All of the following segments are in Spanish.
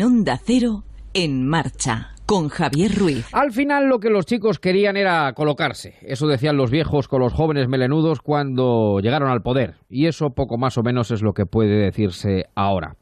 Onda Cero, en marcha con Javier Ruiz. Al final lo que los chicos querían era colocarse. Eso decían los viejos con los jóvenes melenudos cuando llegaron al poder. Y eso poco más o menos es lo que puede decirse ahora.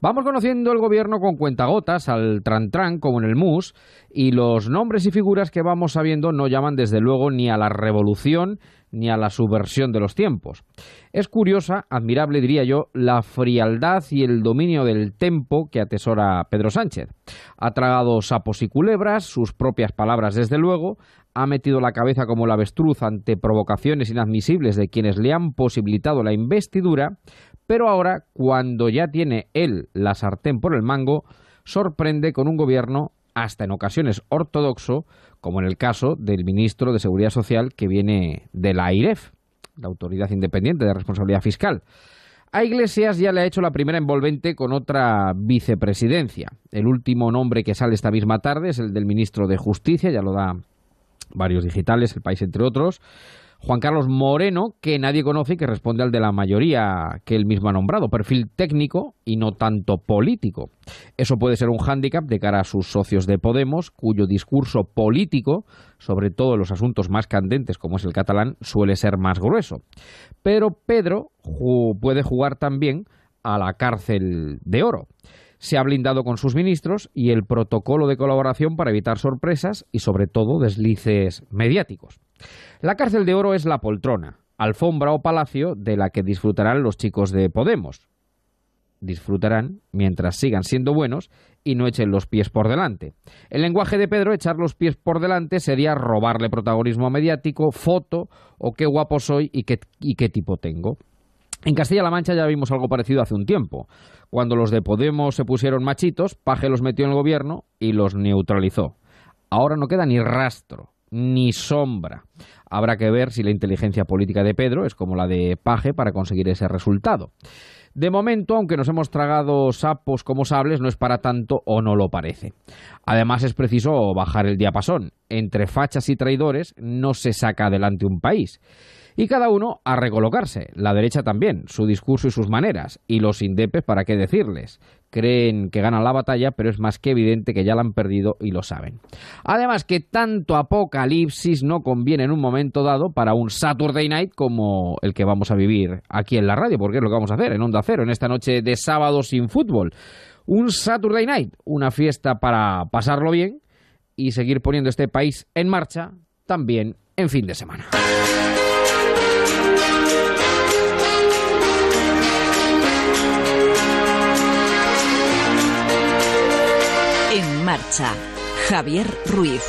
Vamos conociendo el gobierno con cuentagotas, al tran-tran como en el MUS, y los nombres y figuras que vamos sabiendo no llaman desde luego ni a la revolución ni a la subversión de los tiempos. Es curiosa, admirable diría yo, la frialdad y el dominio del tempo que atesora Pedro Sánchez. Ha tragado sapos y culebras, sus propias palabras desde luego, ha metido la cabeza como el avestruz ante provocaciones inadmisibles de quienes le han posibilitado la investidura, pero ahora, cuando ya tiene él la sartén por el mango, sorprende con un gobierno hasta en ocasiones ortodoxo, como en el caso del ministro de Seguridad Social que viene de la AIREF, la Autoridad Independiente de Responsabilidad Fiscal. A Iglesias ya le ha hecho la primera envolvente con otra vicepresidencia. El último nombre que sale esta misma tarde es el del ministro de Justicia, ya lo da varios digitales, el país entre otros. Juan Carlos Moreno, que nadie conoce y que responde al de la mayoría que él mismo ha nombrado, perfil técnico y no tanto político. Eso puede ser un hándicap de cara a sus socios de Podemos, cuyo discurso político, sobre todo en los asuntos más candentes como es el catalán, suele ser más grueso. Pero Pedro puede jugar también a la cárcel de oro se ha blindado con sus ministros y el protocolo de colaboración para evitar sorpresas y sobre todo deslices mediáticos. La cárcel de oro es la poltrona, alfombra o palacio de la que disfrutarán los chicos de Podemos. Disfrutarán mientras sigan siendo buenos y no echen los pies por delante. El lenguaje de Pedro, echar los pies por delante, sería robarle protagonismo mediático, foto o qué guapo soy y qué, y qué tipo tengo. En Castilla-La Mancha ya vimos algo parecido hace un tiempo. Cuando los de Podemos se pusieron machitos, Paje los metió en el gobierno y los neutralizó. Ahora no queda ni rastro ni sombra. Habrá que ver si la inteligencia política de Pedro es como la de Paje para conseguir ese resultado. De momento, aunque nos hemos tragado sapos como sables, no es para tanto o no lo parece. Además, es preciso bajar el diapasón. Entre fachas y traidores no se saca adelante un país. Y cada uno a recolocarse, la derecha también, su discurso y sus maneras, y los indepes, ¿para qué decirles? Creen que ganan la batalla, pero es más que evidente que ya la han perdido y lo saben. Además que tanto apocalipsis no conviene en un momento dado para un Saturday Night como el que vamos a vivir aquí en la radio, porque es lo que vamos a hacer en Onda Cero, en esta noche de sábado sin fútbol. Un Saturday Night, una fiesta para pasarlo bien y seguir poniendo este país en marcha también en fin de semana. Marcha. Javier Ruiz.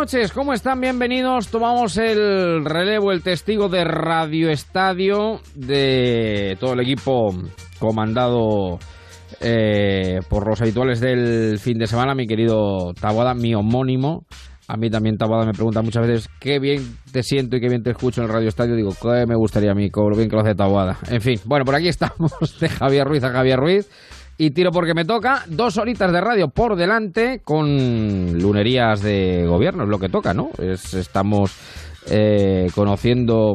Noches, ¿cómo están? Bienvenidos. Tomamos el relevo, el testigo de Radio Estadio, de todo el equipo comandado eh, por los habituales del fin de semana, mi querido Taboada, mi homónimo. A mí también Taboada me pregunta muchas veces qué bien te siento y qué bien te escucho en el Radio Estadio. Digo, qué me gustaría a mí, lo bien que lo hace Taboada. En fin, bueno, por aquí estamos de Javier Ruiz a Javier Ruiz y tiro porque me toca. Dos horitas de radio por delante con lunerías de gobierno, es lo que toca, ¿no? estamos eh, conociendo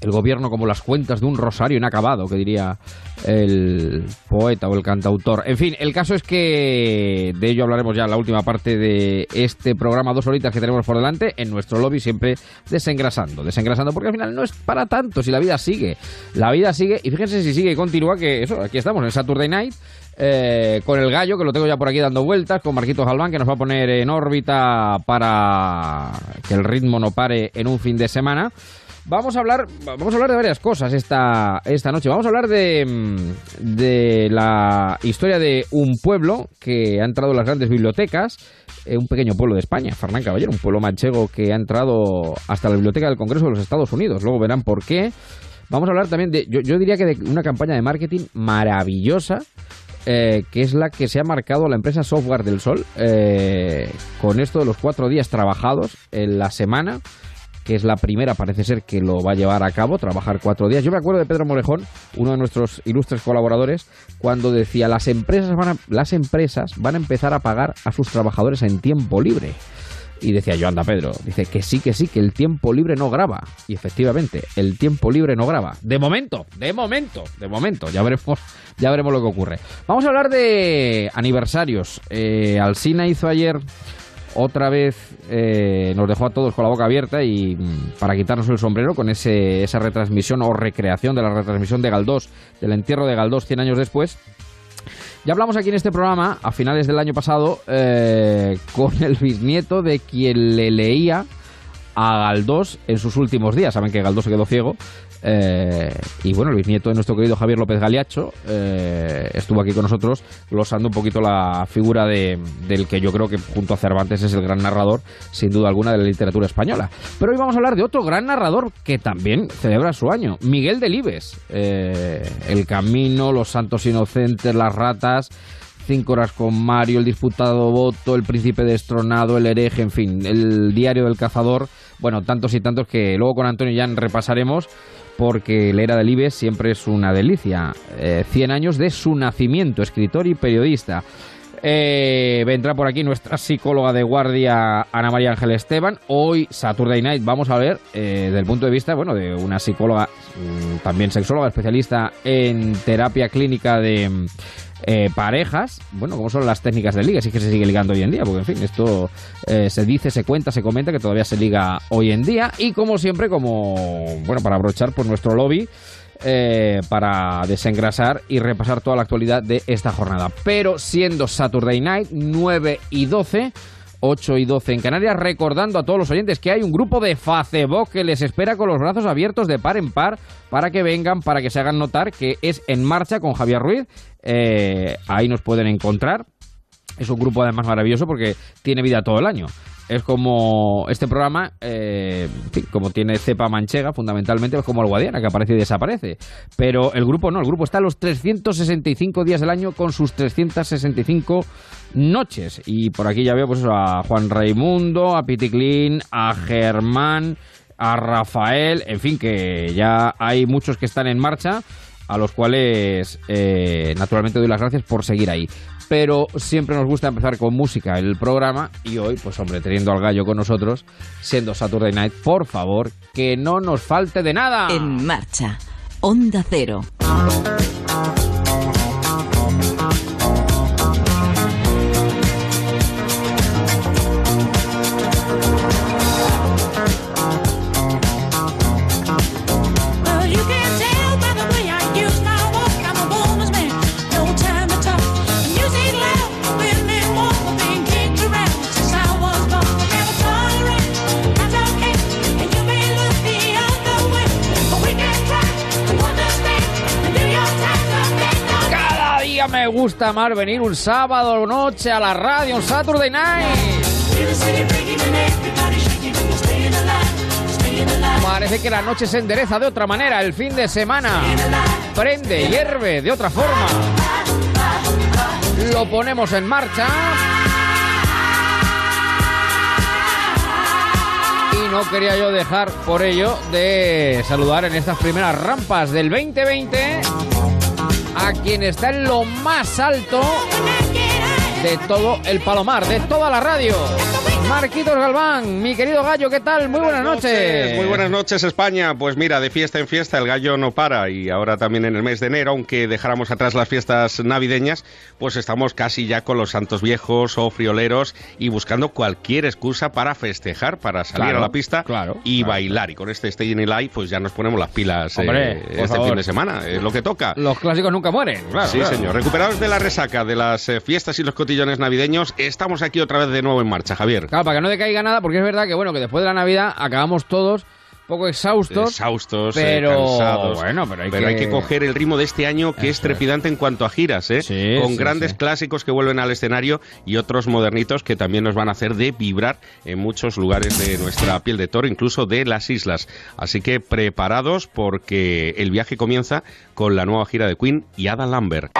el gobierno como las cuentas de un rosario inacabado, que diría el poeta o el cantautor. En fin, el caso es que de ello hablaremos ya en la última parte de este programa, dos horitas que tenemos por delante, en nuestro lobby siempre desengrasando, desengrasando, porque al final no es para tanto si la vida sigue. La vida sigue, y fíjense si sigue y continúa, que eso, aquí estamos en Saturday Night. Eh, con el gallo, que lo tengo ya por aquí dando vueltas, con Marquitos Galván, que nos va a poner en órbita para que el ritmo no pare en un fin de semana. Vamos a hablar, vamos a hablar de varias cosas esta, esta noche. Vamos a hablar de, de la historia de un pueblo que ha entrado en las grandes bibliotecas, eh, un pequeño pueblo de España, Fernán Caballero, un pueblo manchego que ha entrado hasta la biblioteca del Congreso de los Estados Unidos. Luego verán por qué. Vamos a hablar también de, yo, yo diría que de una campaña de marketing maravillosa eh, que es la que se ha marcado la empresa Software del Sol eh, con esto de los cuatro días trabajados en la semana que es la primera, parece ser que lo va a llevar a cabo, trabajar cuatro días. Yo me acuerdo de Pedro Morejón, uno de nuestros ilustres colaboradores, cuando decía las empresas van a, las empresas van a empezar a pagar a sus trabajadores en tiempo libre. Y decía yo, anda Pedro, dice que sí, que sí, que el tiempo libre no graba. Y efectivamente, el tiempo libre no graba. De momento, de momento, de momento. Ya veremos, ya veremos lo que ocurre. Vamos a hablar de aniversarios. Eh, Alsina hizo ayer otra vez eh, nos dejó a todos con la boca abierta y mm, para quitarnos el sombrero con ese, esa retransmisión o recreación de la retransmisión de Galdós, del entierro de Galdós 100 años después. Ya hablamos aquí en este programa, a finales del año pasado, eh, con el bisnieto de quien le leía a Galdós en sus últimos días. Saben que Galdós se quedó ciego eh, y bueno, el bisnieto de nuestro querido Javier López Galiacho eh, estuvo aquí con nosotros glosando un poquito la figura de, del que yo creo que junto a Cervantes es el gran narrador, sin duda alguna, de la literatura española. Pero hoy vamos a hablar de otro gran narrador que también celebra su año, Miguel Delibes. Eh, el Camino, Los Santos Inocentes, Las Ratas cinco horas con Mario, el disputado voto, el príncipe destronado, el hereje, en fin, el diario del cazador, bueno, tantos y tantos que luego con Antonio ya repasaremos porque la era del Ibes siempre es una delicia. Eh, 100 años de su nacimiento, escritor y periodista. Eh, vendrá por aquí nuestra psicóloga de guardia, Ana María Ángel Esteban. Hoy, Saturday Night, vamos a ver, eh, desde el punto de vista, bueno, de una psicóloga, mm, también sexóloga, especialista en terapia clínica de eh, parejas, bueno, como son las técnicas de liga, sí que se sigue ligando hoy en día, porque en fin, esto eh, se dice, se cuenta, se comenta que todavía se liga hoy en día y como siempre, como, bueno, para abrochar por nuestro lobby, eh, para desengrasar y repasar toda la actualidad de esta jornada. Pero siendo Saturday Night 9 y 12, 8 y 12 en Canarias, recordando a todos los oyentes que hay un grupo de Facebook que les espera con los brazos abiertos de par en par para que vengan, para que se hagan notar que es en marcha con Javier Ruiz. Eh, ahí nos pueden encontrar. Es un grupo además maravilloso porque tiene vida todo el año. Es como este programa, eh, como tiene cepa manchega, fundamentalmente, es como el Guadiana, que aparece y desaparece. Pero el grupo no, el grupo está los 365 días del año con sus 365 noches. Y por aquí ya veo pues, a Juan Raimundo, a Piticlin, a Germán, a Rafael, en fin, que ya hay muchos que están en marcha, a los cuales eh, naturalmente doy las gracias por seguir ahí pero siempre nos gusta empezar con música el programa y hoy, pues hombre, teniendo al gallo con nosotros, siendo Saturday Night, por favor, que no nos falte de nada. En marcha, Onda Cero. Gusta más venir un sábado noche a la radio, un Saturday night. Parece que la noche se endereza de otra manera, el fin de semana prende, hierve de otra forma. Lo ponemos en marcha. Y no quería yo dejar por ello de saludar en estas primeras rampas del 2020 a quien está en lo más alto de todo el Palomar, de toda la radio. Marquitos Galván, mi querido gallo, ¿qué tal? Muy buenas, noches. Muy buenas noches, España. Pues mira, de fiesta en fiesta el gallo no para y ahora también en el mes de enero, aunque dejáramos atrás las fiestas navideñas, pues estamos casi ya con los santos viejos o frioleros y buscando cualquier excusa para festejar, para salir Claro, a la pista claro, y claro. bailar. Y con este Stay in Live, pues ya nos ponemos las pilas eh, Hombre, este favor. fin de semana. Es lo que toca. Los clásicos nunca mueren. Claro, sí, señor. Recuperados de la resaca de las eh, fiestas y los cotillones navideños, estamos aquí otra vez de nuevo en marcha, Javier. Claro, para que no decaiga nada, porque es verdad que bueno, que después de la Navidad acabamos todos poco exhaustos. Exhaustos, eh, pero cansados. bueno, pero hay, Pero que... hay que coger el ritmo de este año que es Eso es. trepidante en cuanto a giras, ¿eh? Sí, con sí, grandes sí. clásicos que vuelven al escenario y otros modernitos que también nos van a hacer de vibrar en muchos lugares de nuestra piel de toro, incluso de las islas. Así que preparados porque el viaje comienza con la nueva gira de Queen y Adam Lambert.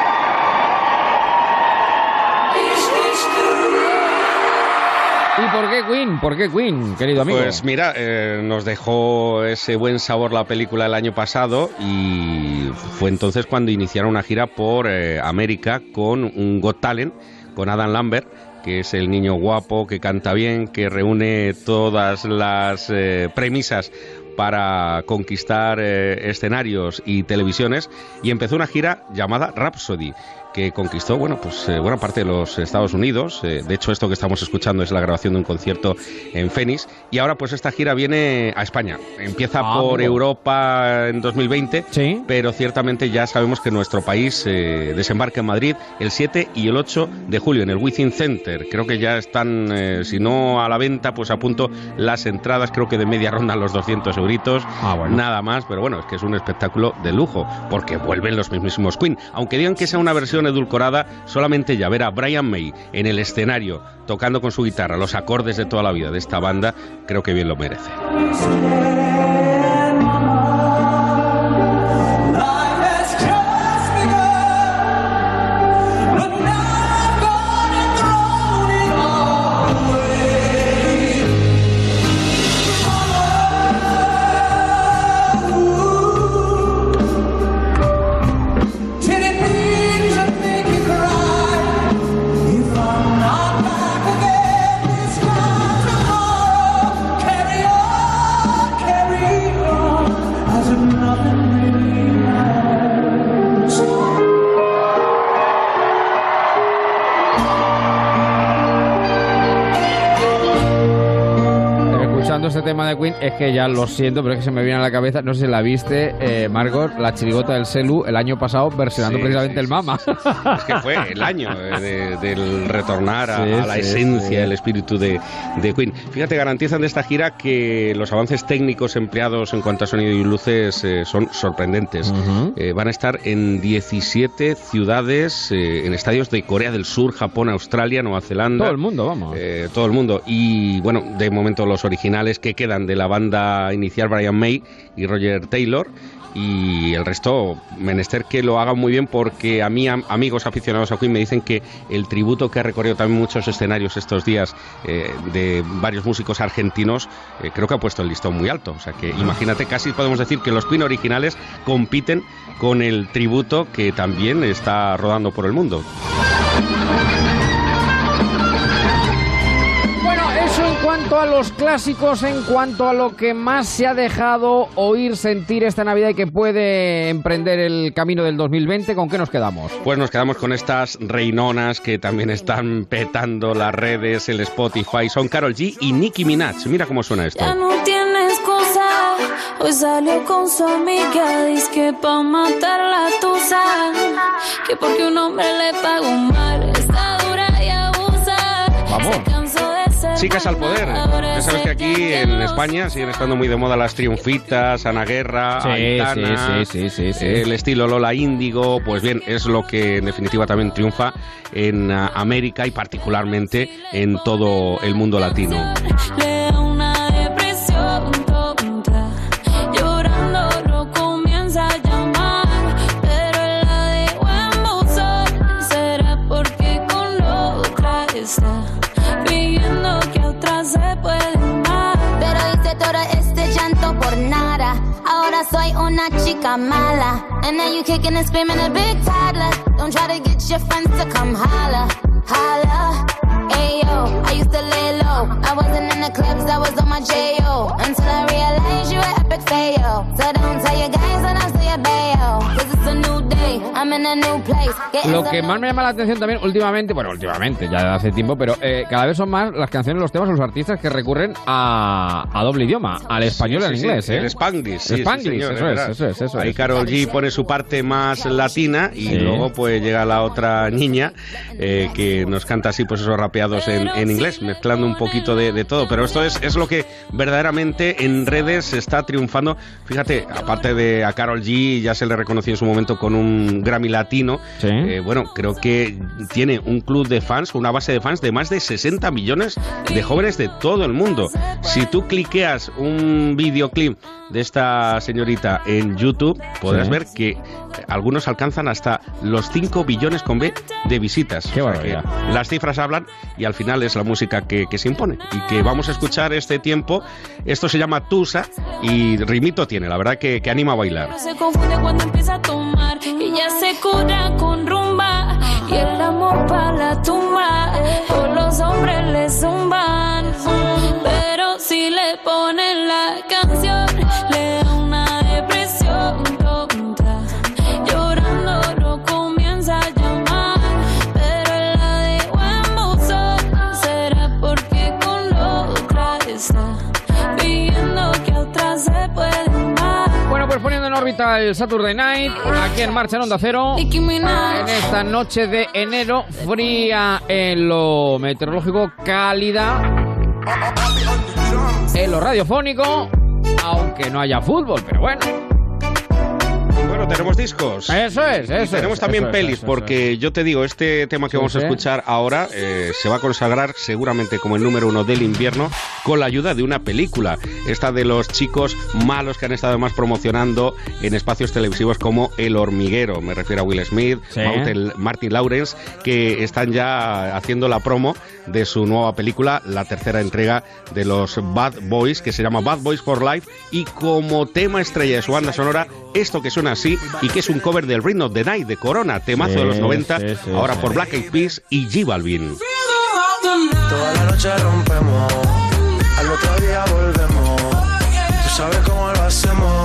¿Y por qué Queen? ¿Por qué Queen, querido amigo? Pues mira, eh, nos dejó ese buen sabor la película el año pasado y fue entonces cuando iniciaron una gira por eh, América con un Got Talent, con Adam Lambert, que es el niño guapo, que canta bien, que reúne todas las eh, premisas para conquistar eh, escenarios y televisiones y empezó una gira llamada Rhapsody que conquistó bueno pues eh, buena parte de los Estados Unidos Eh, de hecho esto que estamos escuchando es la grabación de un concierto en Phoenix y ahora pues esta gira viene a España empieza Ah, por amigo. Europa en 2020 Sí. pero ciertamente ya sabemos que nuestro país eh, desembarca en Madrid el 7 y el 8 de julio en el Within Center. Creo que ya están, eh, si no a la venta, pues a punto las entradas, creo que de media ronda los 200 euritos, Ah, bueno. nada más, pero bueno, es que es un espectáculo de lujo, porque vuelven los mismísimos Queen. Aunque digan que sea una versión edulcorada, solamente ya ver a Brian May en el escenario tocando con su guitarra los acordes de toda la vida de esta banda, creo que bien lo merece. Es que ya lo siento, pero es que se me viene a la cabeza, no sé si la viste, eh, Margot, la chirigota del Celu, el año pasado, versionando Sí, precisamente sí, el sí, Mama. Es que fue el año de- del retornar a, Sí, a la sí, esencia, sí. el espíritu de, de Queen. Fíjate, garantizan de esta gira que los avances técnicos empleados en cuanto a sonido y luces eh, son sorprendentes. Ujú. Eh, van a estar en 17 ciudades, eh, en estadios de Corea del Sur, Japón, Australia, Nueva Zelanda. Todo el mundo, vamos. Eh, todo el mundo. Y bueno, de momento los originales que quedan de la banda inicial Brian May y Roger Taylor. Y el resto, menester que lo hagan muy bien porque a mí, am- amigos aficionados a Queen me dicen que el tributo que ha recorrido también muchos escenarios estos días eh, de varios músicos argentinos, eh, creo que ha puesto el listón muy alto. O sea que imagínate, casi podemos decir que los Queen originales compiten con el tributo que también está rodando por el mundo. Cuanto a los clásicos, en cuanto a lo que más se ha dejado oír, sentir esta Navidad y que puede emprender el camino del 2020, ¿con qué nos quedamos? Pues nos quedamos con estas reinonas que también están petando las redes, el Spotify. Son Carol G y Nicki Minaj. Mira cómo suena esto. Ya no tienes cosa. Hoy salió con su amiga. Dice que pa' matar la tusa. Que porque un hombre le pagó mal. Está dura y abusa. Vamos. Chicas al poder. Ya sabes que aquí en España siguen estando muy de moda las triunfitas, Ana Guerra, Sí, Aitana, sí, sí, sí, sí, sí. el estilo Lola Índigo. Pues bien, es lo que en definitiva también triunfa en ah, América y particularmente en todo el mundo latino. Soy una chica mala. And now you kicking and screaming a big toddler. Don't try to get your friends to come holla. Holla. Ayo, I used to lay low. I wasn't in the clubs, I was on my J.O. Until I realized you were epic fail. So don't tell your guys and I'll say your bayo. Lo que más me llama la atención también últimamente, bueno, últimamente, ya hace tiempo, pero eh, cada vez son más las canciones, los temas, los artistas que recurren a, a doble idioma, al español y al Sí, sí, inglés, ¿eh? El Spanglish. sí, sí, Spanglish, señor, eso es, eso es, eso Ahí. Carol G pone su parte más latina y luego pues llega la otra niña eh, que nos canta así pues esos rapeados en, en inglés, mezclando un poquito de, de todo. Pero esto es, es lo que verdaderamente en redes está triunfando. Fíjate, aparte de a Carol G, ya se le reconoció en su momento con un Grammy latino. Sí. eh, bueno, creo que tiene un club de fans, una base de fans de más de 60 millones de jóvenes de todo el mundo. Si tú cliqueas un videoclip de esta señorita en YouTube, podrás Sí. ver que algunos alcanzan hasta los 5 billones con B de visitas. Qué O sea barbaridad. que las cifras hablan y al final es la música que, que se impone y que vamos a escuchar este tiempo. Esto se llama Tusa y rimito tiene, la verdad que, que anima a bailar. Se confunde cuando empieza a tomar y ya se cura con rumba y el amor para la tumba. Todos los hombres le zumban, pero si le ponen la canción el Saturday Night, aquí en marcha en Onda Cero. En esta noche de enero, fría en lo meteorológico, cálida en lo radiofónico, aunque no haya fútbol, pero bueno, Bueno, tenemos discos. eso es, eso Tenemos es, también eso es, pelis, es, porque yo te digo, este tema que Sí, vamos a escuchar ahora eh, se va a consagrar seguramente como el número uno del invierno con la ayuda de una película. Esta de los chicos malos que han estado más promocionando en espacios televisivos como El Hormiguero. Me refiero a Will Smith, Sí. Martin, Martin Lawrence, que están ya haciendo la promo de su nueva película, la tercera entrega de los Bad Boys, que se llama Bad Boys for Life, y como tema estrella de su banda sonora, esto que suena así y que es un cover del of the Night de Corona, temazo Sí, de los 90, sí, sí, ahora sí. por Black Eyed Peas y G Balvin. Toda la noche rompemos, al otro día volvemos. Tú sabes cómo lo hacemos,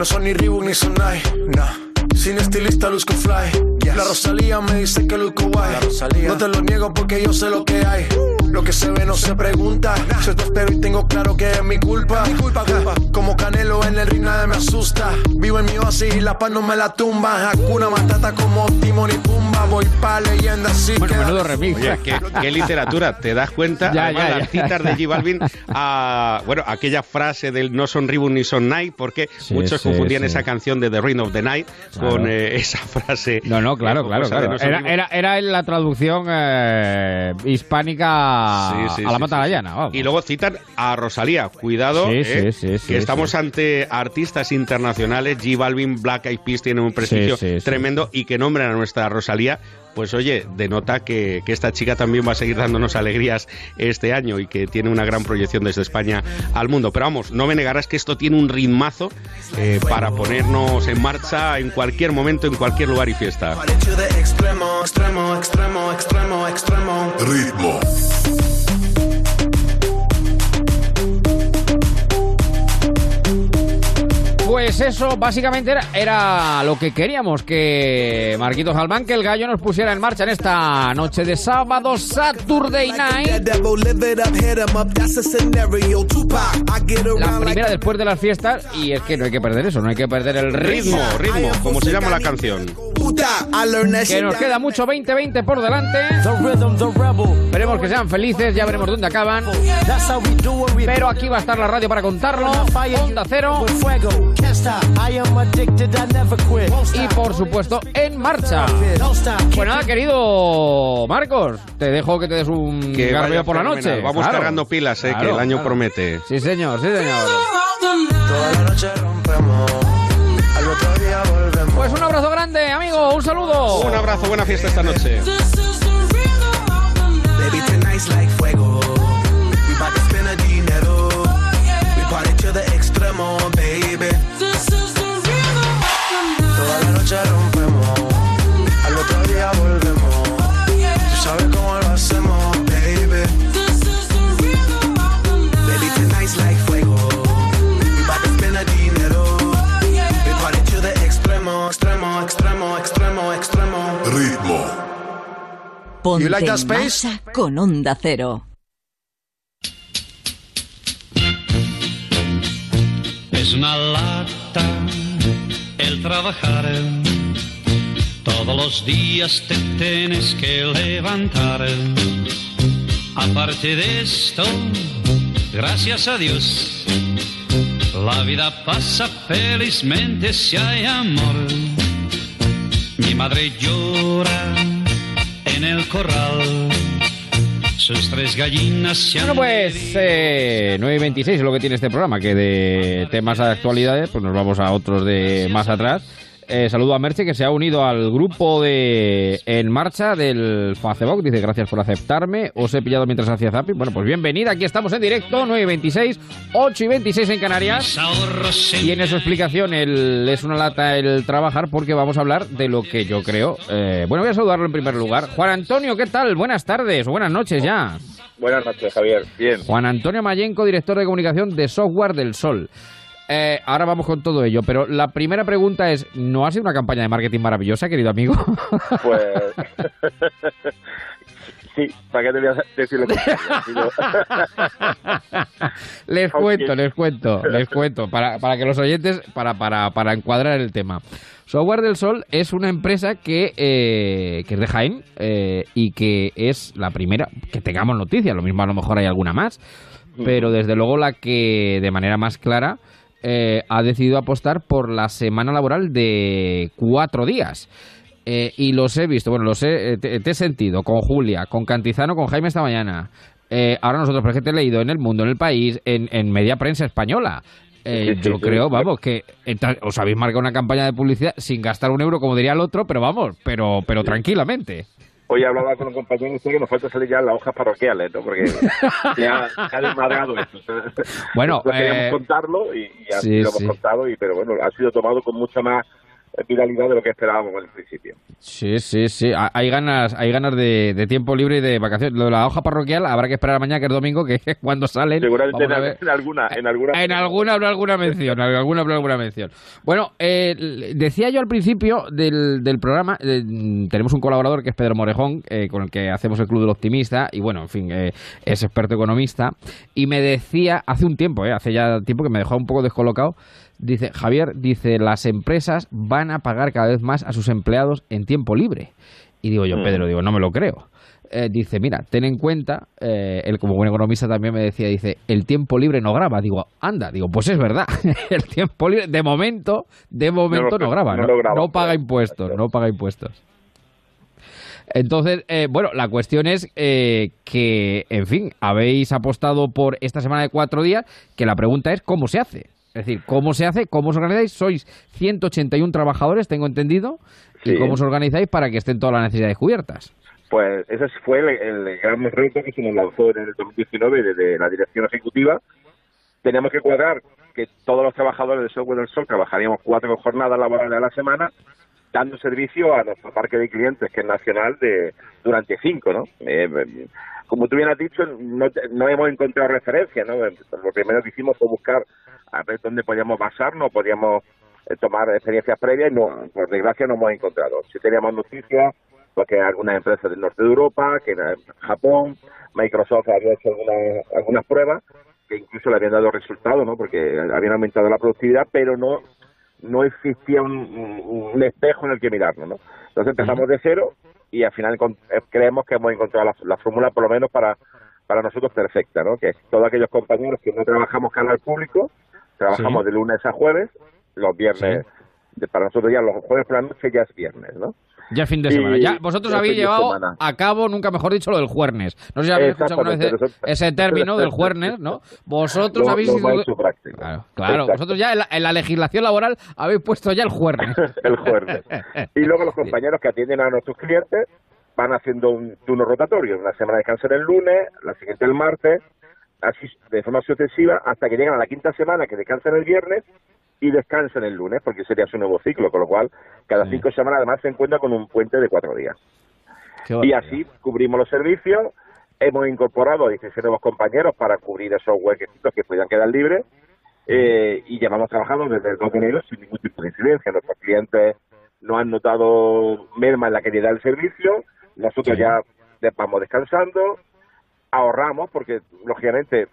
No son ni Reebok ni Sonai, nah. Sin estilista luzco fly. La Rosalía me dice que luzco guay. No te lo niego porque yo sé lo que hay. Lo que se ve no se pregunta. Yo te espero y tengo claro que es mi culpa. Mi culpa, culpa. Como Canelo en el ring nadie me asusta. Vivo en mi oasis y la paz no me la tumba. Hakuna Matata como Timon y Pumba. Voy pa' leyenda así Bueno, menudo remix. Oye, qué, qué literatura, ¿te das cuenta? Ya, Además, ya, las citas ya. de G Balvin a, bueno, aquella frase del no son Reebok ni son Night, porque Sí, muchos sí, confundían sí. esa canción de The Ring of the Night Claro. con eh, esa frase. No, no, claro, eh, claro. No Era, era, era la traducción eh, hispánica Sí, sí, a la sí, mata sí, la sí. llana. vamos. Y luego citan a Rosalía. Cuidado, Sí, eh, sí, sí, sí, que estamos sí. ante artistas internacionales. G Balvin, Black Eyed Peas tienen un prestigio Sí, sí, sí. tremendo y que nombran a nuestra Rosalía. Pues oye, denota que, esta chica también va a seguir dándonos alegrías este año y que tiene una gran proyección desde España al mundo. Pero vamos, no me negarás que esto tiene un ritmazo eh, para ponernos en marcha en cualquier momento, en cualquier lugar y fiesta. Party Pues eso básicamente era, era lo que queríamos, que Marquitos Albán, que el gallo nos pusiera en marcha en esta noche de sábado, Saturday Night. La primera después de las fiestas, y es que no hay que perder eso, no hay que perder el ritmo. Ritmo, ritmo, como se llama la canción. Que nos queda mucho 20-20 por delante. Veremos que sean felices, ya veremos dónde acaban. Pero aquí va a estar la radio para contarlo. Onda Cero. Y por supuesto, en marcha. Pues nada, querido Marcos, te dejo que te des un Que garbeo por la noche. Vamos Claro. cargando pilas, eh, Claro, que el año claro. promete. Sí, señor, sí, señor. Toda la noche rompemos, pues un abrazo grande, amigo, un saludo. Un abrazo, buena fiesta esta noche. Ponte You like that en space? marcha con Onda Cero. Es una lata el trabajar. Todos los días te tienes que levantar. Aparte de esto, gracias a Dios, la vida pasa felizmente si hay amor. Mi madre llora en el corral. Sus tres gallinas se han Bueno, pues eh, 9 y 26 es lo que tiene este programa, que de temas de actualidades, pues nos vamos a otros de más atrás. Eh, saludo a Merche, que se ha unido al grupo de En Marcha del Facebook. Dice, gracias por aceptarme. Os he pillado mientras hacía zapping. Bueno, pues bienvenida. Aquí estamos en directo, 9 y 26, 8 y 26 en Canarias. Y en su explicación el- es una lata el trabajar porque vamos a hablar de lo que yo creo. eh, bueno, voy a saludarlo en primer lugar. Juan Antonio, ¿qué tal? Buenas tardes o buenas noches ya. Buenas noches, Javier. Bien. Juan Antonio Mayenco, director de comunicación de Software del Sol. Eh, ahora vamos con todo ello, pero la primera pregunta es, ¿no ha sido una campaña de marketing maravillosa, querido amigo? Pues. sí, ¿para qué te voy a decir lo les cuento, les cuento, les cuento, para, para que los oyentes, para, para, para encuadrar el tema. Software del Sol es una empresa que, eh, que es de Jaén eh, y que es la primera que tengamos noticias, lo mismo a lo mejor hay alguna más, pero desde luego la que de manera más clara eh, ha decidido apostar por la semana laboral de cuatro días. Eh, y los he visto, bueno, los he, eh, te, te he sentido con Julia, con Cantizano, con Jaime esta mañana. Eh, ahora nosotros, por ejemplo, te he leído en El Mundo, en El País, en, en media prensa española. Eh, yo creo, vamos, que os habéis marcado una campaña de publicidad sin gastar un euro, como diría el otro, pero vamos, pero, pero tranquilamente. Hoy hablaba con un compañero y dice que nos falta salir ya las hojas parroquiales, ¿no? Porque ha, se ha desmadrado esto. Bueno, queríamos eh, contarlo y, y así sí, lo hemos sí. contado, y, pero bueno, ha sido tomado con mucha más viralidad de lo que esperábamos al principio. Sí, sí, sí. Ha- Hay ganas, hay ganas de, de tiempo libre y de vacaciones. Lo de la hoja parroquial habrá que esperar a mañana, que es domingo, que es cuando salen. Seguramente en, en alguna, en alguna. En alguna habrá alguna mención, en alguna habrá alguna mención. Bueno, eh, decía yo al principio del, del programa, eh, tenemos un colaborador que es Pedro Morejón, eh, con el que hacemos el Club del Optimista, y bueno, en fin, eh, es experto economista, y me decía, hace un tiempo, eh, hace ya tiempo que me dejó un poco descolocado, dice, Javier, dice, las empresas van a pagar cada vez más a sus empleados en tiempo libre. Y digo yo, Mm. Pedro, digo, no me lo creo. Eh, dice, mira, ten en cuenta, eh, él como buen economista también me decía, dice, el tiempo libre no graba. Digo, anda, digo, pues es verdad, el tiempo libre, de momento, de momento no, graba, no no, lo graba, no paga impuestos, no paga impuestos. Entonces, eh, bueno, la cuestión es eh, que, en fin, habéis apostado por esta semana de cuatro días, que la pregunta es cómo se hace. Es decir, ¿cómo se hace? ¿Cómo os organizáis? Sois 181 trabajadores, tengo entendido. ¿Y Sí. cómo os organizáis para que estén todas las necesidades cubiertas? Pues ese fue el, el gran reto que se nos lanzó en el 2019 desde la dirección ejecutiva. Teníamos que cuadrar que todos los trabajadores de Software del Sol trabajaríamos cuatro jornadas laborales a la semana, dando servicio a nuestro parque de clientes, que es nacional, de durante cinco, ¿no? Eh, eh, como tú bien has dicho, no, no hemos encontrado referencia, ¿no? Lo primero que hicimos fue buscar a ver dónde podíamos basarnos, podíamos eh, tomar experiencias previas y no, por desgracia no hemos encontrado. Si teníamos noticias, porque algunas empresas del norte de Europa, que era Japón, Microsoft había hecho algunas, algunas pruebas que incluso le habían dado resultados, ¿no? Porque habían aumentado la productividad, pero no no existía un, un- espejo en el que mirarnos, ¿no? Entonces empezamos de cero y al final eh, creemos que hemos encontrado la, la fórmula por lo menos para para nosotros perfecta, ¿no? Que es todos aquellos compañeros que no trabajamos cara al público, trabajamos Sí. de lunes a jueves, los viernes, para nosotros ya los jueves por la noche ya es viernes, ¿no? Ya fin de Y- semana. Ya vosotros ya habéis llevado semana. a cabo, nunca mejor dicho, lo del juernes. No sé si habéis escuchado alguna vez ese término del juernes, ¿no? Vosotros Lo- habéis... lo hecho práctico. Claro, claro. Vosotros ya en la, en la legislación laboral habéis puesto ya el jueves. el jueves. Y luego los compañeros que atienden a nuestros clientes van haciendo un turno rotatorio. Una semana descansan el lunes, la siguiente el martes, así de forma sucesiva, hasta que llegan a la quinta semana que descansan el viernes y descansan el lunes, porque sería su nuevo ciclo, con lo cual cada Sí. cinco semanas además se encuentra con un puente de cuatro días. Y así cubrimos los servicios, hemos incorporado a 16 nuevos compañeros para cubrir esos huequecitos que puedan quedar libres eh, y llevamos trabajando desde el 2 de enero sin ningún tipo de incidencia. Nuestros clientes no han notado merma en la calidad del servicio, nosotros Sí. ya vamos descansando, ahorramos, porque lógicamente,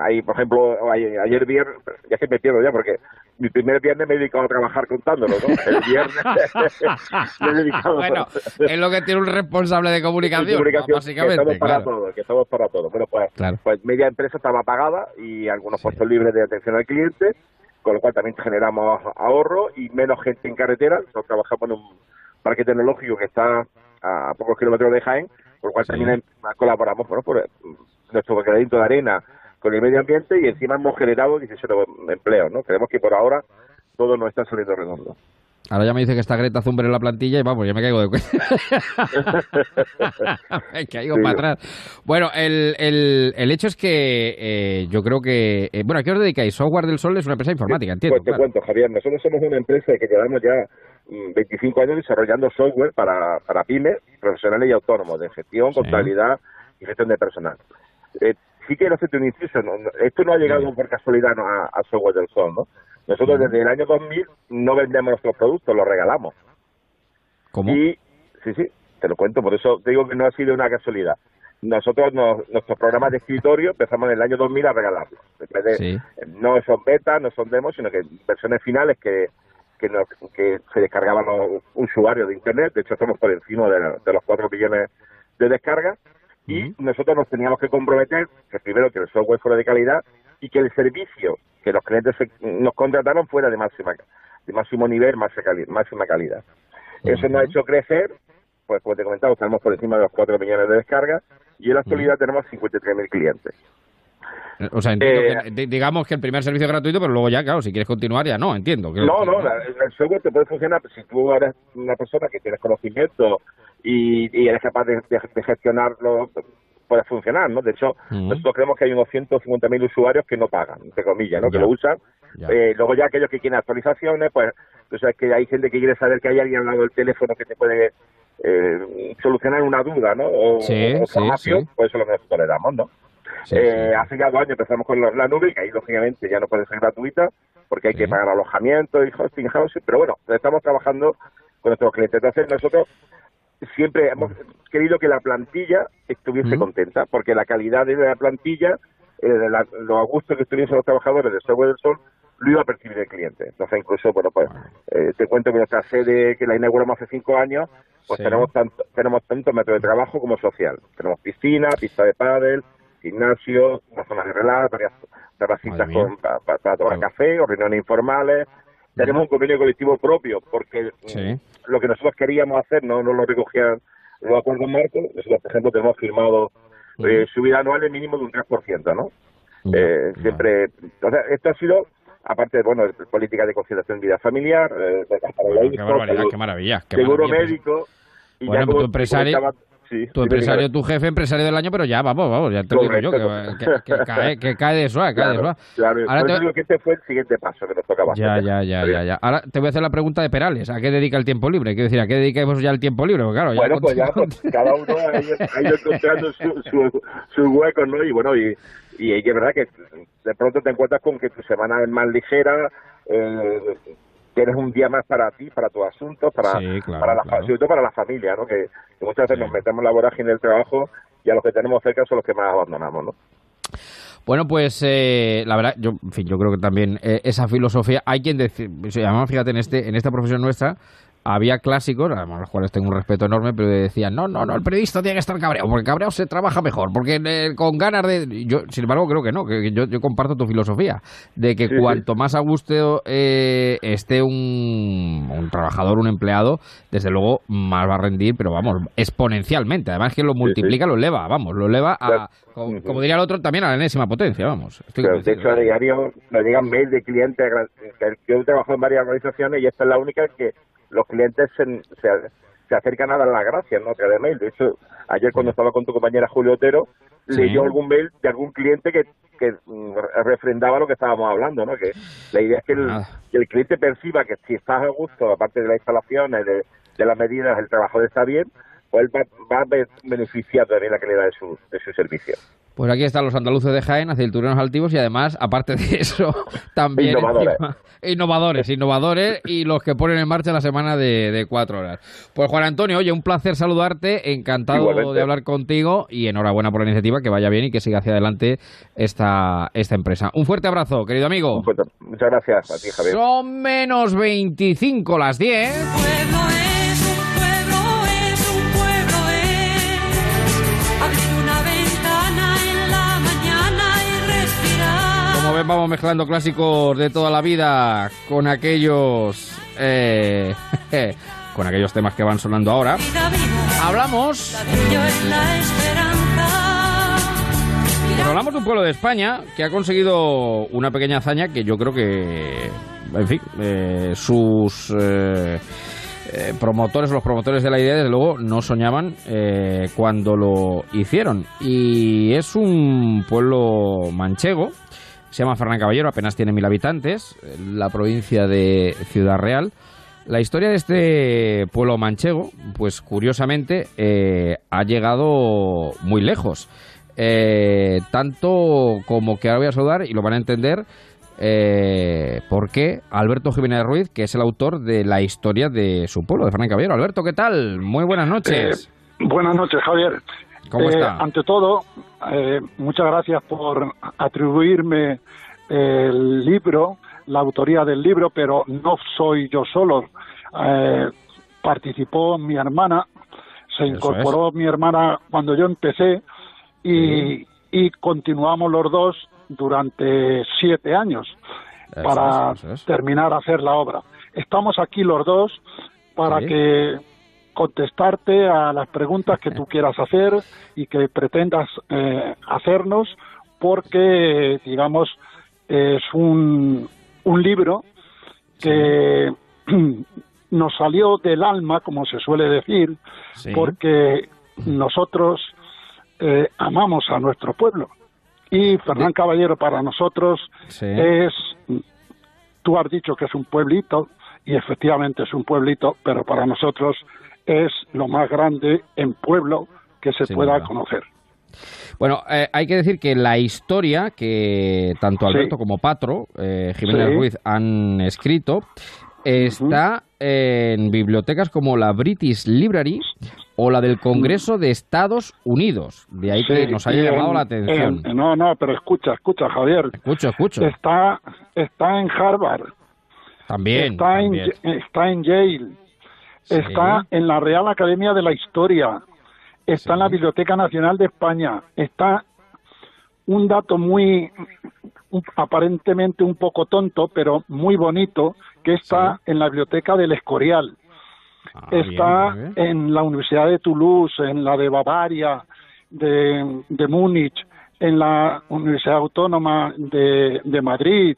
ahí, por ejemplo, ayer, viernes, ya que me pierdo ya, porque mi primer viernes me he dedicado a trabajar contándolo, ¿no? El viernes me he dedicado bueno, es lo que tiene un responsable de comunicación, de comunicación, básicamente. que estamos para todo, que estamos para todo. Bueno, pues, Claro. pues media empresa estaba pagada y algunos puestos libres de atención al cliente, con lo cual también generamos ahorro y menos gente en carretera. Nosotros trabajamos en un parque tecnológico que está a pocos kilómetros de Jaén, por lo cual Sí. también colaboramos bueno, por eh, nuestro granito de arena con el medio ambiente y encima hemos generado 17 empleos. ¿no? Creemos que por ahora todo nos está saliendo redondo. Ahora ya me dice que está Greta Thunberg en la plantilla y vamos, ya me caigo de cuenta. me caigo Sí. para atrás. Bueno, el, el, el hecho es que eh, yo creo que... eh, bueno, ¿a qué os dedicáis? Software del Sol es una empresa informática, entiendo. Pues te claro. cuento, Javier, nosotros somos una empresa que llevamos ya mm, 25 años desarrollando software para, para pymes, profesionales y autónomos de gestión, Sí. contabilidad y gestión de personal. Eh, sí quiero hacerte un inciso, no- no- esto no ha llegado por casualidad ¿no? a, a software del sol, ¿no? Nosotros desde el año 2000 no vendemos nuestros productos, los regalamos. ¿Cómo? Y, sí, sí, te lo cuento, por eso te digo que no ha sido una casualidad. Nosotros, nos- nuestros programas de escritorio empezamos en el año 2000 a regalarlos. De, Sí. No son betas, no son demos, sino que versiones finales que, que, nos- que se descargaban los usuarios de Internet. De hecho, estamos por encima de, de los 4 millones de descargas. Y nosotros nos teníamos que comprometer, que primero que el software fuera de calidad y que el servicio que los clientes se- nos contrataron fuera de máxima de máximo nivel, máxima cali- máxima calidad. Eso nos ha hecho crecer, pues como te comentaba, estamos por encima de los 4 millones de descargas y en la actualidad tenemos 53.000 clientes. O sea, entiendo Eh, que, di- digamos que el primer servicio es gratuito, pero luego ya, claro, si quieres continuar ya no, entiendo. que- No, no, el software te puede funcionar si tú eres una persona que tienes conocimiento y, y eres capaz de, de- de gestionarlo, puede funcionar, ¿no? De hecho, nosotros creemos que hay unos 150.000 usuarios que no pagan, entre comillas, ¿no? Que lo usan. Ya. Eh, luego ya aquellos que quieren actualizaciones, pues, tú sabes que hay gente que quiere saber que hay alguien al lado del teléfono que te puede eh, solucionar una duda, ¿no? O, Sí, o sí. pues eso es lo que nosotros le damos, ¿no? Sí, Eh, sí. Hace ya dos años empezamos con la, la nube, que ahí lógicamente ya no puede ser gratuita, porque hay Sí. que pagar alojamiento y hosting housing, pero bueno, estamos trabajando con nuestros clientes. Entonces nosotros siempre hemos querido que la plantilla estuviese contenta, porque la calidad de la plantilla, eh, de la- lo a gusto que estuviesen los trabajadores de Software del Sol, lo iba a percibir el cliente. Entonces incluso, bueno, pues eh, te cuento que nuestra sede, que la inauguramos hace cinco años, pues Sí. tenemos tanto tenemos tanto método de trabajo como social. Tenemos piscina, pista de pádel, gimnasio, una zona de relax, varias terracitas para tomar café o reuniones informales. Tenemos un convenio colectivo propio porque mm, Sí. lo que nosotros queríamos hacer no, no lo recogían los acuerdos marcos. Nosotros, por ejemplo, tenemos firmado eh, subida anual de mínimo de un 3%, ¿no? Eh, siempre, o sea, esto ha sido, aparte de, bueno, de política de conciliación de vida familiar, eh, de la Bueno, qué barbaridad, seguro- qué maravilla. qué seguro maravilla, pues. médico. Y Bueno, ya como empresario- comentaba- sí, Tu empresario, tu jefe, empresario del año, pero ya, vamos, vamos, ya te lo digo yo, que, Correcto. que- que cae, que cae de suave, cae de suave. claro. Ahora te- eso digo que este fue el siguiente paso que nos tocaba Ya, hacer. ya, ya, ya, ya. Ahora te voy a hacer la pregunta de Perales. ¿A qué dedica el tiempo libre? Quiero decir, ¿a qué vosotros ya el tiempo libre? Porque claro, ya Bueno, pues ya, pues, cada uno ha ido, encontrando su, su, sus huecos, ¿no? Y bueno, y, y es verdad que de pronto te encuentras con que tu semana es más ligera, eh, tienes un día más para ti, para tus asuntos, para, Sí, claro, para la, claro. sobre todo para la familia, ¿no? Que, que muchas veces Sí. nos metemos en la vorágine del trabajo y a los que tenemos cerca son los que más abandonamos, ¿no? Bueno, pues eh, la verdad, yo, en fin, yo creo que también eh, esa filosofía, hay quien decir, llama, fíjate, en este, en esta profesión nuestra, había clásicos, además a los cuales tengo un respeto enorme, pero decían, no, no, no, el periodista tiene que estar cabreado, porque cabreado se trabaja mejor, porque eh, con ganas de... Yo, sin embargo, creo que no, que yo, yo comparto tu filosofía, de que Sí, cuanto más a gusto eh, esté un, un trabajador, un empleado, desde luego más va a rendir, pero vamos, exponencialmente, además que lo multiplica, lo eleva, vamos, lo eleva a, como, diría el otro, también a la enésima potencia, vamos. Estoy Pero, de hecho, a diario nos llegan mails de clientes. Yo trabajo en varias organizaciones y esta es la única que los clientes se, se, se acercan a dar las gracias ¿no? a través de mail. De hecho, ayer cuando estaba con tu compañera Julio Otero, Sí. leyó algún mail de algún cliente que, que mm, refrendaba lo que estábamos hablando. ¿no? Que la idea es que el, Nada. que el cliente perciba que si estás a gusto, aparte de las instalaciones, de, de las medidas, el trabajador está bien, pues él va, va a be- beneficiar también la calidad de su, de su servicio. Pues aquí están los andaluces de Jaén, aceitureros altivos y además, aparte de eso, también Innovadores. encima- innovadores, innovadores y los que ponen en marcha la semana de, de cuatro horas. Pues Juan Antonio, oye, un placer saludarte, encantado Igualmente. de hablar contigo y enhorabuena por la iniciativa, que vaya bien y que siga hacia adelante esta, esta empresa. Un fuerte abrazo, querido amigo. Un fuerte- Muchas gracias a ti, Javier. Son menos 25 las 10. Vamos mezclando clásicos de toda la vida con aquellos. eh, con aquellos temas que van sonando ahora. Hablamos. Pues hablamos de un pueblo de España que ha conseguido una pequeña hazaña que yo creo que. En fin, eh, sus. eh, eh, promotores, los promotores de la idea, desde luego, no soñaban eh, cuando lo hicieron. Y es un pueblo manchego, se llama Fernán Caballero, apenas tiene mil habitantes, la provincia de Ciudad Real. La historia de este pueblo manchego, pues curiosamente, eh, ha llegado muy lejos. Eh, tanto como que ahora voy a saludar y lo van a entender eh, por qué Alberto Jiménez Ruiz, que es el autor de la historia de su pueblo, de Fernán Caballero. Alberto, ¿qué tal? Muy buenas noches. Buenas noches, Javier. ¿Cómo Eh, está? Ante todo, eh, muchas gracias por atribuirme el libro, la autoría del libro, pero no soy yo solo. Eh, participó mi hermana, se incorporó mi hermana cuando yo empecé y, y continuamos los dos durante siete años Eso para es, eso es. terminar a hacer la obra. Estamos aquí los dos para Sí. que contestarte a las preguntas que tú quieras hacer y que pretendas eh, hacernos porque digamos es un, un libro que nos salió del alma como se suele decir Sí. porque nosotros eh, amamos a nuestro pueblo y Fernán Caballero para nosotros Sí. es tú has dicho que es un pueblito y efectivamente es un pueblito pero para nosotros es lo más grande en pueblo que se pueda conocer Bueno, eh, hay que decir que la historia que tanto Sí. Alberto como Patro, eh, Jiménez Sí. Ruiz, han escrito, está en bibliotecas como la British Library o la del Congreso de Estados Unidos. De ahí que nos haya llamado la atención. en- no no pero escucha escucha Javier Escucho, escucho. está está en Harvard También. está también. en está en Yale. Está en la Real Academia de la Historia. Está en la Biblioteca Nacional de España. Está un dato muy aparentemente un poco tonto pero muy bonito que está en la Biblioteca del Escorial. Ah, está bien. en la Universidad de Toulouse, en la de Bavaria, de, de Múnich, en la Universidad Autónoma de, de Madrid.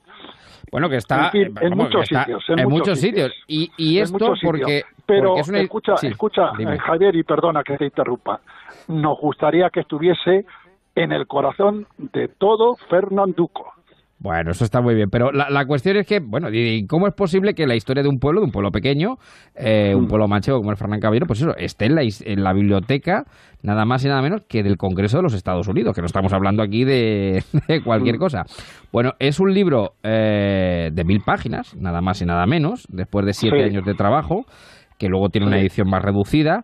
Bueno, que está en fin, en vamos, muchos está sitios, en muchos sitios. Y, esto sitios. porque, Pero porque es una... escucha, sí, escucha, dime. eh, Javier, y perdona que te interrumpa. Nos gustaría que estuviese en el corazón de todo Fernanduco. Bueno, eso está muy bien, pero la, la cuestión es que, bueno, ¿y cómo es posible que la historia de un pueblo, de un pueblo pequeño, eh, Mm. un pueblo manchego como el Fernán Caballero, pues eso, esté en la, en la biblioteca nada más y nada menos que del Congreso de los Estados Unidos, que no estamos hablando aquí de, de Mm. cualquier cosa. Bueno, es un libro eh, de mil páginas, nada más y nada menos, después de siete Sí. años de trabajo, que luego tiene una edición más reducida.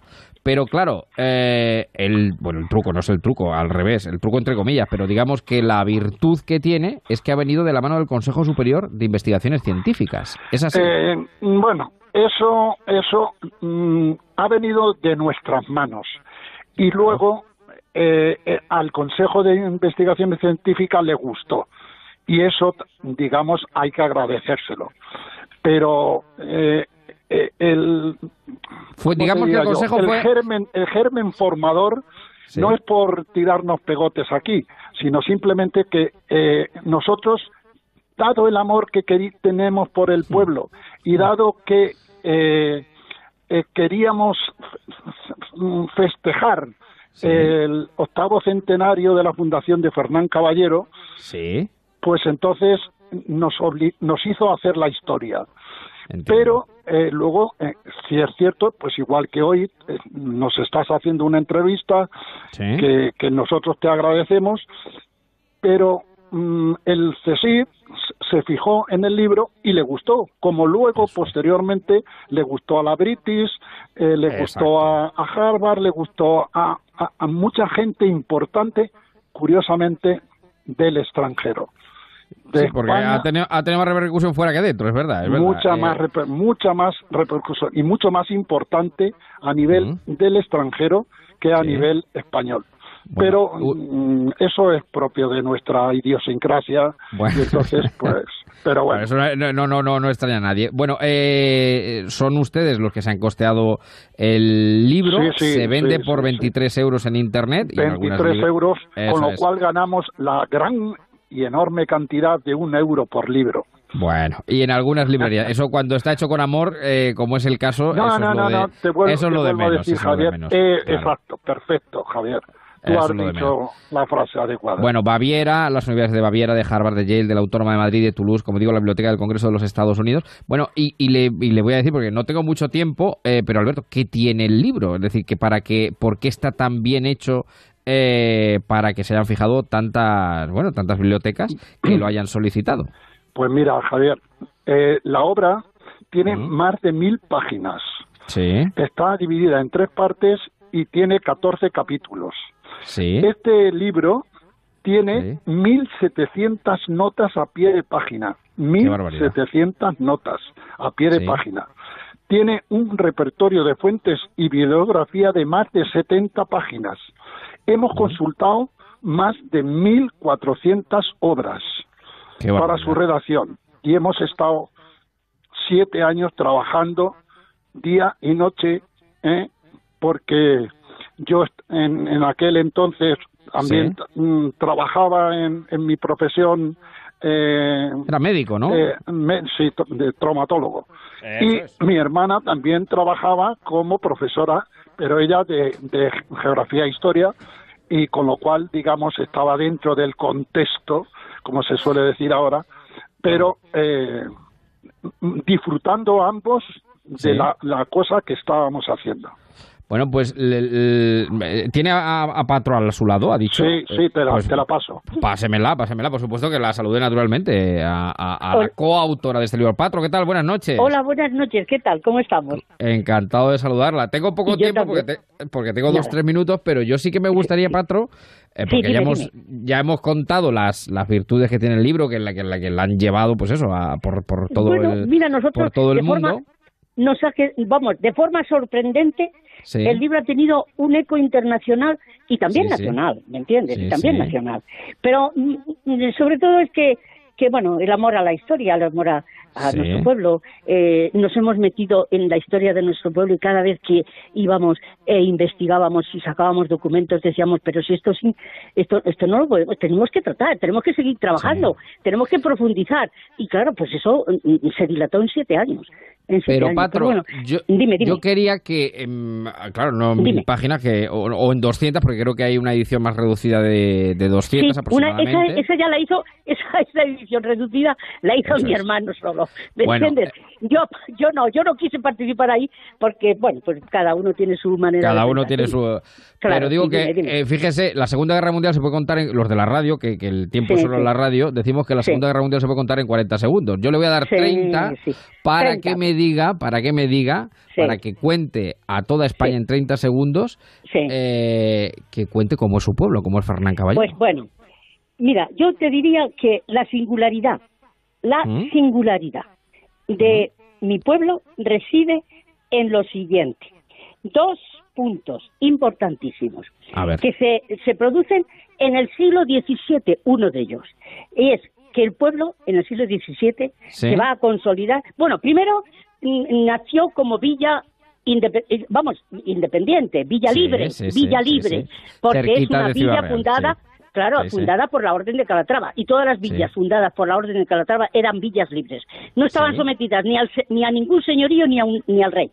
Pero claro, eh, el, bueno, el truco no es el truco, al revés, el truco entre comillas, pero digamos que la virtud que tiene es que ha venido de la mano del Consejo Superior de Investigaciones Científicas. ¿Es así? Eh, bueno, eso, eso mm, ha venido de nuestras manos. Y luego eh, eh, al Consejo de Investigaciones Científicas le gustó. Y eso, digamos, hay que agradecérselo. Pero eh, eh, el, fue, ¿cómo digamos que el yo? Consejo el fue... germen, el germen formador Sí. no es por tirarnos pegotes aquí, sino simplemente que eh, nosotros, dado el amor que tenemos por el pueblo y dado que eh, eh, queríamos festejar Sí. el octavo centenario de la fundación de Fernán Caballero, Sí, pues entonces nos, nos hizo hacer la historia. entiendo. Pero eh, luego, eh, si es cierto, pues igual que hoy eh, nos estás haciendo una entrevista Sí. que, que nosotros te agradecemos, pero mm, el CSIC se fijó en el libro y le gustó, como luego posteriormente le gustó a la British, eh, le Exacto. gustó a, a Harvard, le gustó a, a- a mucha gente importante, curiosamente, del extranjero. De Sí, porque España, ha tenido, ha tenido más repercusión fuera que dentro, es verdad. es mucha Eh, más reper- mucha más repercusión y mucho más importante a nivel del extranjero que a Sí. nivel español. Bueno, Pero mm, eso es propio de nuestra idiosincrasia Bueno. y entonces pues pero bueno Eso no, no, no, no, no extraña a nadie. Bueno, eh, son ustedes los que se han costeado el libro. Sí, sí, se vende sí, por sí, 23 euros en internet. y en 23 euros con lo es. cual ganamos la gran y enorme cantidad de un euro por libro. Bueno, y en algunas librerías. Eso cuando está hecho con amor, eh, como es el caso, No, eso no, es lo no, de, no, te vuelvo, eso te lo de vuelvo a menos. decir, eso lo de Javier. menos, Eh, claro. Exacto, perfecto, Javier. Tú Eso has dicho la frase adecuada. Bueno, Baviera, las universidades de Baviera, de Harvard, de Yale, de la Autónoma de Madrid, de Toulouse, como digo, la Biblioteca del Congreso de los Estados Unidos. Bueno, y, y le, y le voy a decir, porque no tengo mucho tiempo, eh, pero Alberto, ¿qué tiene el libro? Es decir, que para que, ¿por qué está tan bien hecho eh, para que se hayan fijado tantas, bueno, tantas bibliotecas que lo hayan solicitado? Pues mira, Javier, eh, la obra tiene más de mil páginas. Sí, Está dividida en tres partes y tiene 14 capítulos. sí. Este libro tiene 1.700 notas a pie de página. barbaridad. 1.700 notas a pie de Sí. página. Tiene un repertorio de fuentes y bibliografía de más de 70 páginas. Hemos consultado más de 1.400 obras para su redacción y hemos estado siete años trabajando día y noche ¿eh? porque yo en, en aquel entonces también mm, trabajaba en, en mi profesión eh, Era médico, ¿no? eh, me- sí, de traumatólogo. y mi hermana también trabajaba como profesora, pero ella de, de geografía e historia, y con lo cual, digamos, estaba dentro del contexto, como se suele decir ahora, pero eh, disfrutando ambos de Sí. la, la cosa que estábamos haciendo. Bueno, pues le- le- tiene a, a Patro a su lado, ha dicho. Sí, sí, te la, Pues te la paso. Pásemela, pásemela, por supuesto que la salude naturalmente a, a- a la coautora de este libro. Patro, ¿qué tal? Buenas noches. Hola, buenas noches, ¿qué tal? ¿Cómo estamos? Encantado de saludarla. Tengo poco tiempo porque, te- porque tengo dos, Nada. tres minutos, pero yo sí que me gustaría, Patro, eh, Sí, porque ya, dime, hemos, ya hemos contado las, las virtudes que tiene el libro, que la que, la que la han llevado, pues eso, a- por, por todo bueno, el, mira, nosotros por todo el de forma, mundo. Nos ha vamos, de forma sorprendente, Sí. el libro ha tenido un eco internacional y también Sí, sí. nacional, ¿me entiendes? Y también nacional. Pero mm, mm, sobre todo es que, que, bueno, el amor a la historia, el amor a, a nuestro pueblo, eh, nos hemos metido en la historia de nuestro pueblo y cada vez que íbamos e investigábamos y sacábamos documentos decíamos, pero si esto sí, esto, esto no lo podemos, tenemos que tratar, tenemos que seguir trabajando, tenemos que profundizar. Y claro, pues eso mm, se dilató en siete años. En Pero, años. Patro, bueno, yo, dime, dime. yo quería que, em, claro, no en mil páginas, que, o, o en 200, porque creo que hay una edición más reducida de, de 200 Sí, una, aproximadamente. esa, esa ya la hizo, esa, esa edición reducida la hizo Eso mi es. hermano solo. ¿Me Bueno, eh, entiendes? Yo, yo no, yo no quise participar ahí porque, bueno, pues cada uno tiene su manera Cada de uno tiene su... Claro, Pero digo que, dime, eh, fíjese, la Segunda Guerra Mundial se puede contar, en, los de la radio, que, que el tiempo Sí, solo sí. en la radio, decimos que la Sí. Segunda Guerra Mundial se puede contar en 40 segundos. Yo le voy a dar Sí, 30 sí. para 30. que me diga, para que me diga, para que cuente a toda España en 30 segundos, eh, que cuente cómo es su pueblo, cómo es Fernán Caballero. Pues bueno, mira, yo te diría que la singularidad, la ¿Mm? singularidad de mi pueblo reside en lo siguiente. Dos puntos importantísimos a ver. que se, se producen en el siglo XVII, uno de ellos. Es que el pueblo en el siglo XVII Sí. se va a consolidar. Bueno, primero nació como villa indepe- eh, vamos, independiente, Villa Sí, Libre, sí, Villa sí, Libre, porque es una villa fundada. Claro, Sí, sí. fundada por la Orden de Calatrava, y todas las villas Sí. fundadas por la Orden de Calatrava eran villas libres. No estaban sometidas ni, al, ni a ningún señorío ni, a un- ni al rey.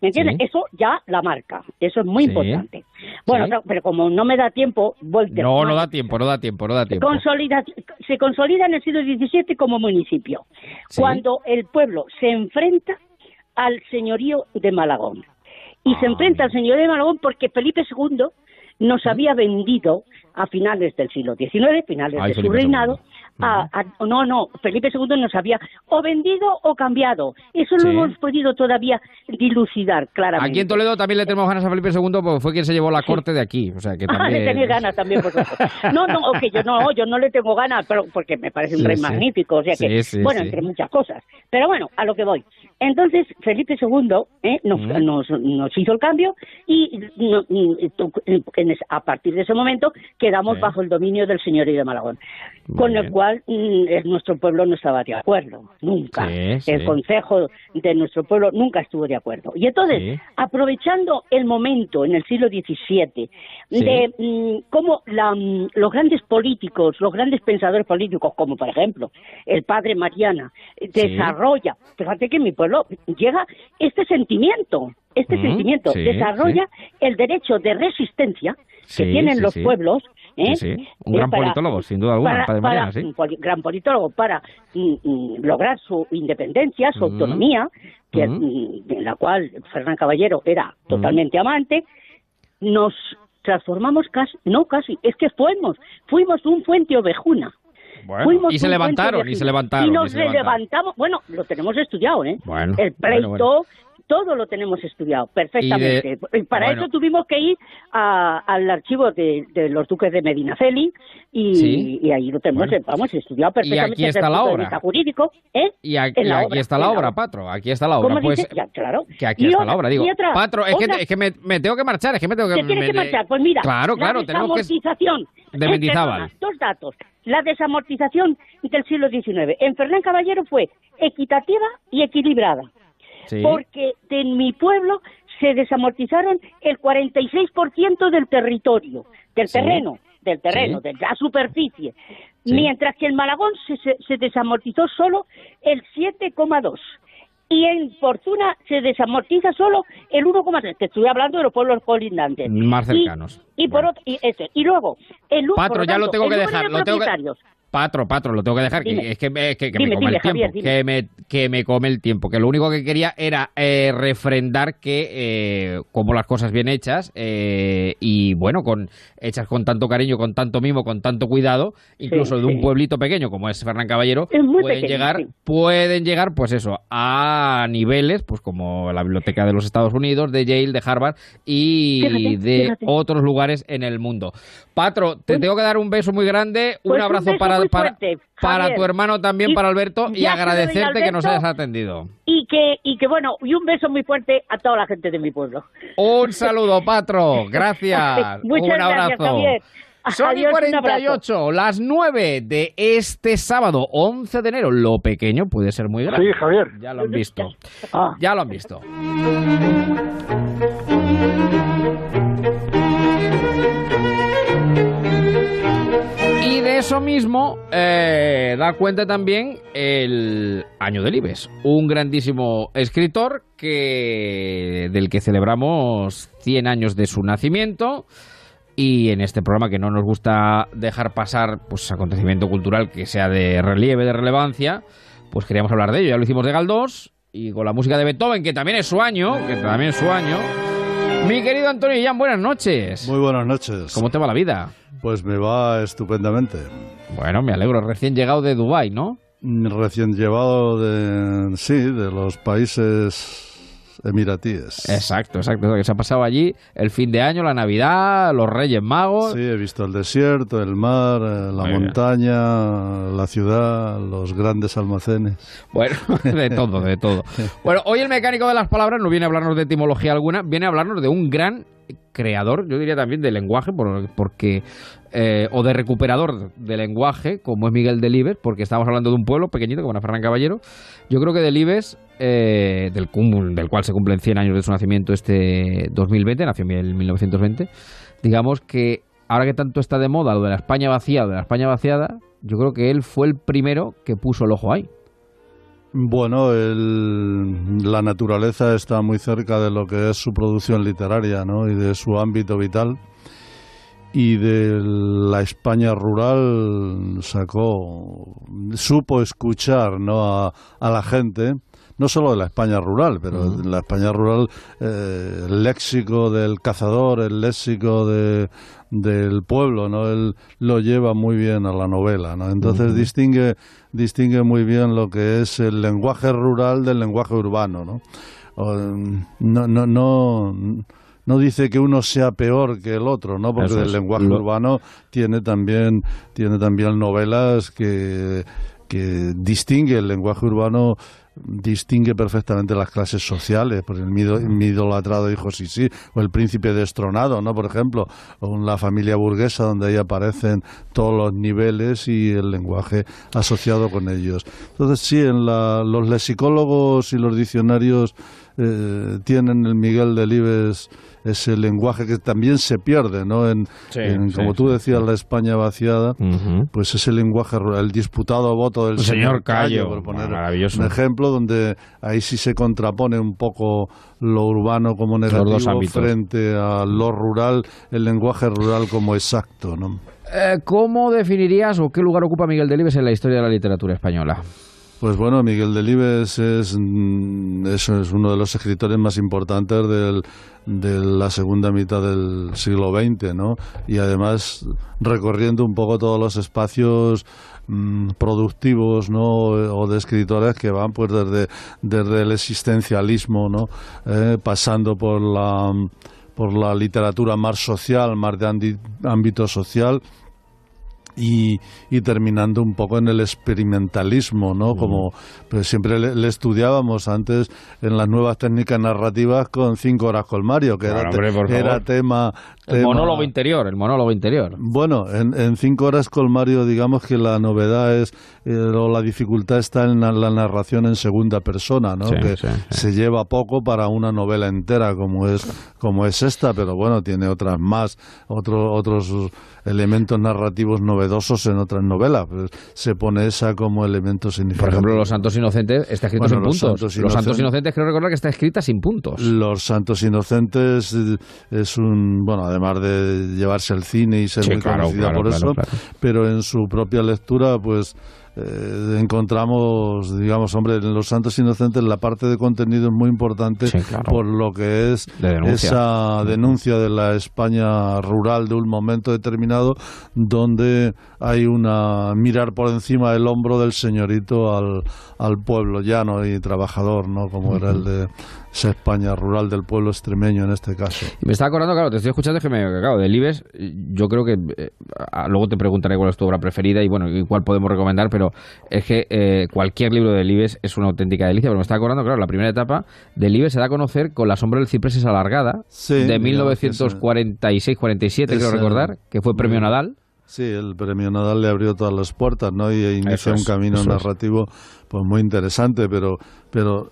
¿Me entiendes? Sí. Eso ya la marca, eso es muy Sí. importante. Bueno, Sí. no, pero como no me da tiempo, voy de- No, no da tiempo, no da tiempo, no da tiempo. Consolida- se consolida en el siglo XVII como municipio. Cuando el pueblo se enfrenta al señorío de Malagón. Y Ah, se enfrenta al señorío de Malagón porque Felipe II nos había vendido a finales del siglo XIX, finales Ay, de su reinado, a- a- no, no, Felipe II nos había o vendido o cambiado. Eso Sí. no hemos podido todavía dilucidar claramente. Aquí en Toledo también le tenemos ganas a Felipe II porque fue quien se llevó la corte de aquí. O sea que Ah, también... le ganas también vosotros. No, no, ok, yo no, yo no le tengo ganas, pero porque me parece un Sí, rey sí. magnífico, o sea que, bueno, entre muchas cosas. Pero bueno, a lo que voy. Entonces, Felipe II ¿eh? nos, Mm. nos, nos hizo el cambio y no- y a partir de ese momento quedamos bajo el dominio del señorío de Malagón. Muy Con bien. el cual nuestro pueblo no estaba de acuerdo, nunca. Sí, sí. El consejo de nuestro pueblo nunca estuvo de acuerdo. Y entonces, Sí. aprovechando el momento en el siglo XVII de mm, cómo la, mm, los grandes políticos, los grandes pensadores políticos, como por ejemplo el padre Mariana, desarrolla, fíjate que en mi pueblo llega este sentimiento, este Mm, sentimiento, sí, desarrolla el derecho de resistencia que Sí, tienen los pueblos. ¿eh? Un Eh, gran para- politólogo, sin duda alguna, para- para- Mariana, un poli- gran politólogo para mm, mm, lograr su independencia, su autonomía, que, mm, en la cual Fernán Caballero era totalmente amante, nos transformamos casi, no casi, es que fuimos, fuimos un fuente ovejuna. Bueno, Fuimos y se levantaron, y se levantaron. Y nos se levantaron. levantamos, bueno, lo tenemos estudiado, ¿eh? Bueno, El pleito, bueno. Todo lo tenemos estudiado perfectamente. Y Y, para bueno. eso tuvimos que ir a- al archivo de, de los duques de Medinaceli y, Sí. y ahí lo tenemos, Bueno. vamos, estudiado perfectamente aquí desde está la de obra. jurídico, ¿eh? Y aquí, y aquí obra, está la obra, obra. Patro. Aquí está la obra. ¿Cómo Pues? Ya, claro. que aquí Y está otra- la obra. Digo, y otra- Patro, es que, es que me, me tengo que marchar, es que me tengo que... ¿Te tienes me- que marchar? Pues mira, Claro, claro, la tenemos que... desamortización. de Eh, Mendizábal. dos datos. La desamortización del siglo XIX en Fernán Caballero fue equitativa y equilibrada. Sí. Porque en mi pueblo se desamortizaron el 46% del territorio, del Sí. terreno, del terreno, Sí. de la superficie. Mientras que en Malagón se, se- se desamortizó solo el 7,2%. Y en Fortuna se desamortiza solo el 1,3%. Te estoy hablando de los pueblos colindantes. Más cercanos. Y, por Bueno. otro, y, ese. y luego, el, Patro, por ya lo tanto, tengo que dejar, de lo tengo que- propietarios. Patro, Patro, lo tengo que dejar, que es que me, que, que Dime, me come dime, el tiempo, Javier, que, me, que me come el tiempo, que lo único que quería era eh, refrendar que eh, como las cosas bien hechas eh, y bueno, con hechas con tanto cariño, con tanto mimo, con tanto cuidado, incluso de un sí. pueblito pequeño como es Fernán Caballero, Es pueden pequeño, llegar, sí. pueden llegar, pues eso, a niveles, pues como la Biblioteca de los Estados Unidos, de Yale, de Harvard y Fíjate, de fíjate. otros lugares en el mundo. Patro, te Pues- tengo que dar un beso muy grande, un Pues un abrazo para, muy para, fuerte, para Javier. tu hermano también, Y para Alberto, y agradecerte que nos hayas atendido. Y que, y que, bueno, y un beso muy fuerte a toda la gente de mi pueblo. Un saludo, Patro. Gracias. Muchas un abrazo. gracias, Javier. Son y Adiós, un abrazo. 48, las 9 de este sábado, 11 de enero. Lo pequeño puede ser muy grande. Sí, Javier. Ya lo han visto. Ah. Ya lo han visto. Eso mismo eh, da cuenta también el Año del Ibes, un grandísimo escritor que, del que celebramos 100 años de su nacimiento y en este programa que no nos gusta dejar pasar pues acontecimiento cultural que sea de relieve, de relevancia, pues queríamos hablar de ello. Ya lo hicimos de Galdós y con la música de Beethoven, que también es su año, que también es su año. Mi querido Antonio Jan, buenas noches. Muy buenas noches. ¿Cómo te va la vida? Pues me va estupendamente. Bueno, me alegro, recién llegado de Dubái, ¿no? Recién llevado de, sí, de los países emiratíes. Exacto, exacto, que se ha pasado allí el fin de año, la Navidad, los Reyes Magos. Sí, he visto el desierto, el mar, eh, la Muy bien. montaña, la ciudad, los grandes almacenes. Bueno, de todo, de todo. Bueno, hoy el mecánico de las palabras no viene a hablarnos de etimología alguna, viene a hablarnos de un gran creador, yo diría también de lenguaje, por- porque eh, o de recuperador de lenguaje, como es Miguel Delibes, porque estamos hablando de un pueblo pequeñito como era Ferran Caballero. Yo creo que Delibes, eh, del, cum- del cual se cumplen 100 años de su nacimiento este 2020, nació en 1920, digamos que ahora que tanto está de moda lo de la España vacía o de la España vaciada, yo creo que él fue el primero que puso el ojo ahí. Bueno, el- la naturaleza está muy cerca de lo que es su producción literaria ¿no? y de su ámbito vital. Y de la España rural sacó, supo escuchar ¿no? a, a la gente, no solo de la España rural, pero en la España rural eh, el léxico del cazador, el léxico de, del pueblo, ¿no? Él lo lleva muy bien a la novela, ¿no? Entonces distingue, distingue muy bien lo que es el lenguaje rural del lenguaje urbano, ¿no? Mm, no, no, no, no dice que uno sea peor que el otro, ¿no? Porque el lenguaje Lo- urbano tiene también, tiene también novelas que, que distingue el lenguaje urbano distingue perfectamente las clases sociales, por el mi, idolatrado hijo sí sí, o el príncipe destronado, ¿no? Por ejemplo, o la familia burguesa donde ahí aparecen todos los niveles y el lenguaje asociado con ellos. Entonces sí, en la, los lexicólogos y los diccionarios eh, tienen el Miguel Delibes ese lenguaje que también se pierde, ¿no? En, Sí, en, sí, como tú sí, decías, la España vaciada, pues ese lenguaje rural, el disputado voto del El señor Cayo, por poner maravilloso. un ejemplo donde ahí sí se contrapone un poco lo urbano como negativo frente a lo rural, el lenguaje rural como exacto, ¿no? Eh, ¿Cómo definirías o qué lugar ocupa Miguel Delibes en la historia de la literatura española? Pues bueno, Miguel Delibes es, mm, es, es uno de los escritores más importantes del, de la segunda mitad del siglo XX, ¿no? Y además recorriendo un poco todos los espacios mm, productivos, ¿no? O de escritores que van pues desde, el existencialismo, ¿no? Eh, pasando por la por la literatura más social, más de ámbito social, y, y terminando un poco en el experimentalismo, ¿no? Como pues siempre le, le estudiábamos antes en las nuevas técnicas narrativas con cinco horas con Mario, que Claro, era, hombre, tema, El monólogo interior, el monólogo interior. Bueno, en, en cinco horas con Mario, digamos que la novedad es, eh, o la dificultad está en la, la narración en segunda persona, ¿no? Sí, que sí, sí. se lleva poco para una novela entera como es, como es esta, pero bueno, tiene otras más, otro, otros elementos narrativos novedosos en otras novelas. Pues se pone esa como elemento Por significativo. ejemplo, Los Santos Inocentes está escrito Bueno, sin Los puntos. Santos Los Santos Inocentes- creo recordar que está escrita sin puntos. Los Santos Inocentes eh, es un, bueno, además de llevarse al cine y ser Sí, muy claro, conocida claro, por claro, eso, pero en su propia lectura, pues eh, encontramos, digamos, hombre, en Los Santos Inocentes la parte de contenido es muy importante Sí, claro. por lo que es De denuncia. esa denuncia de la España rural de un momento determinado donde hay una mirar por encima del hombro del señorito al, al pueblo llano y trabajador, ¿no? Como era el de esa España rural del pueblo extremeño en este caso. Y me estaba acordando, claro, te estoy escuchando, es que me, claro, de Libes, yo creo que, eh, luego te preguntaré cuál es tu obra preferida y bueno, y cuál podemos recomendar, pero es que eh, cualquier libro de Libes es una auténtica delicia, pero me estaba acordando, claro, la primera etapa de Libes se da a conocer con La sombra del ciprés es alargada, Sí, de digamos que 1946-47, creo recordar, que fue premio muy- Nadal. Sí, el premio Nadal le abrió todas las puertas, ¿no? Y inicia Eso es, un camino narrativo pues muy interesante, pero pero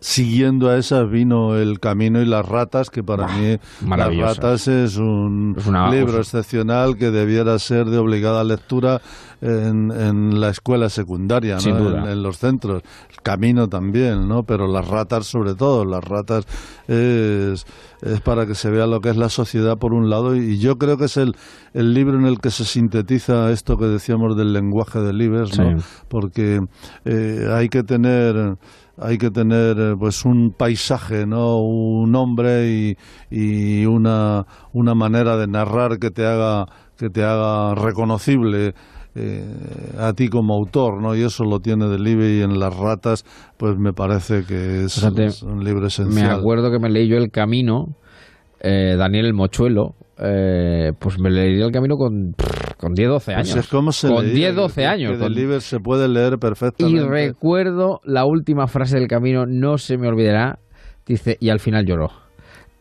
siguiendo a esa vino el camino y las ratas, que para mí las ratas es un Es una- libro es- excepcional que debiera ser de obligada lectura en, en la escuela secundaria, ¿no? En, en los centros. El camino también, ¿no? Pero las ratas sobre todo, las ratas es, es para que se vea lo que es la sociedad por un lado y yo creo que es el, el libro en el que se sintetiza esto que decíamos del lenguaje de Libes, ¿no? Sí. Porque eh, hay que tener hay que tener eh, pues un paisaje, ¿no? Un hombre y, y una, una manera de narrar que te haga que te haga reconocible eh, a ti como autor, ¿no? Y eso lo tiene Delibes y en Las ratas, pues me parece que es, un libro Me esencial. acuerdo que me leí yo El Camino, eh, Daniel el Mochuelo, eh, pues me leí El Camino con, con 10, 12 Pues años. es como se con leía, 10, que- 12 que años. con- Delibes se puede leer Y perfectamente. recuerdo la última frase del camino, no se me olvidará, dice, y al final lloró.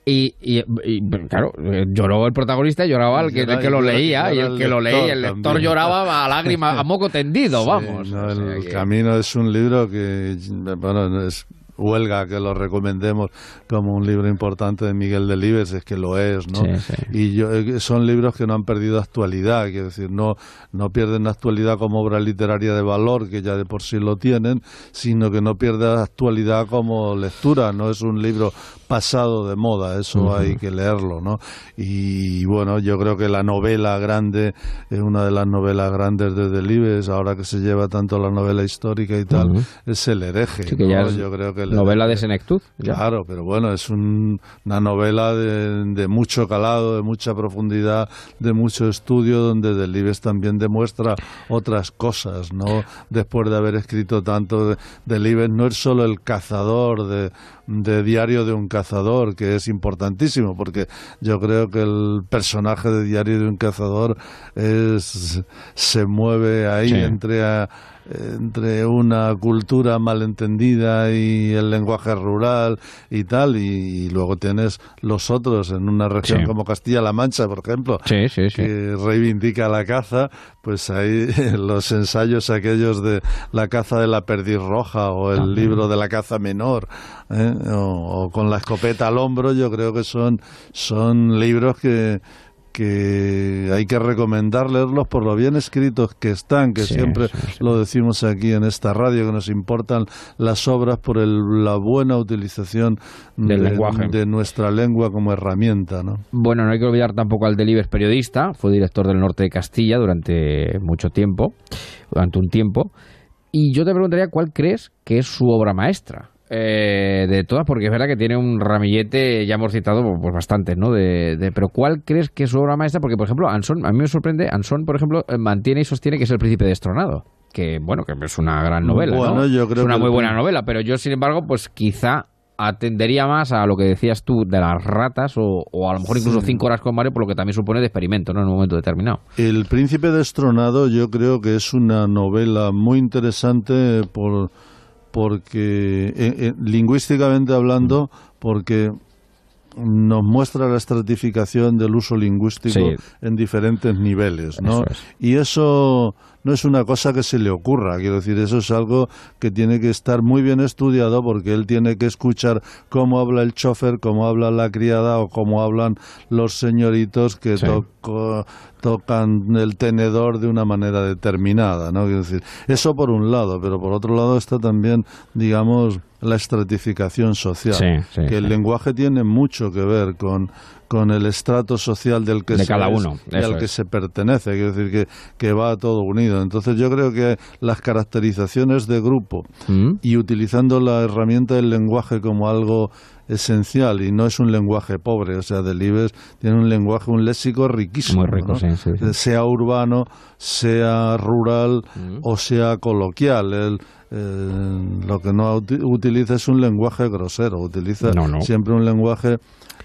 Y, y- y, claro, lloró el protagonista y lloraba el que, el que lo Y leía, y el que lo leía, y el lector también. lloraba a lágrima, a moco tendido, Sí, vamos. no, O sea el que- Camino es un libro que, bueno, es huelga que lo recomendemos como un libro importante de Miguel Delibes, es que lo es, ¿no? Sí, sí. Y yo, eh, son libros que no han perdido actualidad, quiero decir, no, no pierden actualidad como obra literaria de valor, que ya de por sí lo tienen, sino que no pierde actualidad como lectura, no es un libro pasado de moda, eso hay que leerlo, ¿no? Y bueno, yo creo que la novela grande es una de las novelas grandes de Delibes, ahora que se lleva tanto la novela histórica y tal, es el hereje. Sí, ¿no? es yo creo que el novela de senectud. ya. Claro, pero bueno, es un- una novela de, de mucho calado, de mucha profundidad, de mucho estudio, donde Delibes también demuestra otras cosas, ¿no? Después de haber escrito tanto, de- Delibes no es solo el cazador de, de Diario de un cazador, que es importantísimo, porque yo creo que el personaje de Diario de un cazador es, se mueve ahí Sí. entre a- entre una cultura malentendida y el lenguaje rural y tal, y, y luego tienes los otros en una región Sí. como Castilla-La Mancha, por ejemplo, Sí, sí, sí. que reivindica la caza, pues ahí los ensayos aquellos de la caza de la perdiz roja o el También. libro de la caza menor, ¿eh? o, o con la escopeta al hombro, yo creo que son, son libros que que hay que recomendar leerlos por lo bien escritos que están, que Sí, siempre sí, sí. lo decimos aquí en esta radio, que nos importan las obras por el- la buena utilización Del de, lenguaje. de nuestra lengua como herramienta, ¿no? Bueno, no hay que olvidar tampoco al Delibes periodista, fue director del Norte de Castilla durante mucho tiempo, durante un tiempo. Y yo te preguntaría cuál crees que es su obra maestra. Eh, de todas, porque es verdad que tiene un ramillete, ya hemos citado pues bastantes, ¿no? De, de- pero ¿cuál crees que es su obra maestra? Porque, por ejemplo, Anson, a mí me sorprende, Anson, por ejemplo, eh, mantiene y sostiene que es El Príncipe Destronado. Que, bueno, que es una gran novela, Bueno, ¿no? yo creo es una que muy buena novela, pero yo, sin embargo, pues quizá atendería más a lo que decías tú de las ratas o, o a lo mejor incluso Sí. cinco horas con Mario por lo que también supone de experimento ¿no? en un momento determinado. El Príncipe Destronado yo creo que es una novela muy interesante por porque eh, eh, lingüísticamente hablando porque nos muestra la estratificación del uso lingüístico Sí. en diferentes niveles, ¿no? Eso es. Y eso no es una cosa que se le ocurra, quiero decir, eso es algo que tiene que estar muy bien estudiado porque él tiene que escuchar cómo habla el chofer, cómo habla la criada o cómo hablan los señoritos que Sí. Tocan el tenedor de una manera determinada, ¿no? Quiero decir, eso por un lado, pero por otro lado está también, digamos, la estratificación social, Sí, sí, que el sí. lenguaje tiene mucho que ver con, con el estrato social del que De se cada uno, y al que es. se pertenece, quiero decir que, que va todo unido. Entonces yo creo que las caracterizaciones de grupo ¿Mm? y utilizando la herramienta del lenguaje como algo esencial y no es un lenguaje pobre, o sea, Delibes tiene un lenguaje, un léxico riquísimo, Muy rico, ¿no? sí, sí, sí. sea urbano, sea rural Mm. o sea coloquial. Él, eh, lo que no uti- utiliza es un lenguaje grosero, utiliza No, no. siempre un lenguaje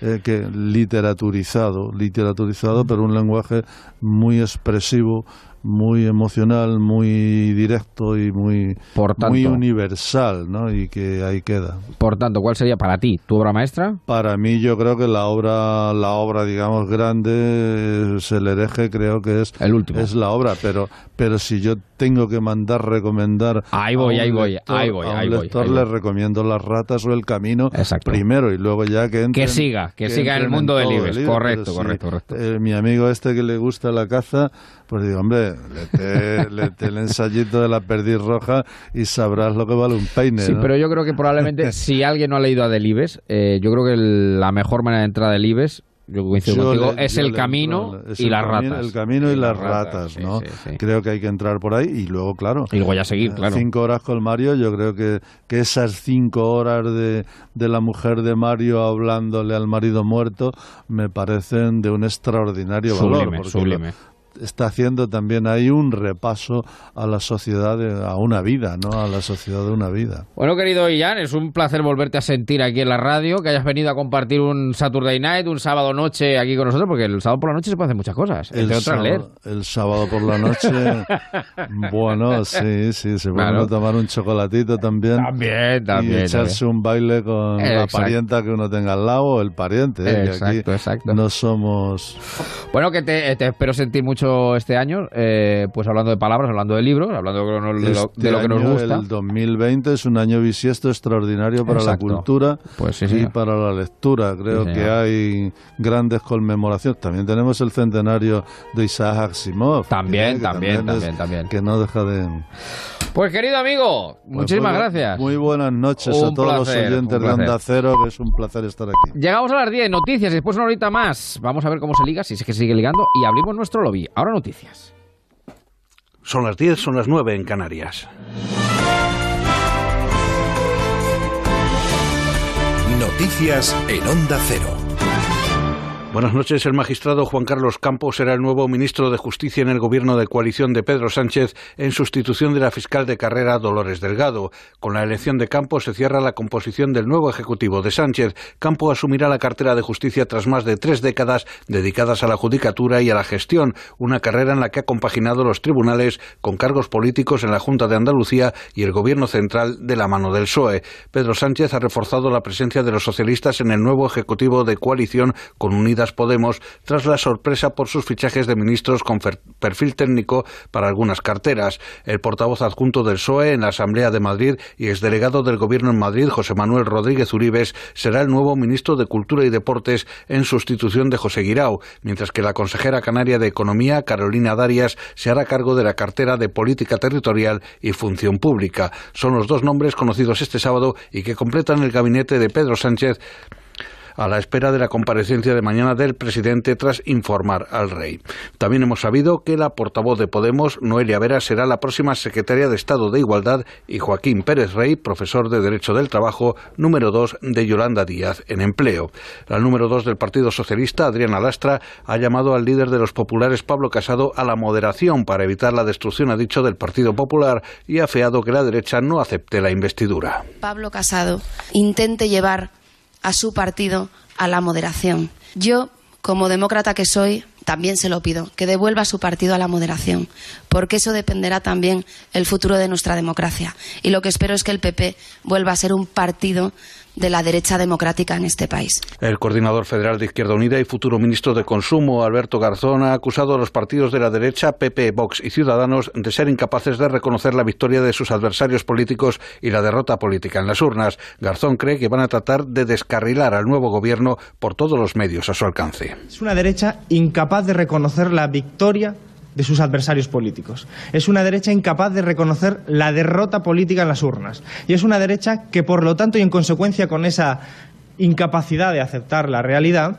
eh, que literaturizado, literaturizado, pero un lenguaje muy expresivo, muy emocional, muy directo y muy, Por tanto, muy universal, ¿no? Y que ahí queda. por tanto, ¿cuál sería para ti tu obra maestra? Para mí yo creo que la obra, la obra digamos grande es el hereje, creo que es El último. es la obra, pero pero si yo tengo que mandar recomendar Ahí voy, ahí voy, lector- ahí voy, a un ahí voy, lector ahí le voy. recomiendo las ratas o el camino Exacto. primero y luego ya que entre Que siga, que siga en el mundo del Libes. Correcto, correcto, correcto. mi amigo este que le gusta la caza, pues digo, hombre, léete, léete el ensayito de la perdiz roja y sabrás lo que vale un peine. Sí, ¿no? pero yo creo que probablemente si alguien no ha leído a Delibes, eh, yo creo que el- la mejor manera de entrar a Delibes, yo coincido Yo contigo, le- es el le camino es y el las camino- ratas. El camino y, las ratas, ¿no? sí, sí. Creo que hay que entrar por ahí y luego, claro. Y luego ya seguir, eh, claro. Cinco horas con Mario, yo creo que, que esas cinco horas de, de la mujer de Mario hablándole al marido muerto me parecen de un extraordinario valor. Sublime, sublime. lo- está haciendo también ahí un repaso a la sociedad, de- a una vida, ¿no? A la sociedad de una vida. Bueno, querido Ian, es un placer volverte a sentir aquí en la radio, que hayas venido a compartir un Saturday Night, un sábado noche aquí con nosotros, porque el sábado por la noche se pueden hacer muchas cosas, entre otras sábado, leer. el sábado por la noche, bueno, sí, sí, se puede Claro. tomar un chocolatito también. También, y también. echarse un baile con la Exacto. parienta que uno tenga al lado o el pariente, ¿eh? Exacto, aquí exacto. no somos... Bueno, que te, te espero sentir mucho hecho este año, eh, pues hablando de palabras, hablando de libros, hablando de lo, de lo- Este de lo que nos gusta. El 2020 es un año bisiesto extraordinario para Exacto. la cultura Pues sí, y señor. para la lectura. Creo Sí, que hay grandes conmemoraciones. También tenemos el centenario de Isaac Asimov. También, que- que también, es- también, también. Que no deja de... Pues querido amigo, Pues muchísimas muy gracias. Muy buenas noches Un a todos placer, los oyentes de Onda. Cero, que es un placer estar aquí. Llegamos a las 10, noticias, y después una horita más. Vamos a ver cómo se liga, si es que sigue ligando, y abrimos nuestro lobby. Ahora noticias. Son las 10, son las 9 en Canarias. Noticias en Onda Cero. Buenas noches. El magistrado Juan Carlos Campos será el nuevo ministro de Justicia en el gobierno de coalición de Pedro Sánchez en sustitución de la fiscal de carrera Dolores Delgado. Con la elección de Campos se cierra la composición del nuevo ejecutivo de Sánchez. Campos asumirá la cartera de justicia tras más de tres décadas dedicadas a la judicatura y a la gestión, una carrera en la que ha compaginado los tribunales con cargos políticos en la Junta de Andalucía y el gobierno central de la mano del PSOE. Pedro Sánchez ha reforzado la presencia de los socialistas en el nuevo ejecutivo de coalición con Podemos tras la sorpresa por sus fichajes de ministros con perfil técnico para algunas carteras. El portavoz adjunto del PSOE en la Asamblea de Madrid y exdelegado del Gobierno en Madrid, José Manuel Rodríguez Uribes, será el nuevo ministro de Cultura y Deportes en sustitución de José Guirao, mientras que la consejera canaria de Economía, Carolina Darias, se hará cargo de la cartera de Política Territorial y Función Pública. Son los dos nombres conocidos este sábado y que completan el gabinete de Pedro Sánchez a la espera de la comparecencia de mañana del presidente tras informar al rey. También hemos sabido que la portavoz de Podemos, Noelia Vera, será la próxima secretaria de Estado de Igualdad y Joaquín Pérez Rey, profesor de Derecho del Trabajo, número 2 de Yolanda Díaz en empleo. La número 2 del Partido Socialista, Adriana Lastra, ha llamado al líder de los populares, Pablo Casado, a la moderación para evitar la destrucción, ha dicho, del Partido Popular y ha afeado que la derecha no acepte la investidura. Pablo Casado intente llevar a su partido a la moderación. Yo, como demócrata que soy, también se lo pido, que devuelva a su partido a la moderación, porque eso dependerá también el futuro de nuestra democracia. Y lo que espero es que el PP vuelva a ser un partido de la derecha democrática en este país. El coordinador federal de Izquierda Unida y futuro ministro de Consumo, Alberto Garzón, ha acusado a los partidos de la derecha, PP, Vox y Ciudadanos, de ser incapaces de reconocer la victoria de sus adversarios políticos y la derrota política en las urnas. Garzón cree que van a tratar de descarrilar al nuevo gobierno por todos los medios a su alcance. Es una derecha incapaz de reconocer la victoria de sus adversarios políticos. Es una derecha incapaz de reconocer la derrota política en las urnas. Y es una derecha que, por lo tanto, y en consecuencia con esa incapacidad de aceptar la realidad,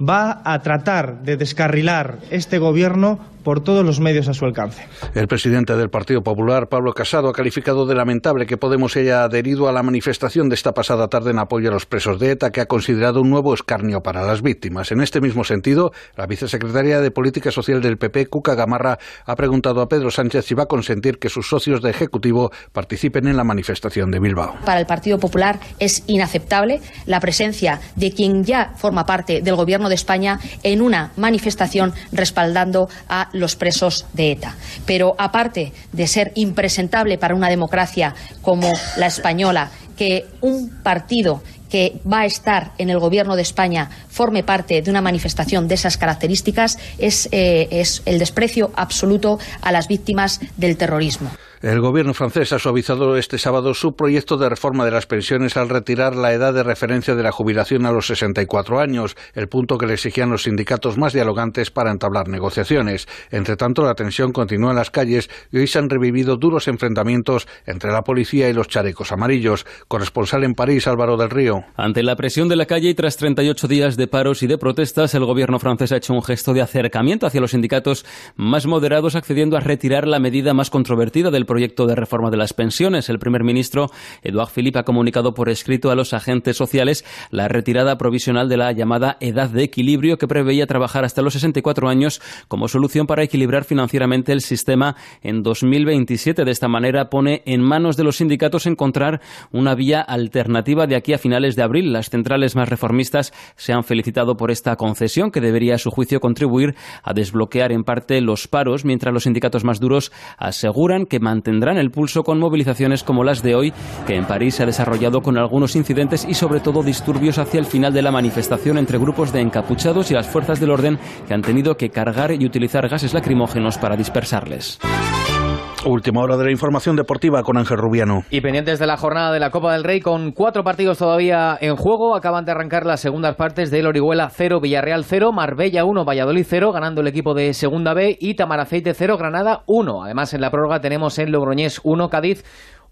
va a tratar de descarrilar este gobierno por todos los medios a su alcance. El presidente del Partido Popular, Pablo Casado, ha calificado de lamentable que Podemos haya adherido a la manifestación de esta pasada tarde en apoyo a los presos de ETA, que ha considerado un nuevo escarnio para las víctimas. En este mismo sentido, la vicesecretaria de Política Social del PP, Cuca Gamarra, ha preguntado a Pedro Sánchez si va a consentir que sus socios de Ejecutivo participen en la manifestación de Bilbao. Para el Partido Popular es inaceptable la presencia de quien ya forma parte del Gobierno de España en una manifestación respaldando a los presos de ETA. Pero aparte de ser impresentable para una democracia como la española, que un partido que va a estar en el gobierno de España forme parte de una manifestación de esas características es, eh, es el desprecio absoluto a las víctimas del terrorismo. El gobierno francés ha suavizado este sábado su proyecto de reforma de las pensiones al retirar la edad de referencia de la jubilación a los 64 años, el punto que le exigían los sindicatos más dialogantes para entablar negociaciones. Entre tanto, la tensión continúa en las calles y hoy se han revivido duros enfrentamientos entre la policía y los chalecos amarillos. Corresponsal en París, Álvaro del Río. Ante la presión de la calle y tras 38 días de paros y de protestas, el gobierno francés ha hecho un gesto de acercamiento hacia los sindicatos más moderados, accediendo a retirar la medida más controvertida del proyecto de reforma de las pensiones. El primer ministro, Edouard Philippe, ha comunicado por escrito a los agentes sociales la retirada provisional de la llamada edad de equilibrio que preveía trabajar hasta los 64 años como solución para equilibrar financieramente el sistema en 2027. De esta manera pone en manos de los sindicatos encontrar una vía alternativa de aquí a finales de abril. Las centrales más reformistas se han felicitado por esta concesión que debería, a su juicio, contribuir a desbloquear en parte los paros, mientras los sindicatos más duros aseguran que mantendrán el pulso con movilizaciones como las de hoy, que en París se ha desarrollado con algunos incidentes y sobre todo disturbios hacia el final de la manifestación entre grupos de encapuchados y las fuerzas del orden que han tenido que cargar y utilizar gases lacrimógenos para dispersarles. Última hora de la información deportiva con Ángel Rubiano. Y pendientes de la jornada de la Copa del Rey, con cuatro partidos todavía en juego, acaban de arrancar las segundas partes del Orihuela 0, Villarreal 0, Marbella 1, Valladolid 0, ganando el equipo de Segunda B, y Tamaraceite 0, Granada 1. Además, en la prórroga tenemos en Logroñés 1, Cádiz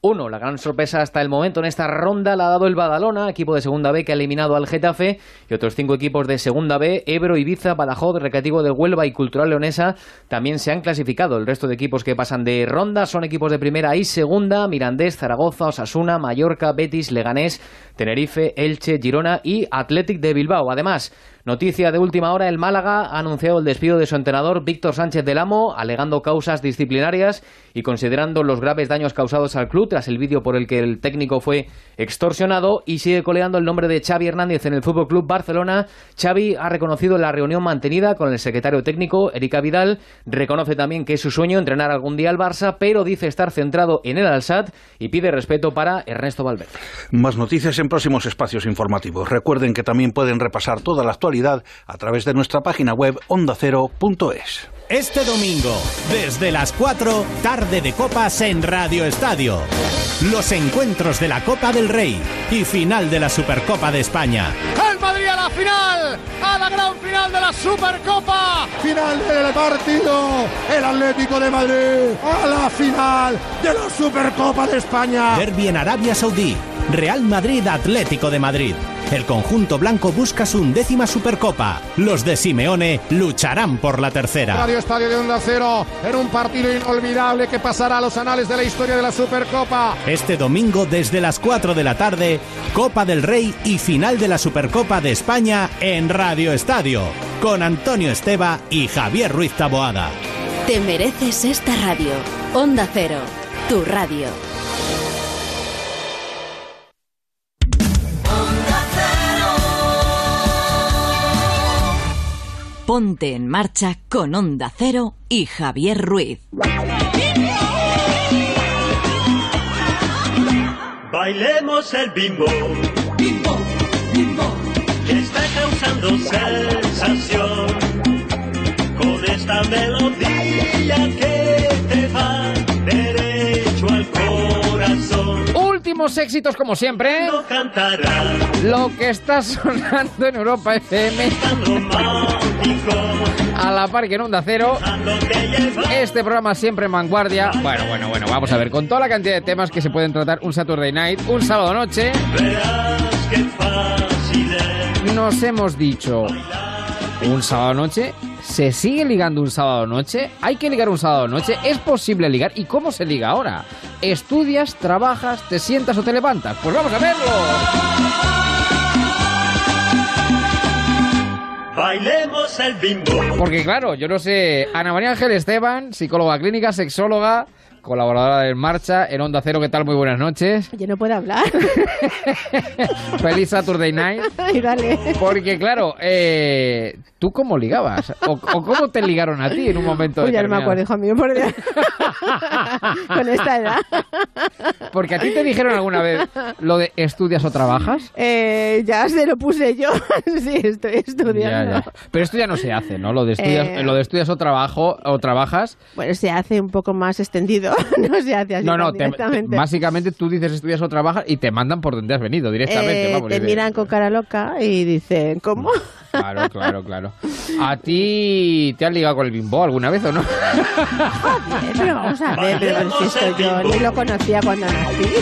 1. La gran sorpresa hasta el momento en esta ronda la ha dado el Badalona, equipo de Segunda B que ha eliminado al Getafe, y otros cinco equipos de Segunda B, Ebro, Ibiza, Badajoz, Recreativo de Huelva y Cultural Leonesa, también se han clasificado. El resto de equipos que pasan de ronda son equipos de primera y segunda, Mirandés, Zaragoza, Osasuna, Mallorca, Betis, Leganés, Tenerife, Elche, Girona y Athletic de Bilbao. Además, Noticia de última hora, el Málaga ha anunciado el despido de su entrenador Víctor Sánchez del Amo, alegando causas disciplinarias y considerando los graves daños causados al club tras el vídeo por el que el técnico fue extorsionado y sigue coleando el nombre de Xavi Hernández en el Fútbol Club Barcelona. Xavi ha reconocido la reunión mantenida con el secretario técnico Erika Vidal, reconoce también que es su sueño entrenar algún día al Barça, pero dice estar centrado en el Alsat y pide respeto para Ernesto Valverde. Más noticias en próximos espacios informativos. Recuerden que también pueden repasar toda la actualidad a través de nuestra página web ondacero.es. Este domingo, desde las 4, tarde de copas en Radio Estadio. Los encuentros de la Copa del Rey y final de la Supercopa de España. El Madrid a la final, a la gran final de la Supercopa. Final del partido, el Atlético de Madrid a la final de la Supercopa de España. Derby en Arabia Saudí, Real Madrid Atlético de Madrid. El conjunto blanco busca su undécima Supercopa. Los de Simeone lucharán por la tercera. Radio Estadio de Onda Cero en un partido inolvidable que pasará a los anales de la historia de la Supercopa. Este domingo desde las 4 de la tarde, Copa del Rey y final de la Supercopa de España en Radio Estadio, con Antonio Esteba y Javier Ruiz Taboada. Te mereces esta radio. Onda Cero, tu radio. Ponte en marcha con Onda Cero y Javier Ruiz. Bailemos el bimbo. Bimbo, bimbo. Que está causando sensación. Con esta melodía que Éxitos como siempre. No. Lo que está sonando en Europa FM. A la par que en Onda Cero. Este programa siempre en vanguardia. Bueno, bueno, bueno, vamos a ver. Con toda la cantidad de temas que se pueden tratar un Saturday Night, un sábado noche. Nos hemos dicho. Un sábado noche. ¿Se sigue ligando un sábado noche? ¿Hay que ligar un sábado noche? ¿Es posible ligar? ¿Y cómo se liga ahora? ¿Estudias, trabajas, te sientas o te levantas? Pues vamos a verlo. Bailemos el bimbo. Porque claro, yo no sé, Ana María Ángel Esteban, psicóloga clínica, sexóloga, colaboradora de En Marcha, en Onda Cero, ¿qué tal? Muy buenas noches. Yo no puedo hablar. Feliz Saturday Night. Ay, dale. Porque claro, eh, ¿tú cómo ligabas? O, o cómo te ligaron a ti en un momento Uy, ya no me determinado? acuerdo, hijo mío, por Dios. Con esta edad. Porque a ti te dijeron alguna vez lo de estudias o trabajas. Eh, ya se lo puse yo. sí, estoy estudiando. Ya, ya. Pero esto ya no se hace, ¿no? Lo de estudias, Eh. lo de estudias o trabajo o trabajas. Bueno, se hace un poco más extendido. no se hace así No, no, te- básicamente tú dices estudias o trabajas y te mandan por donde has venido directamente. Eh, vamos, te miran con cara loca y dicen, ¿cómo? Claro, claro, claro. ¿A ti te has ligado con el bimbo alguna vez o no? Pero vamos a ver, pero, pero si esto yo ni lo conocía cuando nací.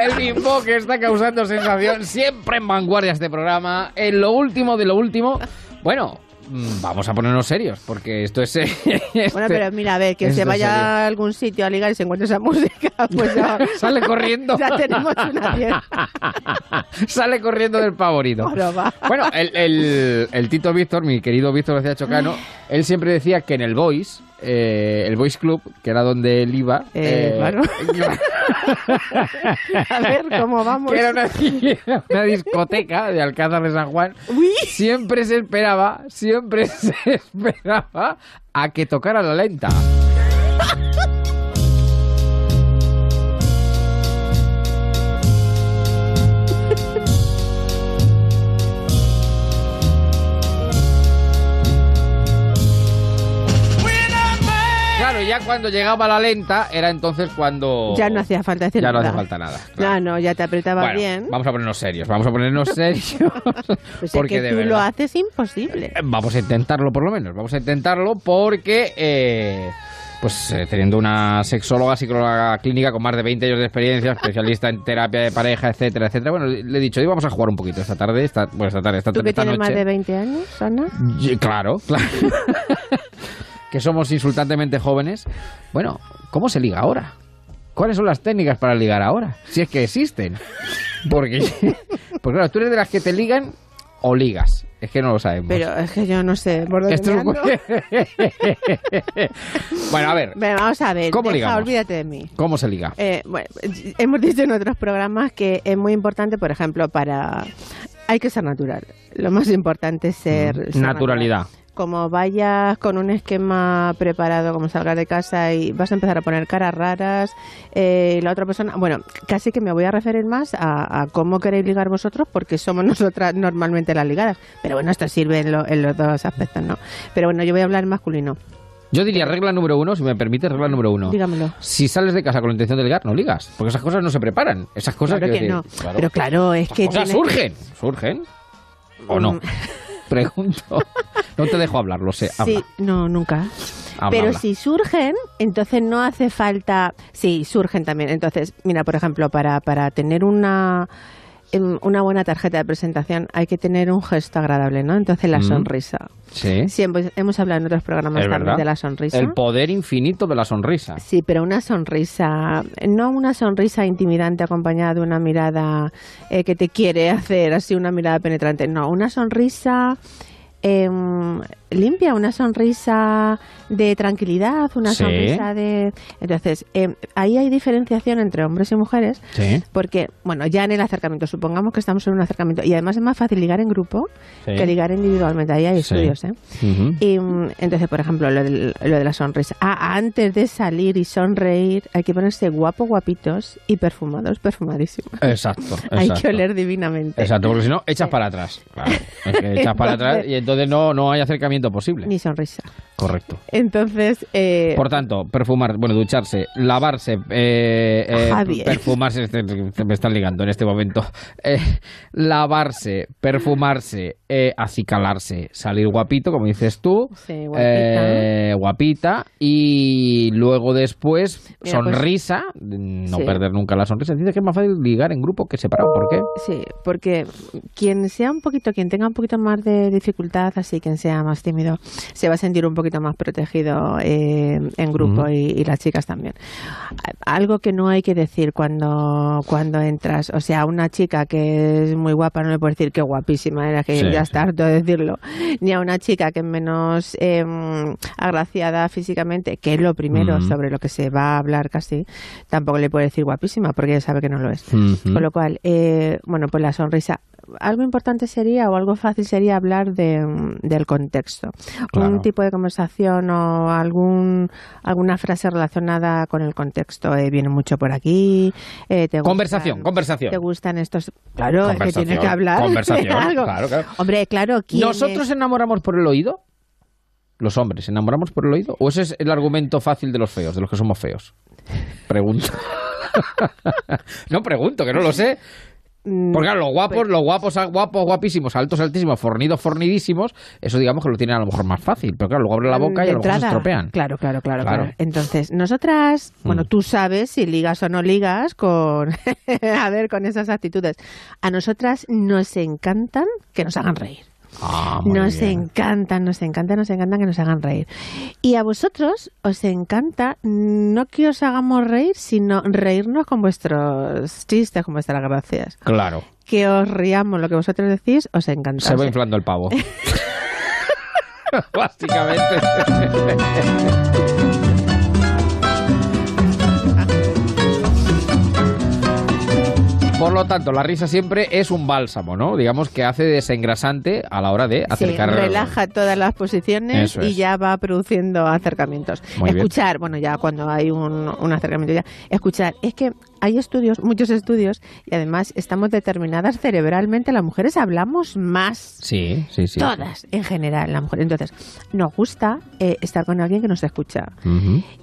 El bimbo que está causando sensación siempre en vanguardia este programa. En lo último de lo último. Bueno, vamos a ponernos serios porque esto es... Bueno, pero mira, a ver, que se vaya a algún sitio a ligar y se encuentre esa música, pues ya... Sale corriendo. Ya tenemos una fiesta. Sale corriendo del favorito. Bueno, el, el- el Tito Víctor, mi querido Víctor García Chocano, él siempre decía que en el Boys, eh, el Boys Club, que era donde él iba... Eh, claro. A ver, ¿cómo vamos? que era una, una discoteca de Alcázar de San Juan, siempre se esperaba, siempre se esperaba a que tocara la lenta. Ya cuando llegaba la lenta, era entonces cuando... Ya no hacía falta decir Ya no hace falta nada. No, no, ya te apretaba Bueno, bien. vamos a ponernos serios, vamos a ponernos serios. Pues porque es que de tú lo haces imposible. Vamos a intentarlo por lo menos, vamos a intentarlo porque, eh, pues eh, teniendo una sexóloga, psicóloga clínica con más de 20 años de experiencia, especialista en terapia de pareja, etcétera, etcétera, bueno, le he dicho, hoy vamos a jugar un poquito esta tarde, esta, bueno, esta tarde, esta, ¿Tú que esta tienes más noche. de 20 años, Ana? Y- Claro, claro. que somos insultantemente jóvenes. Bueno, ¿cómo se liga ahora? ¿Cuáles son las técnicas para ligar ahora? Si es que existen. Porque, porque claro, tú eres de las que te ligan o ligas. Es que no lo sabemos. Pero es que yo no sé por dónde Esto bueno, a ver, vamos a ver. ¿Cómo deja, olvídate de mí. ¿cómo se liga? Eh, bueno, hemos dicho en otros programas que es muy importante, por ejemplo, para... Hay que ser natural. Lo más importante es ser... ser Mm, Naturalidad. natural. Como vayas con un esquema preparado, como salgas de casa y vas a empezar a poner caras raras, eh, la otra persona... Bueno, casi que me voy a referir más a, a cómo queréis ligar vosotros, porque somos nosotras normalmente las ligadas. Pero bueno, esto sirve en, lo- en los dos aspectos, ¿no? Pero bueno, yo voy a hablar en masculino. Yo diría regla número uno, si me permite, regla número uno. Dígamelo. Si sales de casa con la intención de ligar, no ligas. Porque esas cosas no se preparan. Esas cosas Claro que no. Pero claro, es que... cosas surgen. ¿Surgen? ¿O no? Pregunto. No te dejo hablar, lo sé. Sí, no, nunca. Habla, Pero habla. si surgen, entonces no hace falta. Sí, surgen también. Entonces, mira, por ejemplo, para, para tener una, una buena tarjeta de presentación hay que tener un gesto agradable, ¿no? Entonces, la Mm. sonrisa. Sí. Siempre hemos hablado en otros programas también verdad. de la sonrisa. El poder infinito de la sonrisa. Sí, pero una sonrisa, no una sonrisa intimidante acompañada de una mirada eh, que te quiere hacer así una mirada penetrante, no, una sonrisa em, limpia, una sonrisa de tranquilidad, una Sí. sonrisa de... Entonces, em, ahí hay diferenciación entre hombres y mujeres, Sí. porque, bueno, ya en el acercamiento, supongamos que estamos en un acercamiento, y además es más fácil ligar en grupo Sí. que ligar individualmente, ahí hay estudios, ¿eh? Y mm, entonces, por ejemplo, lo, del- lo de la sonrisa. Ah, antes de salir y sonreír, hay que ponerse guapo, guapitos y perfumados, perfumadísimos. Exacto. Hay que oler divinamente. Exacto, porque si no, echas para atrás. Claro, es que echas para atrás y entonces no, no hay acercamiento posible. Ni sonrisa. Correcto. Entonces, eh, Por tanto, perfumar, bueno, ducharse, lavarse, eh, eh, perfumarse, este- este- me están ligando en este momento, lavarse, perfumarse, acicalarse, salir guapito, como dices tú, Sí, guapita. guapita, y luego después Mira, pues- sonrisa, no Sí. perder nunca la sonrisa. Dice que es más fácil ligar en grupo que separado, ¿por qué? sí, porque quien sea un poquito, quien tenga un poquito más de dificultad, así quien sea más tímido, se va a sentir un poquito más protegido eh, en grupo y, y las chicas también. Algo que no hay que decir cuando, cuando entras, o sea, una chica que es muy guapa, no le puedo decir que guapísima era, que Sí, ya sí. está harto de decirlo, ni a una chica que es menos eh, agraciada físicamente, que es lo primero sobre lo que se va a hablar casi, tampoco le puedo decir guapísima porque ella sabe que no lo es. Con lo cual, eh, bueno, pues la sonrisa. Algo importante sería, o algo fácil sería hablar de, del contexto. Claro. Un tipo de conversación o algún, alguna frase relacionada con el contexto. eh, viene mucho por aquí. eh, te gustan- Conversación, conversación. ¿Te gustan estos? Claro, es que tienes que hablar. de conversación, algo. claro, claro. Hombre, claro, ¿quién ¿Nosotros es? enamoramos por el oído? Los hombres, ¿enamoramos por el oído? ¿O ese es el argumento fácil de los feos, de los que somos feos? Pregunto. no pregunto, que no lo sé. Mm, Porque claro, los guapos, pues los guapos, guapos, guapísimos, altos, altísimos, fornidos, fornidísimos, eso digamos que lo tienen a lo mejor más fácil. Pero claro, luego abren la boca y a lo mejor se estropean. Claro, claro, claro, Claro. claro. Entonces, nosotras, bueno, Mm. tú sabes si ligas o no ligas con, a ver, con esas actitudes. A nosotras nos encantan que nos hagan reír. Ah, Nos bien. encantan, nos encantan, nos encantan que nos hagan reír. Y a vosotros os encanta no que os hagamos reír, sino reírnos con vuestros chistes, con vuestras gracias. Claro, Que os riamos lo que vosotros decís, os encanta. se va inflando el pavo. Básicamente. Por lo tanto, la risa siempre es un bálsamo, ¿no? Digamos que hace desengrasante a la hora de Sí, acercar... relaja todas las posiciones Eso y es. ya va produciendo acercamientos. Muy bien. escuchar, bueno, ya cuando hay un, un acercamiento, ya, escuchar. Es que hay estudios, muchos estudios, y además estamos determinadas cerebralmente, las mujeres hablamos más. Sí, sí, sí. Todas, en general, las mujeres. Entonces, nos gusta eh, estar con alguien que nos escucha.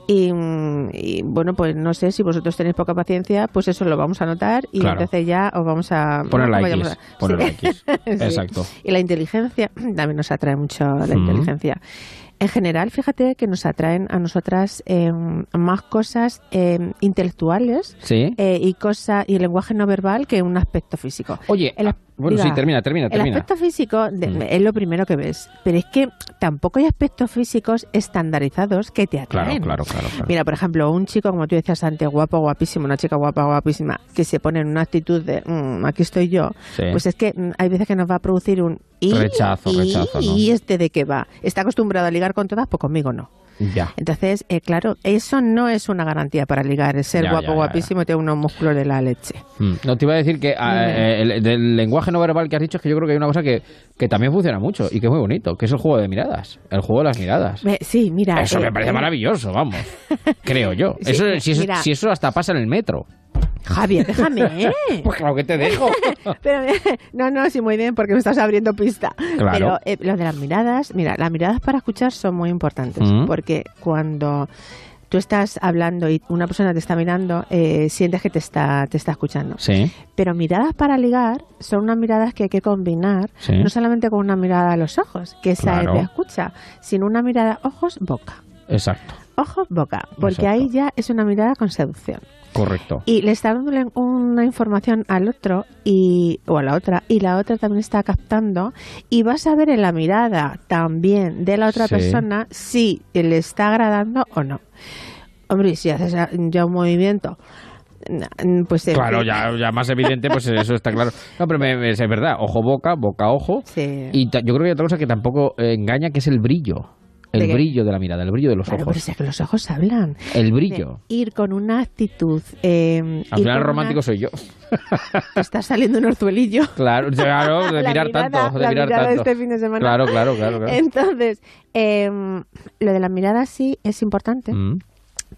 Y, mm, y, bueno, pues no sé si vosotros tenéis poca paciencia, pues eso lo vamos a notar y Claro. Entonces ya os vamos a Poner la ¿cómo X, llamamos? poner la Sí. X. Sí. Exacto. Y la inteligencia también nos atrae mucho la Mm. inteligencia. En general, fíjate que nos atraen a nosotras eh, más cosas eh, intelectuales Sí. eh, y cosa y el lenguaje no verbal que un aspecto físico. Oye, El ah, bueno, sí, diga, termina, termina, El termina. aspecto físico de- Mm. es lo primero que ves, pero es que tampoco hay aspectos físicos estandarizados que te atraen. claro, claro, claro. Mira, por ejemplo, un chico, como tú decías antes, guapo, guapísimo, una chica guapa, guapísima, que se pone en una actitud de "Mm, aquí estoy yo, Sí. pues es que mm, hay veces que nos va a producir un y, Rechazo, y, rechazo, ¿no? ¿Y este de qué va? ¿Está acostumbrado a ligar con todas? Pues conmigo no. Ya. Entonces, eh, claro, eso no es una garantía para ligar, el ser Ya, guapo, ya, guapísimo y tener unos músculos de la leche. Mm. No te iba a decir que ah, eh, el, del lenguaje no verbal que has dicho es que yo creo que hay una cosa que, que también funciona mucho y que es muy bonito, que es el juego de miradas, el juego de las miradas. Sí, mira. Eso eh, me parece eh, maravilloso, vamos. Creo yo. Sí, eso, si, eso, mira. si eso hasta pasa en el metro. Javier, déjame, ¿eh? Pues claro que te dejo. Pero, no, no, sí, muy bien, porque me estás abriendo pista. Claro. Pero eh, lo de las miradas, mira, las miradas para escuchar son muy importantes, Mm. porque cuando tú estás hablando y una persona te está mirando, eh, sientes que te está, te está escuchando. Sí. Pero miradas para ligar son unas miradas que hay que combinar, Sí. no solamente con una mirada a los ojos, que esa Claro. es de escucha, sino una mirada ojos-boca. Exacto. Ojos-boca, porque Exacto. ahí ya es una mirada con seducción. Correcto. Y le está dando una información al otro y, o a la otra, y la otra también está captando, y vas a ver en la mirada también de la otra Sí. persona si le está agradando o no. Hombre, si haces ya un movimiento, pues Claro, ya, ya más evidente, pues eso está claro. No, pero me- me- es verdad, ojo-boca, boca-ojo. Y ta- yo creo que hay otra cosa que tampoco eh, engaña, que es el brillo. El brillo de la mirada, el brillo de los Claro, pero ojos. si es que los ojos hablan. El brillo. De ir con una actitud. eh, Al final romántico una- soy yo. te está saliendo un orzuelillo. Claro, claro, de La mirar mirada- tanto, de la mirar tanto. este fin de semana. Claro, claro, claro. claro. Entonces, eh, lo de la mirada sí es importante, Mm,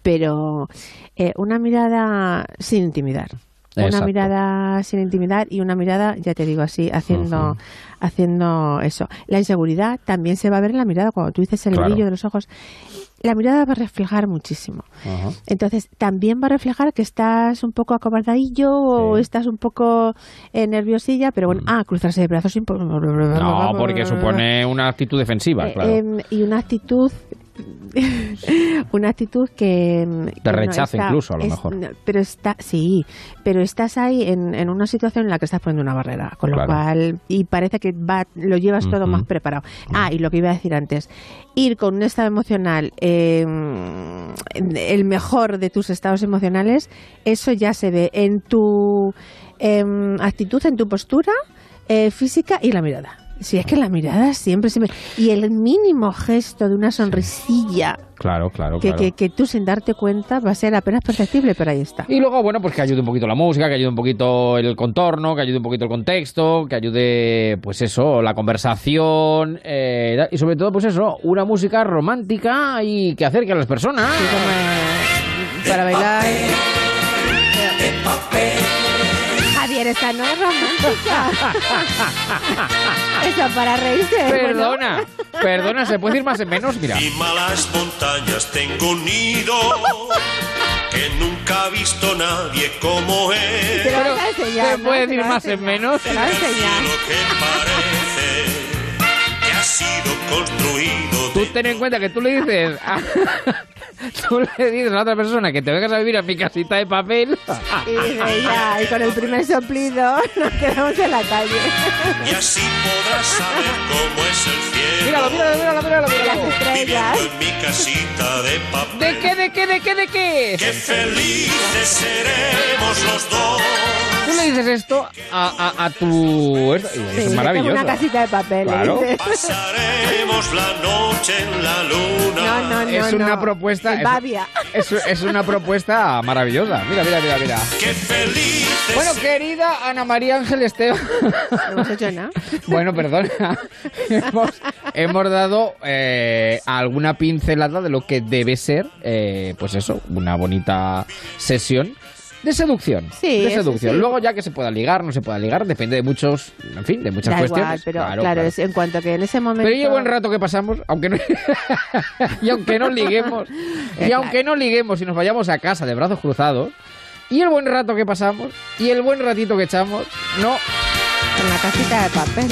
pero eh, una mirada sin intimidar. Una Exacto. mirada sin intimidar y una mirada, ya te digo así, haciendo, haciendo eso. La inseguridad también se va a ver en la mirada cuando tú dices el Claro. brillo de los ojos. La mirada va a reflejar muchísimo. Entonces, también va a reflejar que estás un poco acobardadillo o estás un poco eh, nerviosilla, pero bueno, ah, cruzarse de brazos. No, porque supone una actitud defensiva, Eh, claro. em, y una actitud una actitud que que rechazo incluso, a lo mejor. no, pero está sí pero estás ahí en, en una situación en la que estás poniendo una barrera con lo cual y parece que va lo llevas todo más preparado. Ah y lo que iba a decir antes ir con un estado emocional eh, el mejor de tus estados emocionales eso ya se ve en tu em, actitud en tu postura eh, física y la mirada si es que la mirada siempre siempre y el mínimo gesto de una sonrisilla Claro, claro, que, claro. que, que tú sin darte cuenta va a ser apenas perceptible, pero ahí está. Y luego, bueno, pues que ayude un poquito la música, que ayude un poquito el contorno, que ayude un poquito el contexto, que ayude, pues eso, la conversación eh, y sobre todo, pues eso, una música romántica y que acerque a las personas. Para bailar. Javier, esta no es romántica. Eso para reírse. bueno. Perdona, perdona, ¿se puede ir más en menos? Mira. Encima las montañas tengo un nido que nunca ha visto nadie como él. Te lo vas a enseñar. ¿Se ¿no? puede Te ir lo vas a más en menos? Te lo vas a enseñar. Lo que parece que ha sido construido Tú ten en cuenta que tú le dices a, tú le dices a la otra persona que te vengas a vivir a mi casita de papel. Y dice, ya, y con el primer soplido nos quedamos en la calle. y así podrás saber cómo es el cielo. Míralo, míralo, míralo, míralo, míralo. Las estrellas. Viviendo en mi casita de papel. ¿De qué, de qué, de qué, de qué? Qué felices seremos los dos Tú le dices esto a, a, a tu... Es, es Sí, maravilloso. Una casita de papel. Claro. Pasaremos la noche en la luna. No, no, no. es una no. propuesta... Es-. Es, es una propuesta maravillosa. Mira, mira, mira, mira. Qué felices. Bueno, querida Ana María Ángel Esteban. No hemos hecho nada. Bueno, perdona. hemos, hemos dado eh, alguna pincelada de lo que debe ser, eh, pues eso, una bonita sesión de seducción. Sí, de seducción. sí. Luego ya que se pueda ligar, no se pueda ligar, depende de muchos, en fin, de muchas Da cuestiones. igual, pero Claro, claro, claro. es en cuanto que en ese momento... Pero y el buen rato que pasamos, aunque no, y aunque no liguemos, y aunque no liguemos y nos vayamos a casa de brazos cruzados, y el buen rato que pasamos, y el buen ratito que echamos, no, En la casita de papel.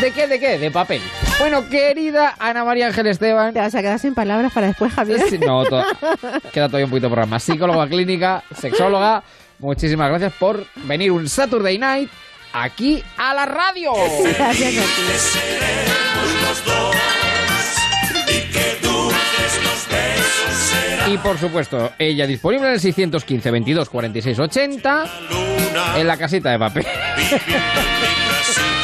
¿De qué? ¿De qué? De papel. Bueno, querida Ana María Ángel Esteban. Te vas a quedar sin palabras para después, Javier. Sí, No, to- queda todavía un poquito por más. Psicóloga clínica, sexóloga, muchísimas gracias por venir un Saturday night aquí a la radio. Gracias a ti. Seremos los dos. Y por supuesto, ella disponible en el 615 22 46 80 Luna. en la casita de papel.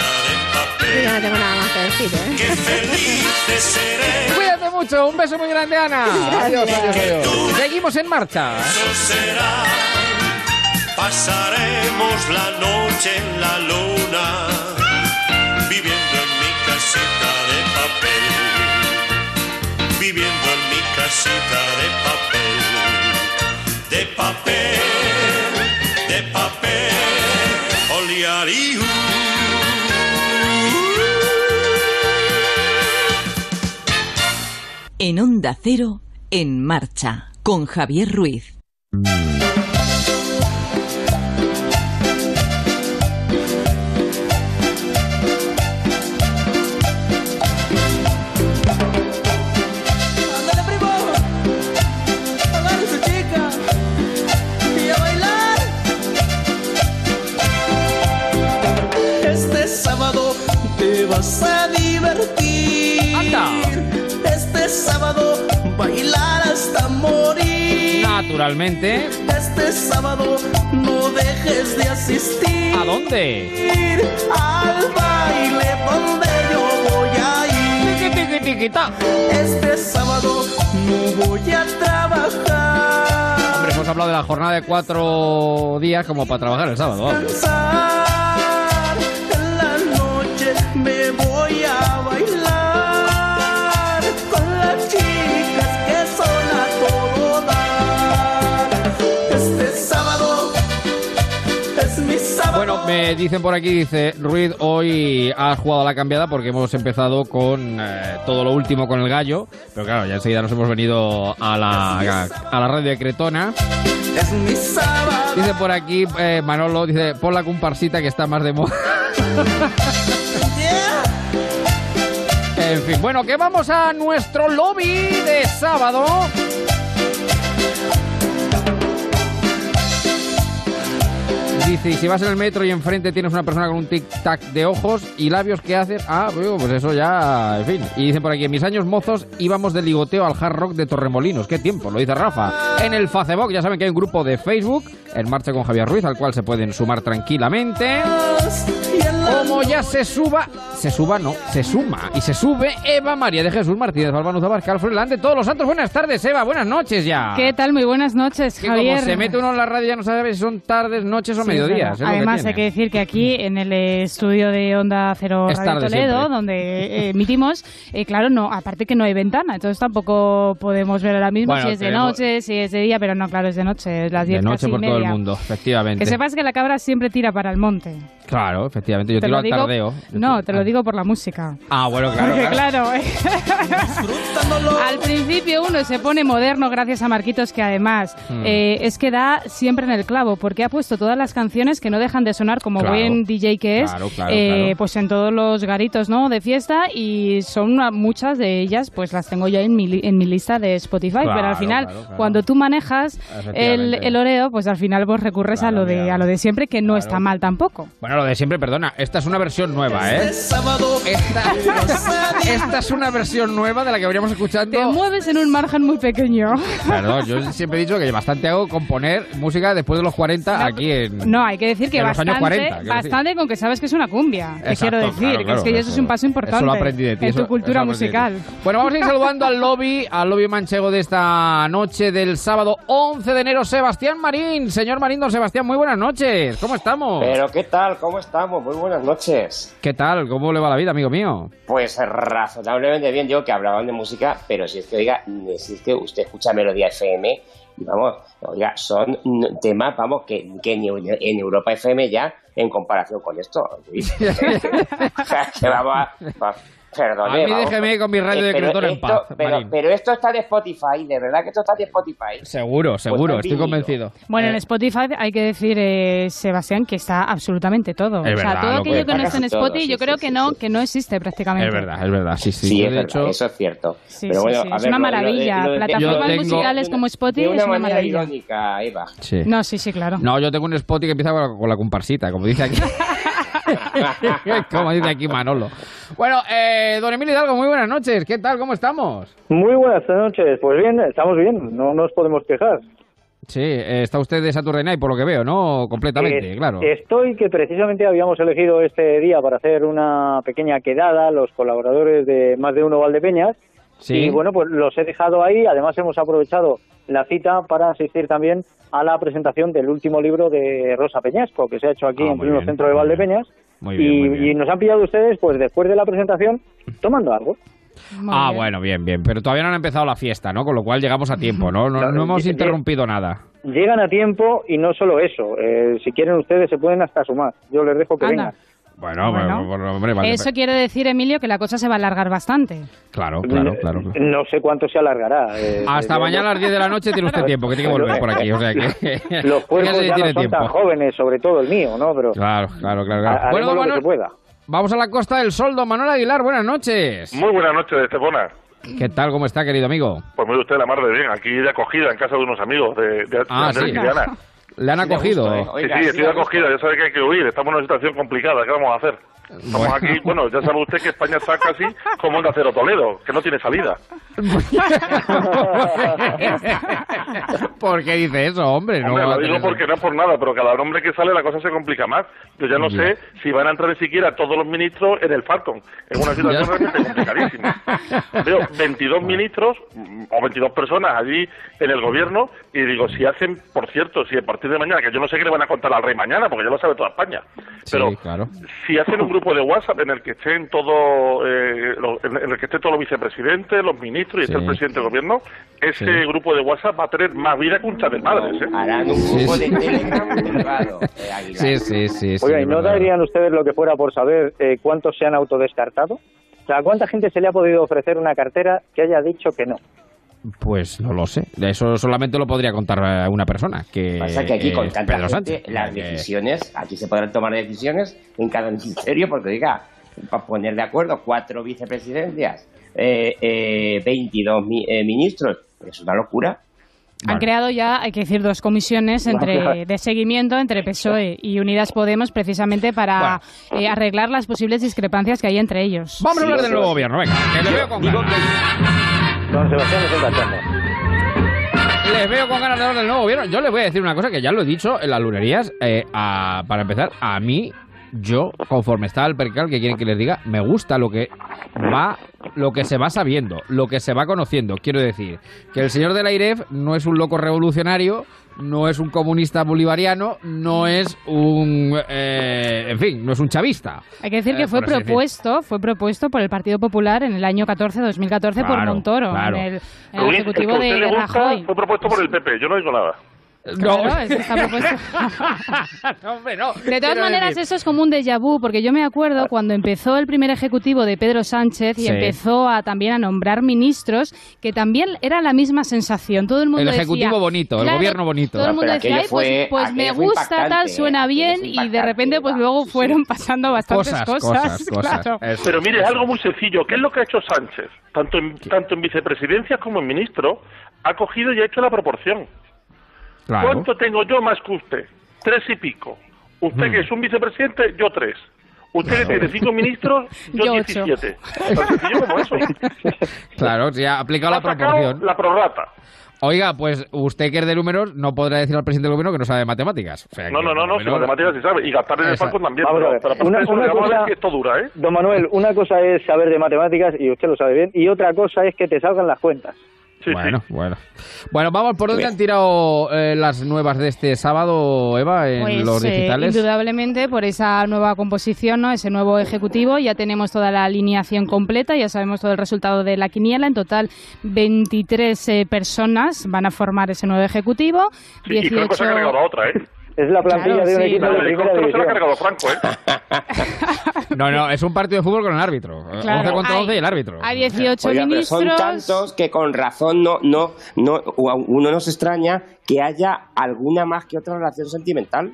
Yo no tengo nada más que decir, ¿eh? Qué felices seremos. Cuídate mucho, un beso muy grande, Ana. Adiós, adiós, adiós. Seguimos en marcha. Eso será. Pasaremos la noche en la luna, viviendo en mi casita de papel, viviendo en mi casita de papel, de papel, de papel, oliariu. En Onda Cero, en marcha, con Javier Ruiz. Naturalmente. Este sábado no dejes de asistir. ¿A dónde? Al baile donde yo voy a ir. Tiqui, tiqui, tiquita. Este sábado no voy a trabajar. Hombre, hemos hablado de la jornada de cuatro días como para trabajar el sábado. vamos. Me dicen por aquí, dice Ruiz, hoy has jugado a la cambiada porque hemos empezado con eh, todo lo último con el gallo, pero claro, ya enseguida nos hemos venido a la, a la radio de Cretona. Dice por aquí eh, Manolo, dice, pon la comparsita que está más de moda. En fin, bueno, que vamos a nuestro lobby de sábado. Dice, y si vas en el metro y enfrente tienes una persona con un tic-tac de ojos y labios, ¿qué haces? Ah, bueno, pues eso ya, en fin. Y dicen por aquí, en mis años mozos íbamos de ligoteo al Hard Rock de Torremolinos. ¿Qué tiempo? Lo dice Rafa. En el Facebook, ya saben que hay un grupo de Facebook, En Marcha con Javier Ruiz, al cual se pueden sumar tranquilamente. Como ya se suba, se suba no, se suma y se sube Eva María de Jesús Martínez, Balbanuza Bascal, Freland de todos los santos. Buenas tardes, Eva, buenas noches ya. ¿Qué tal? Muy buenas noches, Que Javier. como se mete uno en la radio ya no sabe si son tardes, noches o Sí, mediodías. que Además, hay que decir que aquí en el estudio de Onda Cero Es Radio Toledo, siempre. donde eh, emitimos, eh, claro, no, aparte que no hay ventana, entonces tampoco podemos ver ahora mismo Bueno, si es de tenemos- noche, si es de día, pero no, claro, es de noche, es las 10 de noche casi por todo el mundo, efectivamente. Que sepas que la cabra siempre tira para el monte. Claro, efectivamente, yo Te lo digo- tardeo. No, te lo digo por la música. Ah, bueno, claro. Porque claro. claro, al principio uno se pone moderno gracias a Marquitos que además Hmm. eh, es que da siempre en el clavo porque ha puesto todas las canciones que no dejan de sonar como Claro. buen DJ que es Claro, claro, eh, claro. pues en todos los garitos no de fiesta y son una- muchas de ellas pues las tengo ya en mi, li- en mi lista de Spotify pero al final claro, claro. cuando tú manejas el, el oreo pues al final vos recurres a lo de a lo de siempre que no está mal tampoco Bueno, lo de siempre, perdona. Esta es una versión nueva, ¿eh? Esta, esta es una versión nueva de la que veníamos escuchando. Te mueves en un margen muy pequeño. Claro, yo siempre he dicho que bastante hago componer música después de los 40 aquí en. No, hay que decir que En los años bastante, 40, quiero decir. bastante con que sabes que es una cumbia. Te Exacto, quiero decir, claro, que claro, es que eso, eso- es un paso importante eso lo aprendí de ti, en eso- tu cultura eso musical. Bueno, vamos a ir saludando al lobby, al lobby manchego de esta noche del sábado 11 de enero. Sebastián Marín, señor Marín, don Sebastián, muy buenas noches. ¿Cómo estamos? Pero ¿qué tal? ¿Cómo estamos? Muy buenas noches. ¿Qué tal? ¿Cómo le va la vida, amigo mío? Pues razonablemente bien, digo que hablaban de música, pero si es que, oiga, si es que usted escucha Melodía FM, y vamos, oiga, son temas, vamos, que, que en Europa FM ya, en comparación con esto, que vamos a... Perdone, A mí vamos, déjeme con mi radio de pero Crutón en paz, Pero, Marín. pero esto está de Spotify, de verdad que esto está de Spotify. Seguro, seguro, Pues estoy convencido. Bueno, Eh, en Spotify hay que decir, eh, Sebastián, que está absolutamente todo. Es o sea, verdad, todo lo aquello que no está en todo, Spotify, sí, yo creo sí, que sí, no, que no existe prácticamente. Es verdad, es verdad, sí, sí. Sí, es de verdad, hecho, eso es cierto. Sí, Pero sí, bueno, sí, a es ver, una lo de- maravilla. lo de- Plataformas tengo- musicales como Spotify De una es una maravilla. irónica, Eva. sí. No, sí, sí, claro. No, yo tengo un spot que empieza con la comparsita, como dice aquí. como dice aquí Manolo. Bueno, eh, don Emilio Hidalgo, muy buenas noches. ¿Qué tal? ¿Cómo estamos? Muy buenas noches. Pues bien, estamos bien, no nos podemos quejar. Sí, está usted de Saturday Night, por lo que veo, ¿no? Completamente, claro. Estoy que precisamente habíamos elegido este día para hacer una pequeña quedada, los colaboradores de Más de Uno Valdepeñas. Sí. Y bueno, pues los he dejado ahí. Además, hemos aprovechado la cita para asistir también a la presentación del último libro de Rosa Peñasco, que se ha hecho aquí Ah, en pleno centro de Valdepeñas. Muy bien, y, muy bien. y nos han pillado ustedes, pues después de la presentación, tomando algo. ah, bueno, bien, bien. Pero todavía no han empezado la fiesta, ¿no? Con lo cual llegamos a tiempo, ¿no? No, no hemos interrumpido nada. Llegan a tiempo y no solo eso. eh, si quieren ustedes se pueden hasta sumar. Yo les dejo que Anda. vengan. Bueno, Bueno. bueno, bueno, hombre, vale. Eso quiere decir, Emilio, que la cosa se va a alargar bastante. Claro, claro, claro. No sé cuánto se alargará. eh, Hasta mañana a las 10 de la noche tiene usted tiempo, que tiene que volver por aquí. O sea que. Los cuerpos ya no tiene son tan tiempo. jóvenes, sobre todo el mío, ¿no? Pero Claro, claro, claro. claro. Bueno, lo que pueda. vamos a la Costa del Sol, don Manuel Aguilar, buenas noches. Muy buenas noches, Estepona. ¿Qué tal? ¿Cómo está, querido amigo? Pues mire usted la mar de bien, aquí de acogida en casa de unos amigos de, de, de Ah, Andrés sí. ¿Le han acogido? Sí, sí, estoy de acogida, ya sabe que hay que huir, estamos en una situación complicada, ¿qué vamos a hacer? Estamos Bueno. aquí, bueno, ya sabe usted que España está casi como Onda Cero Toledo, que no tiene salida. ¿Por qué dice eso, hombre? No Hombre, lo digo porque no es por nada, pero cada nombre que sale la cosa se complica más. Yo ya no sé si van a entrar ni siquiera todos los ministros en el Falcon. Es una situación realmente complicadísima. Veo 22 ministros mm, o 22 personas allí en el gobierno y digo, si hacen, por cierto, si a partir de mañana, que yo no sé qué le van a contar al rey mañana, porque ya lo sabe toda España, pero Sí, claro. si hacen un grupo de WhatsApp en el que estén todo, eh, en en el que estén todos los vicepresidentes, los ministros y esté Sí. el presidente del gobierno, ese Sí. grupo de WhatsApp va a tener más vida que un chat de padres, ¿eh? Harán un Sí, grupo sí. de Telegram privado, eh. Sí, sí, sí. sí, Oiga, ¿y no verdad. darían ustedes lo que fuera por saber eh, cuántos se han autodescartado? O sea, ¿a cuánta gente se le ha podido ofrecer una cartera que haya dicho que no? Pues no lo sé. Eso solamente lo podría contar eh, una persona. Que, Pasa que aquí con eh, tanta Pedro gente, Sánchez. las Que- decisiones, aquí se podrán tomar decisiones en cada ministerio, porque diga, para poner de acuerdo cuatro vicepresidencias, eh, eh, 22 mi- eh, ministros, es una locura. Han creado ya, hay que decir, dos comisiones entre, de seguimiento entre PSOE y Unidas Podemos precisamente para eh, arreglar las posibles discrepancias que hay entre ellos. Vamos a hablar del nuevo gobierno, venga. Que le veo con ganas. Don Sebastián es un cachondo. Les veo con ganas de hablar del nuevo gobierno. Yo les voy a decir una cosa que ya lo he dicho en las lunerías. eh, a- para empezar, a mí, yo, conforme está el percal, que quieren que les diga, me gusta lo que va, lo que se va sabiendo, lo que se va conociendo. Quiero decir, que el señor de la IREF no es un loco revolucionario, no es un comunista bolivariano, no es un, eh, en fin, no es un chavista. Hay que decir que Eh, fue decir. propuesto, fue propuesto por el Partido Popular en el año 14, 2014 por Montoro, claro. en el, en el Luis, el que ejecutivo a usted de le gusta Rajoy. fue propuesto por el PP, yo no digo nada. Claro, es que está propuesto. hombre, no. De todas Quiero maneras, decir- eso es como un déjà vu, porque yo me acuerdo cuando empezó el primer ejecutivo de Pedro Sánchez y Sí. empezó a también a nombrar ministros, que también era la misma sensación. Todo el mundo El decía, ejecutivo bonito, el gobierno bonito. Todo el mundo decía, aquello "Ay, pues, pues me gusta, tal, suena bien, y de repente pues luego fueron pasando bastantes Cosas, cosas. cosas, cosas. claro. Eso. Pero mire, algo muy sencillo. ¿Qué es lo que ha hecho Sánchez? Tanto en, tanto en vicepresidencias como en ministro, ha cogido y ha hecho la proporción. Claro. ¿Cuánto tengo yo más que usted? Tres y pico. Usted Hmm. que es un vicepresidente, yo tres. Usted tiene cinco ministros, yo, Yo ocho. 17. Tan sencillo como eso. Claro, si ha aplicado la Ha proporción. La prorrata. Oiga, pues usted que es de números no podrá decir al presidente del gobierno que no sabe de matemáticas. O sea, No, que no, no, no, si matemáticas sí sabe. Y gastar en el banco también. Vamos a Pero, ver, pero por una- una vamos a ver cosa- que esto dura, ¿eh? Don Manuel, una cosa es saber de matemáticas, y usted lo sabe bien, y otra cosa es que te salgan las cuentas. Bueno, bueno. Bueno, vamos, ¿por dónde han tirado eh, las nuevas de este sábado, Eva, en Pues, los eh, digitales? indudablemente por esa nueva composición, ¿no? ese nuevo ejecutivo, ya tenemos toda la alineación completa, ya sabemos todo el resultado de la quiniela. En total, 23 eh, personas van a formar ese nuevo ejecutivo. Sí, y Franco se ha 18 cargado a otra, ¿eh? Es la plantilla Claro, de un sí. equipo de primera división. cargado Franco, ¿eh? No, no, es un partido de fútbol con el árbitro. Claro. 11 contra Hay- 11 y el árbitro. Hay 18 Oiga, pero son ministros. tantos que con razón no, no, no, uno nos extraña que haya alguna más que otra relación sentimental.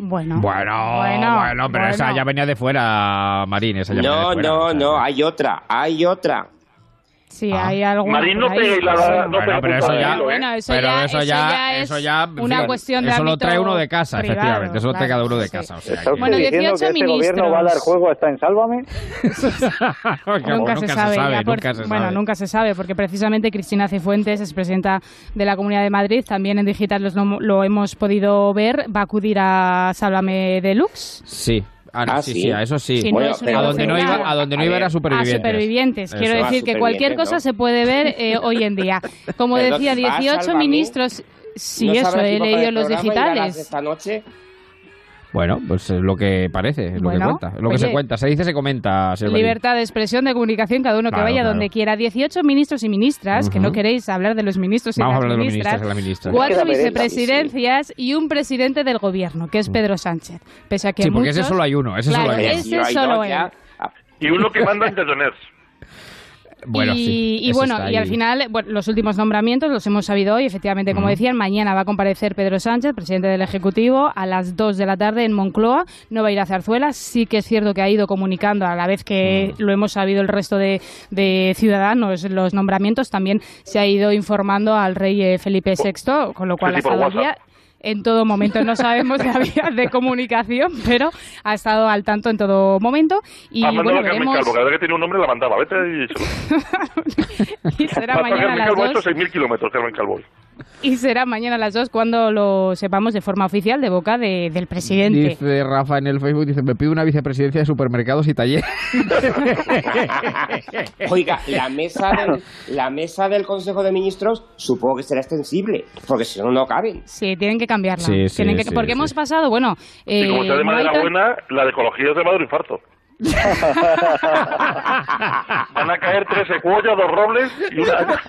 Bueno, Bueno, Bueno, bueno, pero esa ya venía de fuera, Marín, esa ya venía No, de fuera. no, o sea, no, hay otra, hay otra. Sí, Ah. hay alguna Marín, no pegue la- no Bueno, pero eso ya, ¿eh? Bueno, eso pero ya- eso eso ya, es una cuestión de Eso lo trae uno de casa, privado, efectivamente. Eso lo trae cada uno de sí. casa. O sea, ¿Está que- usted Bueno, diciendo 18 que este gobierno va a dar juego hasta en Sálvame? nunca, se sabe, ya por- nunca se bueno, sabe. nunca se sabe, porque precisamente Cristina Cifuentes, es presidenta de la Comunidad de Madrid, también en digital los lo, lo hemos podido ver, va a acudir a Sálvame Deluxe. Sí. Ah, no, Ah, sí, sí. sí, a eso sí. No Bueno, una a donde no iba, a donde no A iba ver, era A supervivientes. supervivientes. Quiero Eso. decir que cualquier cosa ¿no? se puede ver eh, hoy en día. Como Pero, decía, ¿va a 18 Sálvame? ministros. Sí, ¿No eso, he leído los digitales. esta noche? Bueno, pues es lo que parece, es lo que cuenta. Es lo que se cuenta. Se dice, se comenta. Marín. Libertad de expresión, de comunicación, cada uno que Claro, vaya claro. donde quiera. 18 ministros y ministras, que no queréis hablar de los ministros y Vamos a las hablar de los ministras. ministros y las ministras. Cuatro vicepresidencias y un presidente del gobierno, que es Pedro Sánchez. Pese a que Sí, porque ese solo hay uno. Ese Claro, solo hay uno. ese solo Y uno que manda Tetoners. Bueno, y, sí, y ese bueno, y al final, bueno, los últimos nombramientos los hemos sabido hoy. Efectivamente, como decían, mañana va a comparecer Pedro Sánchez, presidente del Ejecutivo, a las 2 de la tarde en Moncloa. No va a ir a Zarzuela. Sí que es cierto que ha ido comunicando a la vez que Mm. lo hemos sabido el resto de, de ciudadanos los nombramientos. También se ha ido informando al rey eh, Felipe VI, con lo cual ha sí, por estado al día. En todo momento no sabemos la vía de comunicación, pero ha estado al tanto en todo momento. Y ha mandado bueno, veremos. Calvo. Cada vez que tiene un nombre la mandaba. Vete y. Y será mañana a Carmen las Calvo ha hecho 2. 6.000 kilómetros, Carmen Calvo. Y será mañana a las 2 cuando lo sepamos de forma oficial de boca de- del presidente. Dice Rafa en el Facebook, dice, me pido una vicepresidencia de supermercados y talleres. Oiga, la mesa, del, la mesa del Consejo de Ministros supongo que será extensible, porque si no, no caben. Sí, tienen que cambiarla. Sí, sí, Tienen que- sí, porque sí. hemos pasado, bueno... Y como eh, sea de no manera tan- buena, la de ecología es de madre infarto. Van a caer tres secuoyas, dos robles y una...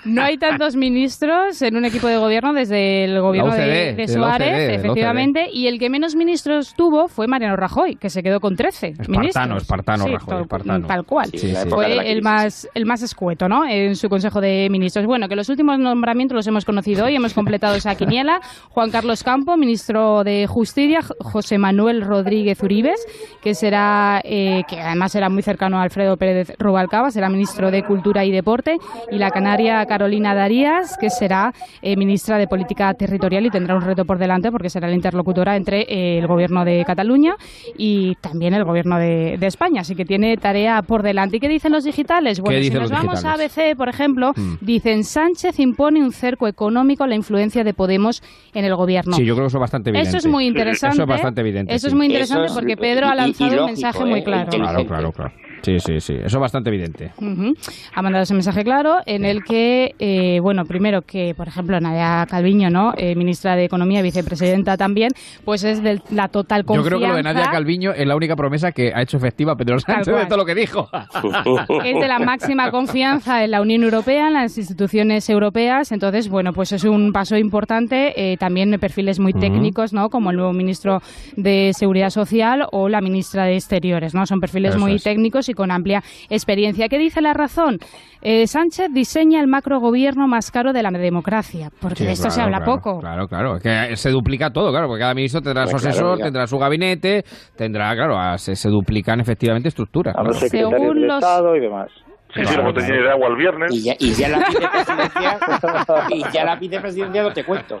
No hay tantos ministros en un equipo de gobierno desde el gobierno de, de Suárez, efectivamente, y el que menos ministros tuvo fue Mariano Rajoy, que se quedó con 13 Espartano, ministros. espartano, Sí, Rajoy, tal, espartano. tal cual. Sí, sí, sí. Fue el más, el más escueto, ¿no? En su Consejo de Ministros. Bueno, que los últimos nombramientos los hemos conocido hoy, hemos completado esa quiniela. Juan Carlos Campo, ministro de Justicia, José Manuel Rodríguez Uribes, que será, eh, que además será muy cercano a Alfredo Pérez Rubalcaba, será ministro de Cultura y Deporte, y la canaria Carolina Darías, que será eh, ministra de Política Territorial y tendrá un reto por delante porque será la interlocutora entre eh, el gobierno de Cataluña y también el gobierno de, de España. Así que tiene tarea por delante. ¿Y qué dicen los digitales? Bueno, si nos vamos a? ABC, por ejemplo, Mm. dicen Sánchez impone un cerco económico a la influencia de Podemos en el gobierno. Sí, yo creo que eso es bastante evidente. Eso es muy interesante. Eso es bastante evidente. Eso es muy interesante Eso porque Pedro ha y un mensaje ¿eh? muy claro. Claro, claro, claro. Sí, sí, sí. Eso es bastante evidente. Ujú. Ha mandado ese mensaje claro en el que, eh, bueno, primero que, por ejemplo, Nadia Calviño, ¿no? Eh, ministra de Economía, vicepresidenta también, pues es de la total Yo confianza. creo que lo de Nadia Calviño es la única promesa que ha hecho efectiva Pedro Sánchez de todo lo que dijo. es de la máxima confianza en la Unión Europea, en las instituciones europeas. Entonces, bueno, pues es un paso importante. eh, también perfiles muy técnicos, ¿no? Como el nuevo ministro de Seguridad Social o la ministra de Exteriores, ¿no? Son perfiles Eso muy es. técnicos y con amplia experiencia. ¿Qué dice la razón? Eh, Sánchez diseña el macrogobierno más caro de la democracia, porque Sí, de esto se habla claro, poco. Claro, claro. Es que se duplica todo, claro, porque cada ministro tendrá su Pues asesor, tendrá su gabinete, tendrá, claro, se, se duplican efectivamente estructuras. Según los- Estado y demás. Sí, sí, la botella de agua el viernes. Y ya, y ya la vicepresidencia, y ya la vicepresidencia no te cuento.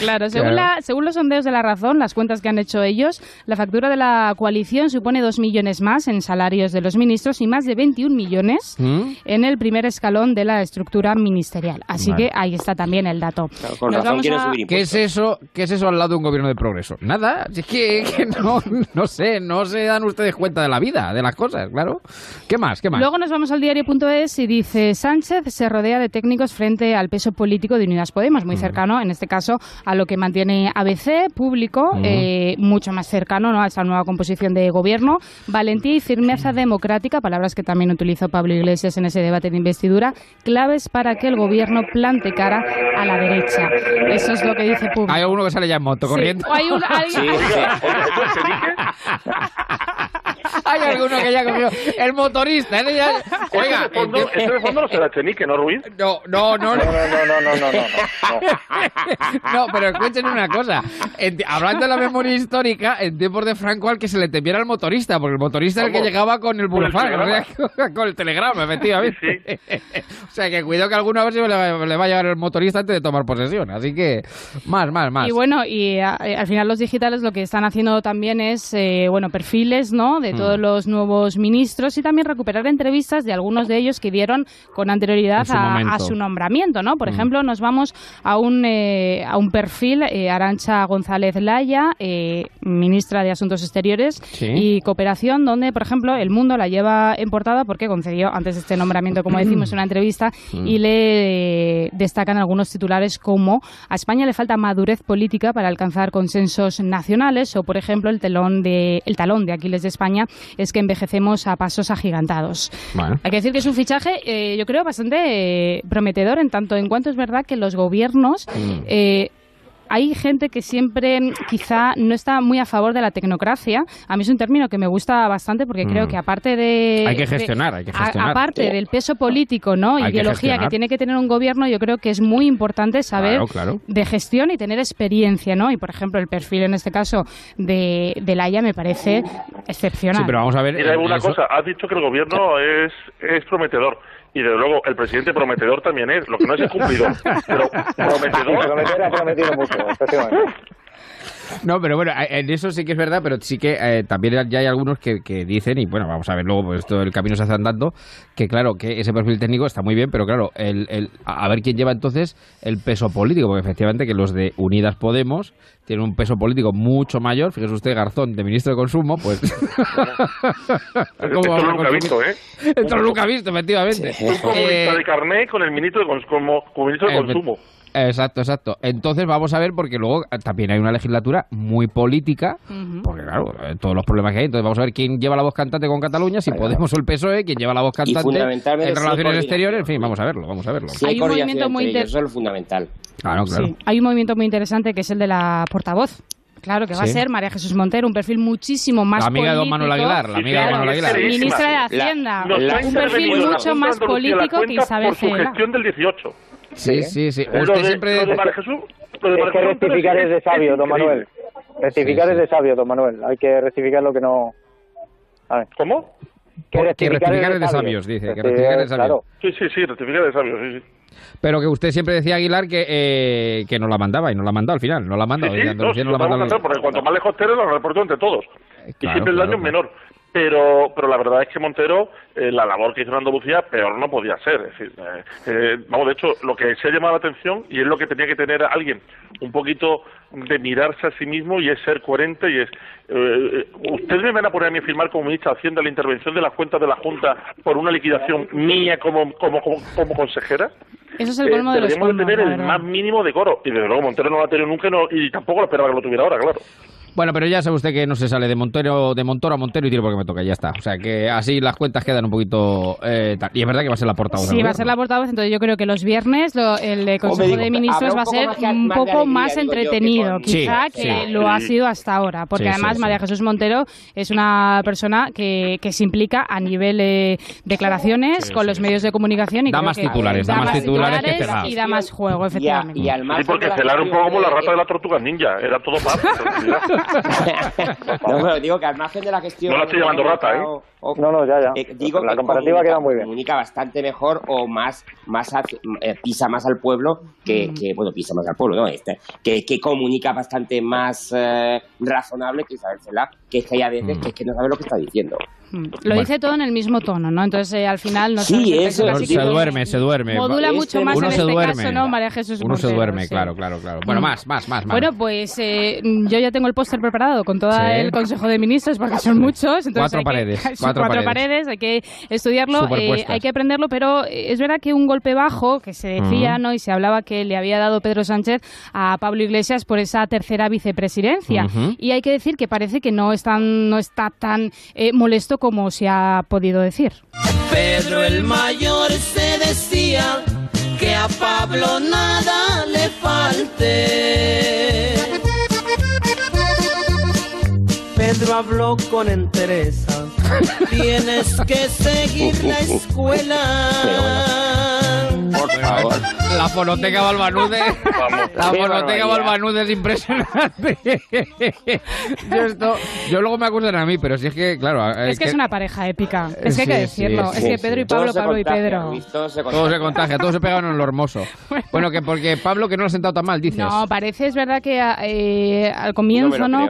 Claro, según, Claro. La, según los sondeos de la razón, las cuentas que han hecho ellos, la factura de la coalición supone 2 millones más en salarios de los ministros y más de 21 millones ¿Mm? en el primer escalón de la estructura ministerial. Así Vale. que ahí está también el dato. Nos vamos a- ¿Qué es eso? ¿Qué es eso al lado de un gobierno de progreso? Nada, es que, que no, no sé, no se dan ustedes cuenta de la vida, de las cosas, claro. ¿Qué más? ¿Qué más? Luego nos vamos al diario.es y dice Sánchez se rodea de técnicos frente al peso político de Unidas Podemos, muy cercano en este caso a lo que mantiene ABC, público, Mm. eh, mucho más cercano ¿no? a esa nueva composición de gobierno, valentía y firmeza democrática, palabras que también utilizó Pablo Iglesias en ese debate de investidura, claves para que el gobierno plante cara a la derecha. Eso es lo que dice público. Hay alguno que sale ya en moto Sí, corriendo. o hay un- alguien- Hay alguno que ya cogió el motorista. ya- Oiga, Ese de fondo, enti- ese de fondo no será Echenique, ¿no, Ruiz? No, no, no, no. No, no, no, no, no, no. No, pero escuchen una cosa. En hablando de la memoria histórica, en tiempos de Franco al que se le temiera al motorista, porque el motorista es el que llegaba con el telegrama. con el telegrama, efectivamente. O sea, que cuidado que alguna vez le va, le va a llegar el motorista antes de tomar posesión. Así que, más, más, más. Y bueno, y a- eh, al final los digitales lo que están haciendo también es, eh, bueno, perfiles, ¿no? De Mm. todos los nuevos ministros y también recuperar entrevistas de algunos de ellos que dieron con anterioridad En su a, su nombramiento, ¿no? Por Mm. ejemplo, nos vamos a un, eh, a un perfil, eh, Arancha González Laya, eh, ministra de Asuntos Exteriores Sí. y Cooperación, donde, por ejemplo, El Mundo la lleva en portada porque concedió antes de este nombramiento, como decimos, una entrevista Mm. y le eh, destacan algunos titulares como a España le falta madurez política para alcanzar consensos nacionales o, por ejemplo, el, telón de, el talón de Aquiles de España es que envejecemos a pasos agigantados. Bueno. Hay que decir que es un fichaje, eh, yo creo, bastante eh, prometedor en tanto en cuanto es verdad que los gobiernos Mm. eh, hay gente que siempre mm, quizá no está muy a favor de la tecnocracia. A mí es un término que me gusta bastante porque creo Mm. que aparte de... Hay que de- gestionar, hay que a- gestionar. aparte del peso político, ¿no? Hay Ideología que, tiene que tener un gobierno, yo creo que es muy importante saber Claro, claro. de gestión y tener experiencia, ¿no? Y por ejemplo, el perfil en este caso de, de Laia me parece excepcional. Sí, pero vamos a ver. Mira, eh, una eso- cosa, has dicho que el gobierno es, es prometedor. Y desde luego, el presidente prometedor también es. Lo que no es es cumplidor. Pero prometedor. Prometer ha prometido mucho. No, pero bueno, eh, en eso sí que es verdad, pero sí que eh, también ya hay algunos que, que dicen, y bueno, vamos a ver luego, pues esto el camino se hace andando, que claro, que ese perfil técnico está muy bien, pero claro, el, el- a ver quién lleva entonces el peso político, porque efectivamente que los de Unidas Podemos tienen un peso político mucho mayor, fíjese usted, Garzón, de ministro de Consumo, pues... ¿Cómo Esto nunca consumir? visto, ¿eh? Esto nunca he visto, efectivamente. Un comunista Eh, de carnet con el ministro de, cons- como, como ministro de Eh, Consumo. Exacto, exacto. Entonces vamos a ver, porque luego eh, también hay una legislatura muy política, porque claro, eh, todos los problemas que hay. Entonces vamos a ver quién lleva la voz cantante con Cataluña, si Podemos o el PSOE, quién lleva la voz cantante fundamentalmente en si relaciones exteriores. En fin, vamos a verlo, vamos a verlo. Sí, hay Hay un movimiento muy ellos, eso es lo fundamental. Claro, claro. Sí, hay un movimiento muy interesante que es el de la portavoz. Claro, que va a ser María Jesús Montero, un perfil muchísimo más La amiga de don político. Manuel Aguilar, la amiga de Claro, Manuel Aguilar. Ministra de Hacienda. un perfil mucho más de político que Isabel por su gestión del 18. Sí, sí, sí. Lo Usted de- siempre... lo de María Jesús, lo de Es María que Jesús Montero rectificar es de sabio, don. Manuel. Rectificar Sí, es de sabio, don Manuel. Hay que rectificar lo que no... A ver. ¿Cómo? Que rectificar es de sabios, dice, que rectificar es de sabios. Sí, sí, sí, rectificar de sabios, sí, sí. Pero que usted siempre decía, Aguilar, que, eh, que no la mandaba y no la mandado al final. No la ha Sí, sí, y no, sí, no la ha lo vamos a mandado. hacer, porque cuanto más lejos esté, lo reporto entre todos. y claro, siempre el claro, daño es menor. Pero, pero la verdad es que Montero, eh, la labor que hizo en Andalucía, peor no podía ser. Es decir, eh, eh, vamos, de hecho, lo que se ha llamado la atención, y es lo que tenía que tener alguien, un poquito de mirarse a sí mismo y es ser coherente y es... eh, eh, ¿Ustedes me van a poner a mí a firmar como ministra Hacienda la intervención de las cuentas de la Junta por una liquidación mía como, como, como, como consejera? Eso es el colmo de los colmos, tener el más mínimo decoro. Y desde luego Montero no lo ha tenido nunca y, no- y tampoco lo esperaba que lo tuviera ahora, claro. Bueno, pero ya sabe usted que no se sale de Montero, de Montoro a Montero y tiro porque me toca, ya está. O sea que así las cuentas quedan un poquito... eh, tal. y es verdad que va a ser la portavoz. Sí, va a ser la portavoz, entonces yo creo que los viernes lo- el Consejo digo, de Ministros va a ser un de poco alegría, más que entretenido, con- quizá, Sí, que sí. lo ha sido hasta ahora, porque Sí, además sí. María Jesús Montero es una persona que, que se implica a nivel eh, declaraciones Sí, con sí, los medios de comunicación y Da creo más que- titulares, da más titulares que celar. y da más juego, efectivamente. Sí, porque celar un poco como la rata de la tortuga ninja, era todo paz. No, pero digo que al margen de la gestión... No la estoy llamando rata, ¿eh? o- o- No, no, ya, ya. eh, digo La que comparativa comunica- queda muy bien. Comunica bastante mejor o más, más hacia- eh, pisa más al pueblo que, Mm. que, bueno, pisa más al pueblo, ¿no? Este, que, que comunica bastante más eh, razonable que Isabel Celaá, que es que hay a veces Mm. que es que no sabe lo que está diciendo. Lo dice todo en el mismo tono, ¿no? Entonces, eh, al final no Sí, eso No, se que duerme, se duerme. Modula Este- mucho más uno en se este duerme. caso, ¿no, María Jesús Uno se duerme, Sí. claro, claro, claro. Bueno, Mm. más, más, más, más. Bueno, pues eh, yo ya tengo el póster preparado con todo Sí. el Consejo de Ministros porque son muchos. Entonces Cuatro hay que- paredes, son cuatro cuatro paredes. paredes, hay que estudiarlo, eh, hay que aprenderlo, pero eh, es verdad que un golpe bajo que se decía. ¿no? Y se hablaba que le había dado Pedro Sánchez a Pablo Iglesias por esa tercera vicepresidencia. Y hay que decir que parece que no, es tan- no está tan eh, molesto como se ha podido decir. Pedro el mayor se decía que a Pablo nada le falte. Pedro habló con entereza. Tienes que seguir la escuela. Por favor. La fonoteca Balbanude. La fonoteca. Balbanude es impresionante. yo, esto, yo luego me acusan a mí, pero si es que, claro. Es que es una pareja épica. Es que hay que decirlo. sí, es sí, que Pedro sí. y Pablo, Pablo y Pedro. Todo se contagia, todo se pegan en lo hermoso. Bueno, que porque Pablo que no lo ha sentado tan mal, dices. No, parece, es verdad que eh, al comienzo, No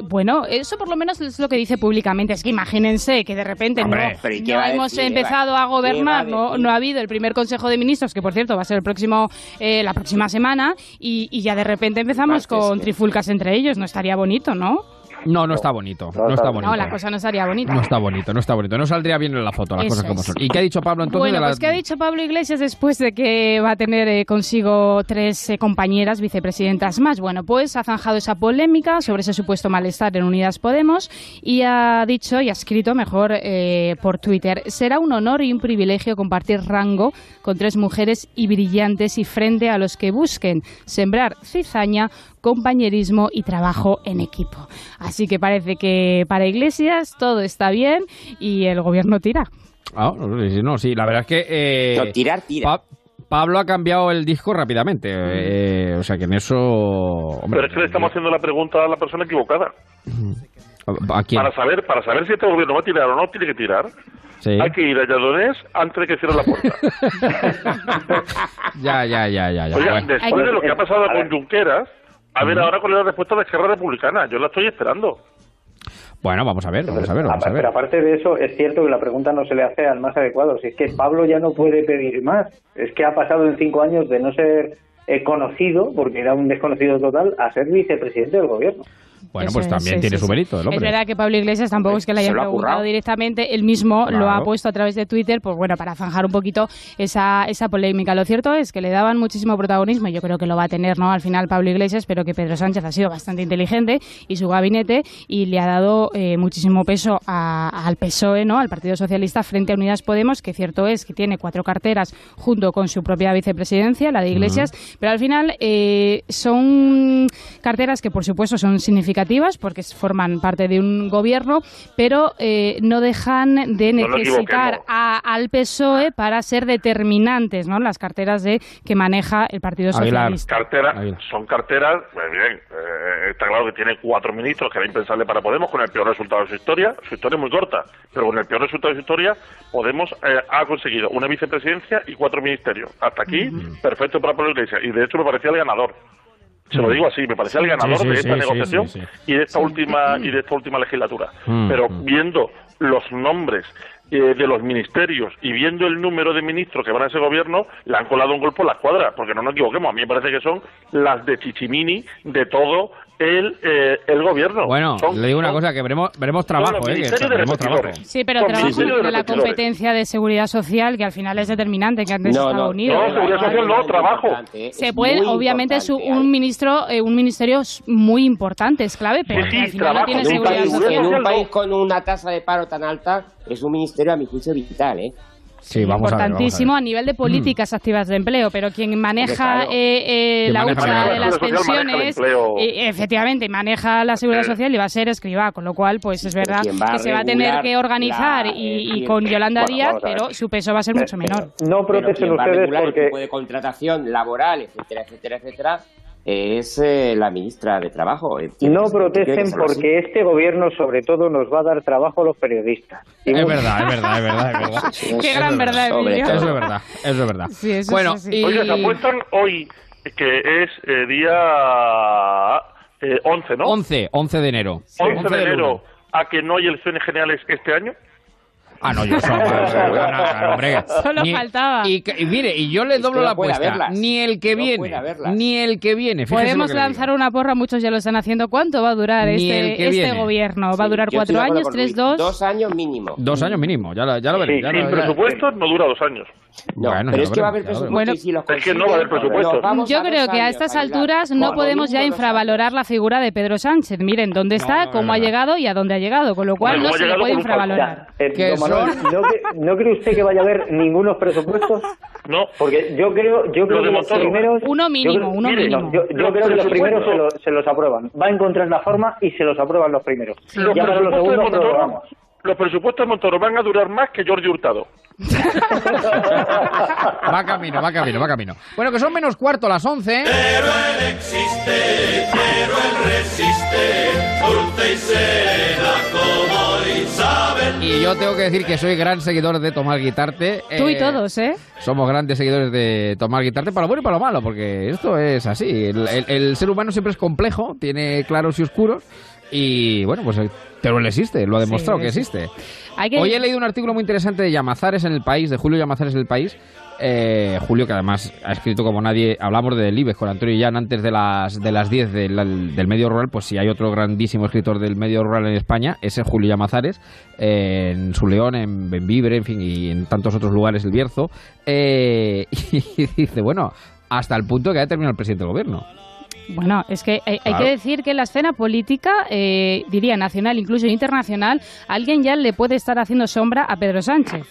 bueno, eso por lo menos es lo que dice públicamente. Es que imagínense que de repente Hombre, no, pero ¿y qué no va a hemos decir? empezado a gobernar, ¿Qué va a no, no ha habido el primer Consejo de Ministros, que por cierto va a ser el próximo, eh, la próxima semana, y, y ya de repente empezamos con trifulcas entre ellos. No estaría bonito, ¿no? No, no está bonito. No está bonito. No, la cosa no estaría bonita. No está bonito, no está bonito. No saldría bien en la foto, las Eso cosas como es. son. ¿Y qué ha dicho Pablo entonces Bueno, de la... pues ¿qué ha dicho Pablo Iglesias después de que va a tener eh, consigo tres eh, compañeras vicepresidentas más? Bueno, pues ha zanjado esa polémica sobre ese supuesto malestar en Unidas Podemos y ha dicho y ha escrito mejor eh, por Twitter, será un honor y un privilegio compartir rango con tres mujeres y brillantes y frente a los que busquen sembrar cizaña, compañerismo y trabajo en equipo. Así que parece que para Iglesias todo está bien y el gobierno tira. Ah, no, sí, la verdad es que... eh, No, tirar, tira. Pa- Pablo ha cambiado el disco rápidamente, eh, o sea que en eso... hombre, Pero es que le estamos haciendo la pregunta a la persona equivocada. ¿A quién? Para saber, para saber si este gobierno va a tirar o no tiene que tirar, Sí. hay que ir a Lledonés antes de que cierre la puerta. Ya, ya, ya, ya. ya. Oiga, Bueno. después de lo que ha pasado con Junqueras, a ver ahora cuál es la respuesta de Esquerra Republicana. Yo la estoy esperando. Bueno, vamos a ver, vamos a ver, vamos a Pero ver. aparte de eso, es cierto que la pregunta no se le hace al más adecuado. Si es que Pablo ya no puede pedir más. Es que ha pasado en cinco años de no ser eh, conocido, porque era un desconocido total, a ser vicepresidente del gobierno. Bueno, Eso pues es, también sí, tiene sí, su mérito el Es verdad que Pablo Iglesias tampoco es que le Se hayan lo ha preguntado directamente, él mismo lo ha puesto a través de Twitter, pues bueno, para zanjar un poquito esa, esa polémica. Lo cierto es que le daban muchísimo protagonismo, y yo creo que lo va a tener, ¿no? Al final Pablo Iglesias, pero que Pedro Sánchez ha sido bastante inteligente y su gabinete y le ha dado eh, muchísimo peso a- al PSOE, ¿no? Al Partido Socialista frente a Unidas Podemos, que cierto es que tiene cuatro carteras junto con su propia vicepresidencia, la de Iglesias, pero al final eh, son carteras que por supuesto son significativas porque forman parte de un gobierno, pero eh, no dejan de necesitar a- al PSOE para ser determinantes, ¿no? Las carteras de que maneja el Partido Socialista. Cartera, son carteras, pues bien, eh, está claro que tiene cuatro ministros, que era impensable para Podemos, con el peor resultado de su historia. Su historia es muy corta, pero con el peor resultado de su historia, Podemos eh, ha conseguido una vicepresidencia y cuatro ministerios. Hasta aquí, perfecto para Pablo Iglesias. Y de hecho me parecía el ganador. Se lo digo así, me parecía el ganador sí, de esta sí, negociación sí, sí. y de esta última y de esta última legislatura. Mm, Pero mm. viendo los nombres eh, de los ministerios y viendo el número de ministros que van a ese gobierno, le han colado un golpe por la escuadra, porque no nos equivoquemos, a mí me parece que son las de Chichimini de todo el, eh, el gobierno. Bueno, Son- le digo una son- cosa, que veremos, veremos trabajo, eh, que veremos trabajo. Sí, pero trabajo de de la competencia de seguridad social, que al final es determinante, que antes No, estaba no, unido. no, seguridad social no, trabajo. Se puede, obviamente, es un- ministro, eh, un ministerio muy importante, es clave, pero al final no tiene en un, seguridad país, social. en un país con una tasa de paro tan alta, es un ministerio, a mi juicio, vital, ¿eh? Sí, vamos a ver, vamos a importantísimo nivel de políticas activas de empleo, pero quien maneja claro. eh, eh, Quien la hucha la de las pensiones, empleo. eh, efectivamente, maneja la seguridad social y va a ser escriba, con lo cual, pues es verdad que se va a tener que organizar la- y, y con Yolanda Bueno, Díaz, pero su peso va a ser mucho menor. No protesten ustedes regular el porque tipo de contratación laboral, etcétera, etcétera, etcétera, es eh, la ministra de Trabajo. No protesten ser así. porque este gobierno sobre todo nos va a dar trabajo a los periodistas. Y Es verdad, es verdad, es verdad, es verdad. Qué gran verdad, Sobre. Eso es verdad, eso es verdad. Sí, eso bueno, es y... Oye, se apuestan hoy, que es eh, día eh, 11, ¿no? 11, 11 de enero. 11 de enero, a que no hay elecciones generales este año. Ah, no, yo hombre. Solo Ni- faltaba. Y, y mire, y yo le doblo no la apuesta. Ni el que No viene, ni el que viene. fíjese Podemos que lanzar una porra, muchos ya lo están haciendo. ¿Cuánto va a durar Ni este, que este gobierno? ¿Va a Sí, durar cuatro años, tres, dos? Dos años mínimo. Dos años mínimo, ya lo, ya lo Sí, veré. ya sin lo- ya- presupuesto no dura dos años. No, Bueno, pero es que va a haber presupuesto y si los Es que no va a haber presupuesto. Yo creo que a estas alturas no podemos ya infravalorar la figura de Pedro Sánchez. Miren dónde está, no, cómo no, ha llegado y a dónde ha llegado. Con lo cual Bueno, no se le puede infravalorar. Eh, Manuel, ¿no, cre- ¿no cree usted que vaya a haber ningunos presupuestos? No. Porque yo creo, yo creo que los primeros... Uno mínimo, creo- uno mínimo. no, yo, creo que los primeros se, presupuestos- lo- se los aprueban. Va a encontrar la forma y se los aprueban los primeros. Los ya para los segundos los presupuestos de Montoro van a durar más que Jordi Hurtado. Va camino, va camino, va camino. Bueno, que son menos cuarto las 11. ¿eh? Pero él existe, pero él resiste, dulce y serena como Isabel. Y yo tengo que decir que soy gran seguidor de Tomás Guitarte. Tú y Eh, todos, ¿eh? Somos grandes seguidores de Tomás Guitarte para lo bueno y para lo malo, porque esto es así. El, el- el ser humano siempre es complejo, tiene claros y oscuros. Y bueno, pues pero él existe, lo ha demostrado Sí, que existe. Que... Hoy he leído un artículo muy interesante de Llamazares en el país, de Julio Llamazares en el país. Eh, Julio, que además ha escrito como nadie, hablamos de Delibes con Antonio Llán antes de las de las 10 del, del medio rural, pues si hay otro grandísimo escritor del medio rural en España, ese es Julio Llamazares, eh, en Su León, en Benvibre, en fin, y en tantos otros lugares, el Bierzo. Eh, y dice, bueno, hasta el punto que ha terminado el presidente del gobierno. Bueno, es que hay, que decir que en la escena política, eh, diría nacional, incluso internacional, alguien ya le puede estar haciendo sombra a Pedro Sánchez.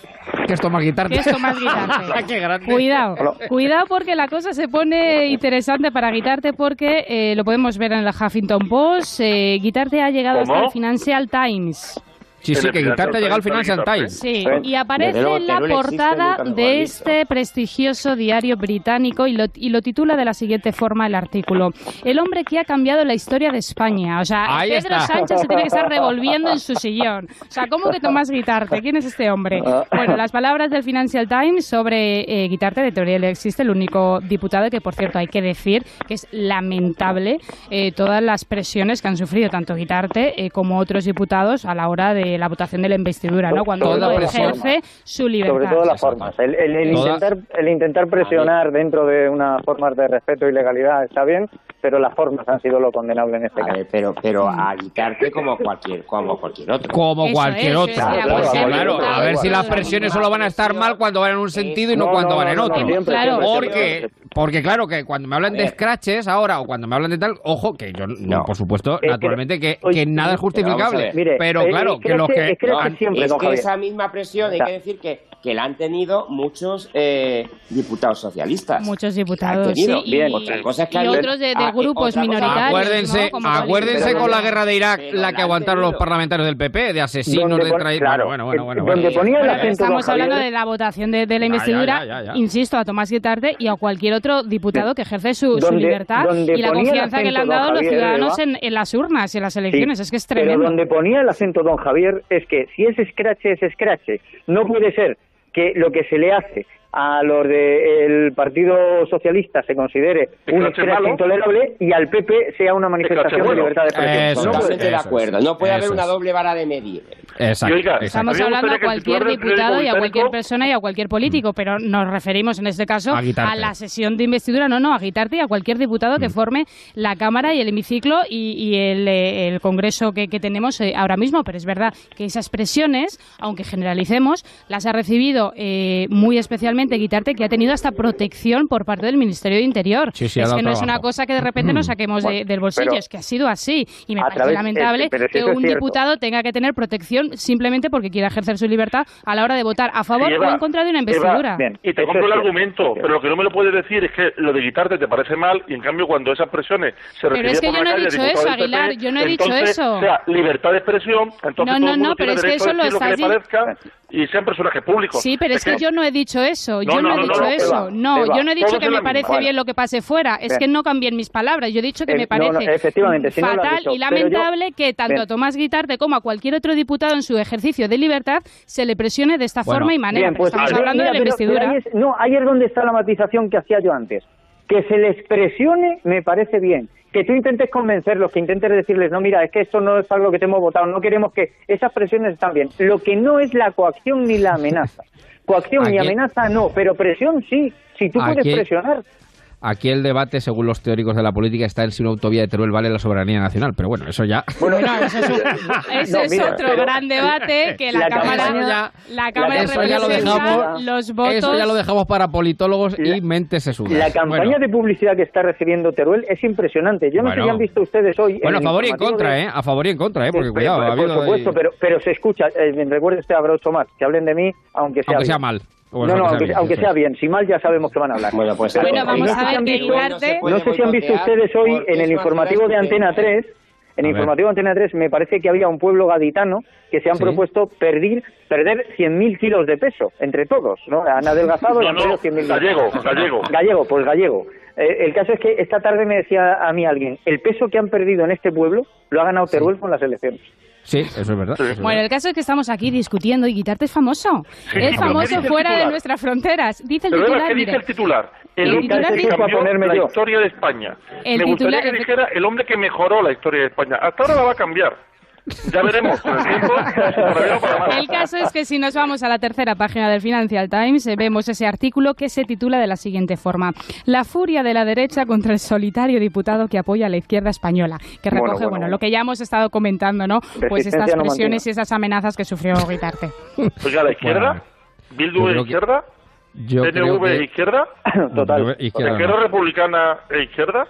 Que es Tomás Guitarte. Que es Tomás Guitarte. Qué grande. Cuidado, cuidado porque la cosa se pone interesante para Guitarte porque eh, lo podemos ver en el Huffington Post. eh, Guitarte ha llegado ¿Cómo? hasta el Financial Times. Sí, sí, que Guitarte ha llegado al Financial Times. Sí, y aparece luego, en la portada de este prestigioso diario británico y lo, y lo titula de la siguiente forma el artículo. El hombre que ha cambiado la historia de España. O sea, Ahí Pedro está. Sánchez se tiene que estar revolviendo en su sillón. O sea, ¿cómo que Tomás Guitarte? ¿Quién es este hombre? Bueno, las palabras del Financial Times sobre eh, Guitarte de Teoría existe, el único diputado que, por cierto, hay que decir que es lamentable eh, todas las presiones que han sufrido tanto Guitarte eh, como otros diputados a la hora de la votación de la investidura, ¿no? Cuando uno ejerce su libertad. Sobre todo las formas. El, el- intentar, el intentar presionar dentro de unas formas de respeto y legalidad está bien, pero las formas han sido lo condenable en este A caso. ver, pero, pero a quitarte como cualquier, como cualquier otro. Como Eso cualquier es, otro. Claro, Porque, claro, claro, claro, a ver si las presiones solo van a estar mal cuando van en un sentido y no, No, cuando no, van en no, no, otro. siempre, Claro. siempre, Porque, porque claro, que cuando me hablan de scratches ahora o cuando me hablan de tal, ojo, que yo, no, No. por supuesto, naturalmente que, que nada es justificable. Mire, pero eh, claro, que los que... siempre, es que esa misma presión hay que decir que, que la han tenido muchos eh, diputados socialistas. Muchos diputados, sí, Bien. y, Otra cosa es que y han- otros de, de Grupos minoritarios. Acuérdense, acuérdense con la guerra de Irak, Pero la que aguantaron los parlamentarios del PP, de asesinos, de traidores. claro, bueno, bueno, bueno, eh, bueno. donde ponía el Bueno, acento estamos hablando Javier- de la votación de, de la Ya, ya, investidura, ya, ya, ya. insisto, a Tomás Guitarte y a cualquier otro diputado que ejerce su, libertad y la confianza que le han dado los ciudadanos en, en las urnas y en las elecciones. Sí, es que es Pero tremendo. donde ponía el acento don Javier es que si es scratch es scratch. No puede ser que lo que se le hace a los del Partido Socialista se considere un malo. intolerable y al PP sea una manifestación de libertad de expresión. Eso no puede Totalmente ser. de acuerdo. No puede haber una doble vara de medir. Exacto, Y oiga, exacto. Estamos hablando a cualquier diputado y a cualquier persona y a cualquier político, pero nos referimos en este caso A la sesión de investidura, no, no, a Guitarte y a cualquier diputado que forme la Cámara y el hemiciclo y, y el, eh, el Congreso que, que tenemos eh, ahora mismo. Pero es verdad que esas presiones, aunque generalicemos, las ha recibido eh, muy especialmente Guitarte, que ha tenido hasta protección por parte del Ministerio de Interior. Sí, sí, es que no es trabajo. una cosa que de repente nos saquemos de- Bueno, del bolsillo, pero es que ha sido así. Y me parece lamentable si que es un diputado tenga que tener protección simplemente porque quiera ejercer su libertad a la hora de votar a favor Sí, o Eva, en contra de una Eva, investidura. bien. Y te compro es el argumento, pero lo que no me lo puedes decir es que lo de quitarte te parece mal y en cambio cuando esas presiones se Pero es que por yo no he dicho eso, Aguilar, yo no he dicho eso. O sea, libertad de expresión, entonces No, todo no, el mundo no, pero tiene es que eso lo lo que le y sean personajes públicos. Sí, pero es que yo no he dicho eso. yo no, no, he dicho no, eso. Eva, no, Eva, yo no he dicho que me parece misma. bien lo que pase fuera. Es Bien. que no cambien mis palabras. Yo he dicho que Eh, me no, no, parece efectivamente, si no lo has fatal dicho, y yo- lamentable que tanto Bien. a Tomás Guitarte como a cualquier otro diputado en su ejercicio de libertad se le presione de esta forma y manera. Bien, pues, estamos mira, hablando de la investidura. pero ahí es- no, ahí es donde está la matización que hacía yo antes. Que se les presione me parece bien. Que tú intentes convencerlos, que intentes decirles, no, mira, es que esto no es algo que te hemos votado, no queremos que esas presiones están bien. Lo que no es la coacción ni la amenaza. Coacción y amenaza no, pero presión sí. Si tú puedes presionar. Aquí el debate, según los teóricos de la política, está en si una autovía de Teruel vale la soberanía nacional. Pero bueno, eso ya. Bueno, eso es, ese No, es mira, otro gran debate que la, La Cámara, campaña- la Cámara eso ya lo dejamos. los votos. Eso ya lo dejamos para politólogos y mentes sesudas. La campaña Bueno. de publicidad que está recibiendo Teruel es impresionante. Yo no sé Bueno. si han visto ustedes hoy. Bueno, a favor y en contra, de- ¿eh? A favor y en contra, ¿eh? Porque Sí, cuidado, pero- ha por habido supuesto, ahí- pero, pero se escucha. Eh, recuerde usted, habrá ocho más. Que hablen de mí, aunque sea Aunque sea mal. No, no, aunque sea aunque, sea bien. Si mal ya sabemos que van a hablar. Bueno, pues Pero Bueno, vamos no sé a si ver han que visto- Guitarte- No sé si han visto ustedes hoy en el informativo de Antena 3. En el informativo de Antena 3 me parece que había un pueblo gaditano que se han Sí. propuesto perder, perder 100.000 kilos de peso entre todos. ¿no? Han adelgazado y No, han no, perdido 100.000 gallego, gallego. Gallego, pues gallego. Eh, el caso es que esta tarde me decía a mí alguien, el peso que han perdido en este pueblo lo ha ganado Teruel con las elecciones. Sí, eso es verdad. eso es Bueno, el caso es que estamos aquí discutiendo y Guitarte es famoso. Sí, es pero ¿qué famoso fuera de nuestras fronteras. Dice el Pero titular, ¿qué dice el titular? El, El titular que cambió ponerme la yo. historia de España. El Me gustaría titular- que dijera el hombre que mejoró la historia de España. Hasta ahora la va a cambiar. Ya veremos con el tiempo, para bien o para mal. El caso es que si nos vamos a la tercera página del Financial Times, eh, vemos ese artículo que se titula de la siguiente forma: La furia de la derecha contra el solitario diputado que apoya a la izquierda española, que Bueno, recoge, bueno, bueno, lo que ya hemos estado comentando, ¿no? Pues estas no presiones mantiene. y esas amenazas que sufrió Guitarte. Oiga, la izquierda, Bueno, Bildu que- izquierda, creo PNV que... izquierda, Total. Izquierda Izquierda no. Republicana es izquierda.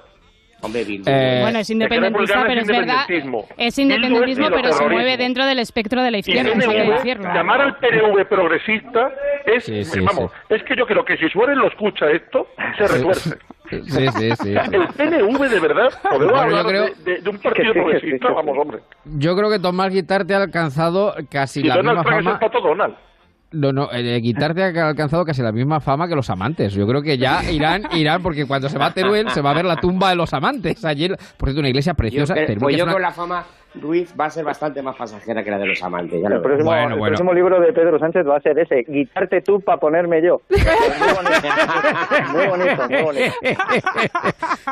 Hombre, Bildu. Eh, bueno, es independentista, pero es verdad. independentismo. Es independentismo, pero se mueve dentro del espectro de la izquierda, PNV, llamar al PNV progresista es, Sí, sí, vamos, es que yo creo que si Suárez lo escucha esto, se retuerce. Sí, sí, sí. sí. El PNV de verdad, podemos Bueno, hablar creo- de, de- de un partido Sí, sí, sí, progresista, sí. vamos, hombre. Yo creo que Tomás Guitarte ha alcanzado casi Y la Donald misma Trump es el pato Donald. No, no, eh, Guitarte ha alcanzado casi la misma fama que los amantes. Yo creo que ya irán, irán, porque cuando se va a Teruel se va a ver la tumba de los amantes. Ayer, por cierto, una iglesia Yo preciosa. Teruel pues es yo una- con la fama, Ruiz va a ser bastante más pasajera que la de los amantes. Ya El lo próximo, verás. el próximo libro de Pedro Sánchez va a ser ese, Guitarte tú para ponerme yo. Muy bonito, muy bonito.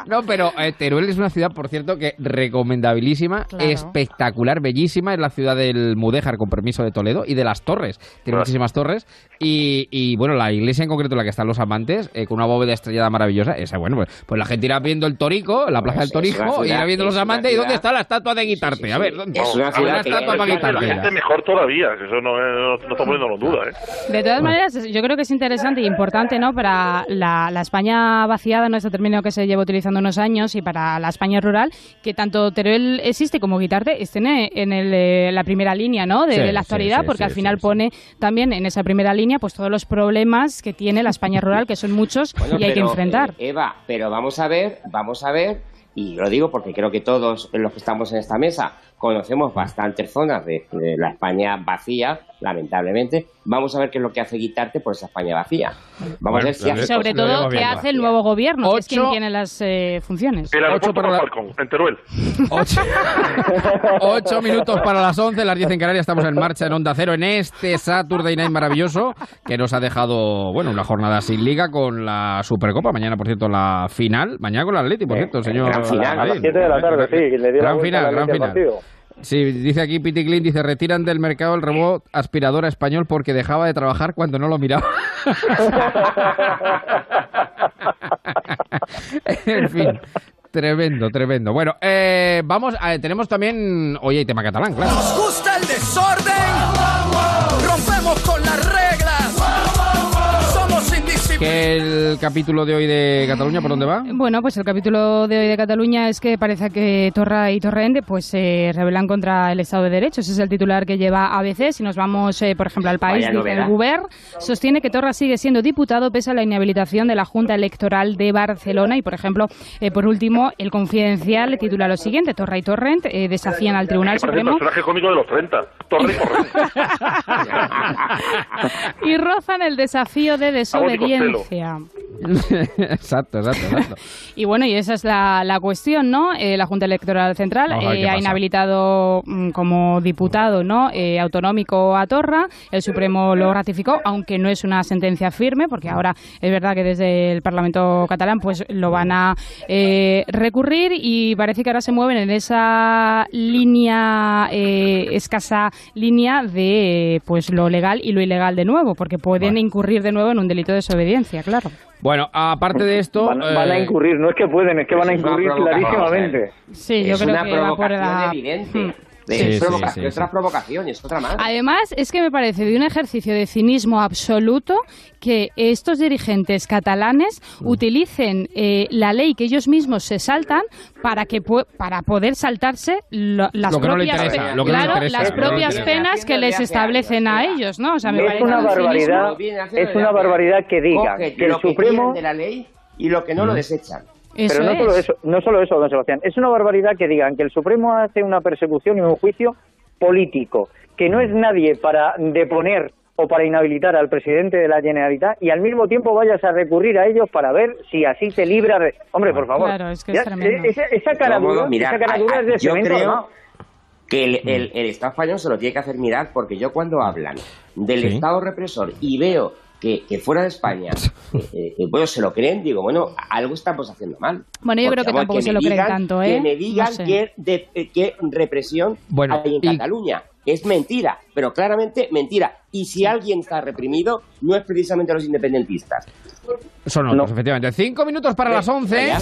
No, pero eh, Teruel es una ciudad, por cierto, que recomendabilísima, Claro. espectacular, bellísima. Es la ciudad del Mudéjar, con permiso de Toledo, y de las torres. Tiene Claro. muchísimas torres. Y, y, bueno, la iglesia en concreto, en la que están los amantes, eh, con una bóveda estrellada maravillosa, esa, bueno, pues, pues la gente irá viendo el Torico, la plaza Pues del Torico, ciudad- irá viendo los amantes. ¿Y dónde ciudad- está la estatua de Guitarte? Sí, A ver, sí. ¿dónde Es una ciudad que- estatua para La Guitarte. gente mejor todavía, eso no, no, no está poniéndolo en duda, ¿eh? De todas maneras, yo creo que es interesante y importante, ¿no? Para la, la España vaciada, ¿no? Este término que se lleva utilizando unos años y para la España rural, que tanto Teruel existe como Guitarte estén en el, eh, la primera línea, ¿no? De, Sí, de la sí, actualidad, sí, porque sí, al final sí, sí. pone también en esa primera línea, pues todos los problemas que tiene la España rural, que son muchos Bueno, y hay que enfrentar. eh, Eva, pero vamos a ver, vamos a ver, y lo digo porque creo que todos los que estamos en esta mesa conocemos bastantes zonas de, de la España vacía, lamentablemente. Vamos a ver qué es lo que hace Guitarte por esa España vacía. Vamos Bueno, a ver si hace Sobre todo, ¿qué hace el nuevo gobierno? Que es quien tiene las eh, funciones. El aeropuerto para la- Falcón, en Teruel. Ocho, Ocho minutos para las 11, las 10 en Canarias, estamos en marcha en Onda Cero en este Saturday Night maravilloso que nos ha dejado, bueno, una jornada sin liga con la Supercopa. Mañana, por cierto, la final. Mañana con el Atleti, por cierto, señor. gran final, A las Ahí. 7 de la tarde, sí, le dio la Gran vuelta final, a la gran final. partido. Sí, dice aquí Piti Clint, dice, retiran del mercado el robot aspiradora español porque dejaba de trabajar cuando no lo miraba. en fin, tremendo, tremendo. Bueno, eh, vamos, a- tenemos también, oye, hay tema catalán, claro. Nos gusta el desorden. Capítulo de hoy de Cataluña? ¿Por dónde va? Bueno, pues el capítulo de hoy de Cataluña es que parece que Torra y Torrent pues se rebelan contra el Estado de Derecho. Ese es el titular que lleva ABC. Si nos vamos, eh, por ejemplo, al país, dice el. Govern sostiene que Torra sigue siendo diputado pese a la inhabilitación de la Junta Electoral de Barcelona. Y, por ejemplo, eh, por último, el Confidencial titula lo siguiente. Torra y Torrent eh, desafían al Tribunal Parece el Supremo personaje cómico de los 30. Torre y Torrent. y rozan el desafío de desobediencia. exacto, exacto, exacto. Y bueno, y esa es la, la cuestión, ¿no? Eh, la Junta Electoral Central eh, ha inhabilitado mm, como diputado, ¿no? Eh, autonómico a Torra. El Supremo lo ratificó, aunque no es una sentencia firme, porque ahora es verdad que desde el Parlamento catalán, pues lo van a eh, recurrir y parece que ahora se mueven en esa línea eh, escasa línea de pues lo legal y lo ilegal de nuevo, porque pueden incurrir de nuevo en un delito de desobediencia, claro. Bueno, aparte de esto... Van, van a eh, incurrir, no es que pueden, es que van a incurrir clarísimamente. Sí, yo es creo una que va por provocación la... evidente. Es, Sí, sí, provocación, sí, es sí. otra provocación y es otra más. Además, es que me parece de un ejercicio de cinismo absoluto que estos dirigentes catalanes utilicen eh, la ley que ellos mismos se saltan para que para poder saltarse lo- las Lo que no le propias, interesa, pe- lo que no le claro, interesa, las que no propias penas que les establecen a ellos, ¿no? O sea, me Es parece una barbaridad, es una barbaridad que digan Coge que el lo que Supremo de la ley y lo que no lo desechan. Eso Pero no es. solo eso, no solo eso, don Sebastián. Es una barbaridad que digan que el Supremo hace una persecución y un juicio político, que no es nadie para deponer o para inhabilitar al presidente de la Generalitat y al mismo tiempo vayas a recurrir a ellos para ver si así te libra de... Hombre, por favor. Claro, es que es tremendo. esa, esa esa cara a- dura a- es de yo cemento, creo ¿no? que el, el- el Estado español se lo tiene que hacer mirar porque yo cuando hablan del Sí. Estado represor y veo que, que fuera de España eh, eh, bueno, se lo creen, digo, bueno, algo estamos haciendo mal. Bueno, yo Porque, creo que vamos, tampoco se lo creen tanto, ¿eh? Que me digan No sé. qué, de- eh, qué represión Bueno, hay en y- Cataluña. Es mentira, pero claramente mentira. Y si alguien está reprimido, no es precisamente los independentistas. Son otros, efectivamente. Cinco minutos para las once. Vaya.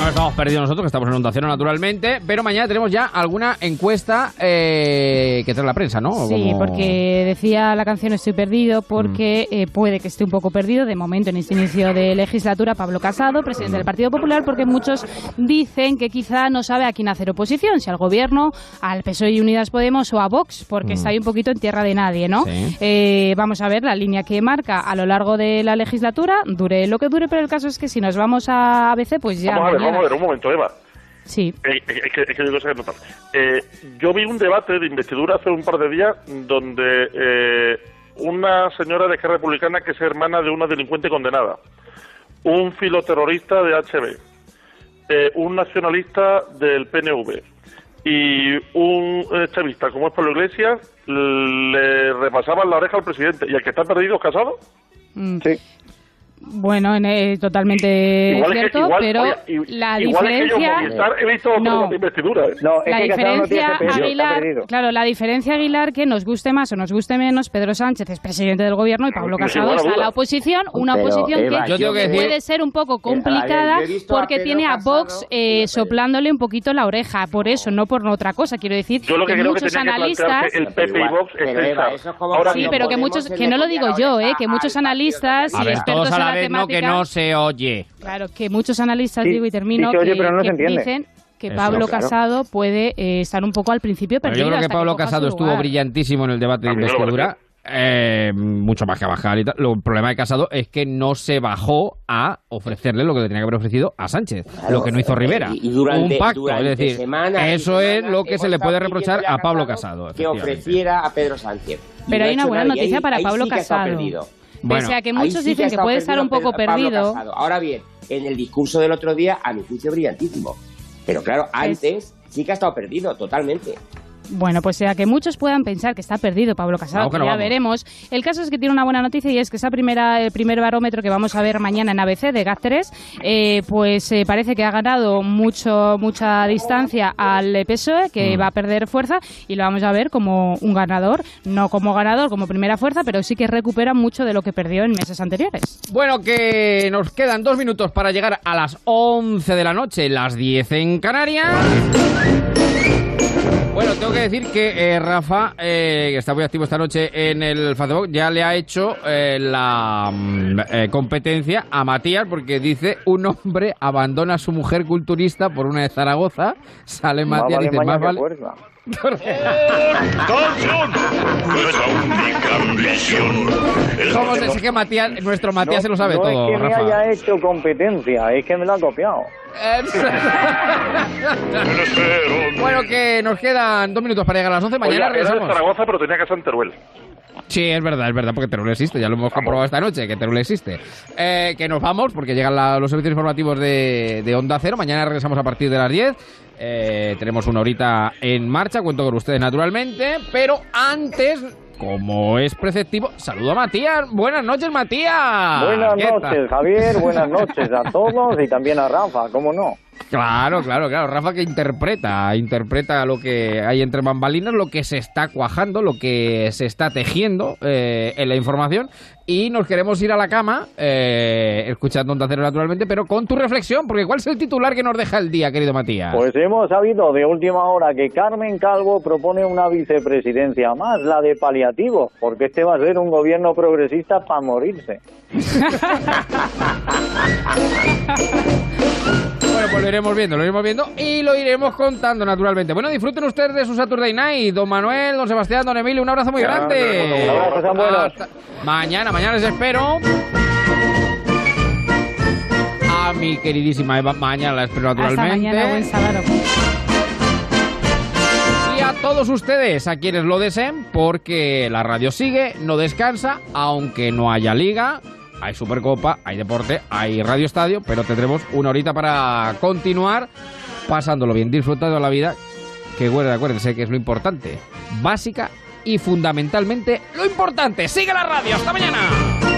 No estamos perdidos nosotros, que estamos en Onda Cero, naturalmente. Pero mañana tenemos ya alguna encuesta eh, que trae la prensa, ¿no? Sí, Como- porque decía la canción Estoy perdido porque eh, puede que esté un poco perdido de momento en este inicio de legislatura Pablo Casado, presidente del Partido Popular, porque muchos dicen que quizá no sabe a quién hacer oposición, si al gobierno, al PSOE y Unidas Podemos o a Vox, porque está ahí un poquito en tierra de nadie, ¿no? Sí. Eh, vamos a ver la línea que marca a lo largo de la legislatura, dure lo que dure, pero el caso es que si nos vamos a ABC, pues ya... Vamos a ver, mañana- vamos a ver, un momento, Eva. Sí. Eh, eh, es, que, es que que notar. Eh, yo vi un debate de investidura hace un par de días donde eh, una señora de Esquerra Republicana que es hermana de una delincuente condenada, un filoterrorista de HB, eh, un nacionalista del PNV y un chavista como es Pablo Iglesias le repasaban la oreja al presidente. ¿Y el que está perdido es casado? Mm. Sí. Bueno, en- eh, totalmente Igual es que- cierto, igual- pero oye, la igual es que yo diferencia... en Movistar he visto otro No. investidura. ¿eh? No, es la que no diferencia, Aguilar, claro, la diferencia Aguilar, que nos guste más o nos guste menos, Pedro Sánchez es presidente del gobierno y Pablo Casado está en la oposición, una Pero, oposición Eva, que yo tengo que decir- puede ser un poco complicada a porque tiene a Vox eh, soplándole un poquito la oreja, por eso, no por otra cosa. Quiero decir Yo lo que, creo muchos analistas... el PP y Vox es Pero, Eva, pensar, eso es como ahora Sí, pero que muchos, que no lo digo yo, eh, que al muchos analistas y expertos vez, no, que no se oye. claro, que muchos analistas Sí, digo y termino sí se oye, que, pero no se que entiende. dicen que Eso, Pablo claro. Casado puede eh, estar un poco al principio Pero perdido. yo creo que Pablo Casado estuvo brillantísimo en el debate de investidura. eh, mucho más que bajar y tal. Lo- El problema de Casado es que no se bajó a ofrecerle lo que le tenía que haber ofrecido a Sánchez, lo que no hizo Rivera. Y durante- un pacto, durante es decir, semanas y eso es lo que se le puede reprochar a Pablo Casado que ofreciera a Pedro Sánchez. Y Pero no hay ha una buena y noticia ahí- para ahí Pablo sí Casado. Perdido. Pese a que muchos sí dicen que puede estar un poco perdido. Ahora bien, en el discurso del otro día, a mi juicio, brillantísimo. Pero claro, antes sí que ha estado perdido, totalmente. Bueno, pues sea que muchos puedan pensar que está perdido Pablo Casado, que no ya vamos. veremos. El caso es que tiene una buena noticia y es que esa primera, el primer barómetro que vamos a ver mañana en ABC de GAT3, eh, pues eh, parece que ha ganado mucho, mucha distancia al PSOE, que Mm. va a perder fuerza y lo vamos a ver como un ganador, no como ganador, como primera fuerza, pero sí que recupera mucho de lo que perdió en meses anteriores. Bueno, que nos quedan dos minutos para llegar a las 11 de la noche, las 10 en Canarias. Bueno, tengo que decir que eh, Rafa, eh, que está muy activo esta noche en el Facebook, ya le ha hecho eh, la mm, eh, competencia a Matías porque dice un hombre abandona a su mujer culturista por una de Zaragoza, sale Matías y dice, más vale... fuerza. ¡Atención! Nuestra única ambición es ¿Cómo se es que Matías, nuestro Matías se lo sabe no todo, es que Rafa? me haya hecho competencia, es que me la ha copiado. bueno, que nos quedan dos minutos para llegar a las 11. Mañana Oiga, era de regresamos. Zaragoza, pero tenía casa en Teruel. Sí, es verdad, es verdad, porque Teruel existe, ya lo hemos comprobado esta noche, que Teruel existe. Eh, que nos vamos, porque llegan la- los servicios informativos de, de Onda Cero. Mañana regresamos a partir de las 10. Eh, tenemos una horita en marcha, cuento con ustedes naturalmente. Pero antes, como es preceptivo, saludo a Matías. Buenas noches, Matías. Buenas noches, Javier, buenas noches a todos y también a Rafa, ¿cómo no? Claro, claro, claro. Rafa que interpreta, interpreta lo que hay entre bambalinas, lo que se está cuajando, lo que se está tejiendo eh, en la información. Y nos queremos ir a la cama, eh, escuchando Onda Cero naturalmente, pero con tu reflexión, porque ¿cuál es el titular que nos deja el día, querido Matías? Pues hemos sabido de última hora que Carmen Calvo propone una vicepresidencia más, la de paliativo, porque este va a ser un gobierno progresista para morirse. Bueno, pues lo iremos viendo, lo iremos viendo y lo iremos contando naturalmente. Bueno, disfruten ustedes de su Saturday Night. Don Manuel, don Sebastián, don Emilio, un abrazo muy grande. un abrazo, sean buenos. Hasta- Mañana, mañana les espero. A mi queridísima Eva, mañana la espero Hasta naturalmente. mañana, buen sábado. Y a todos ustedes, a quienes lo deseen, porque la radio sigue, no descansa, aunque no haya liga. Hay Supercopa, hay deporte, hay Radio Estadio, pero tendremos una horita para continuar pasándolo bien, disfrutando la vida, que bueno, acuérdense que es lo importante, básica y fundamentalmente lo importante. ¡Sigue la radio! ¡Hasta mañana!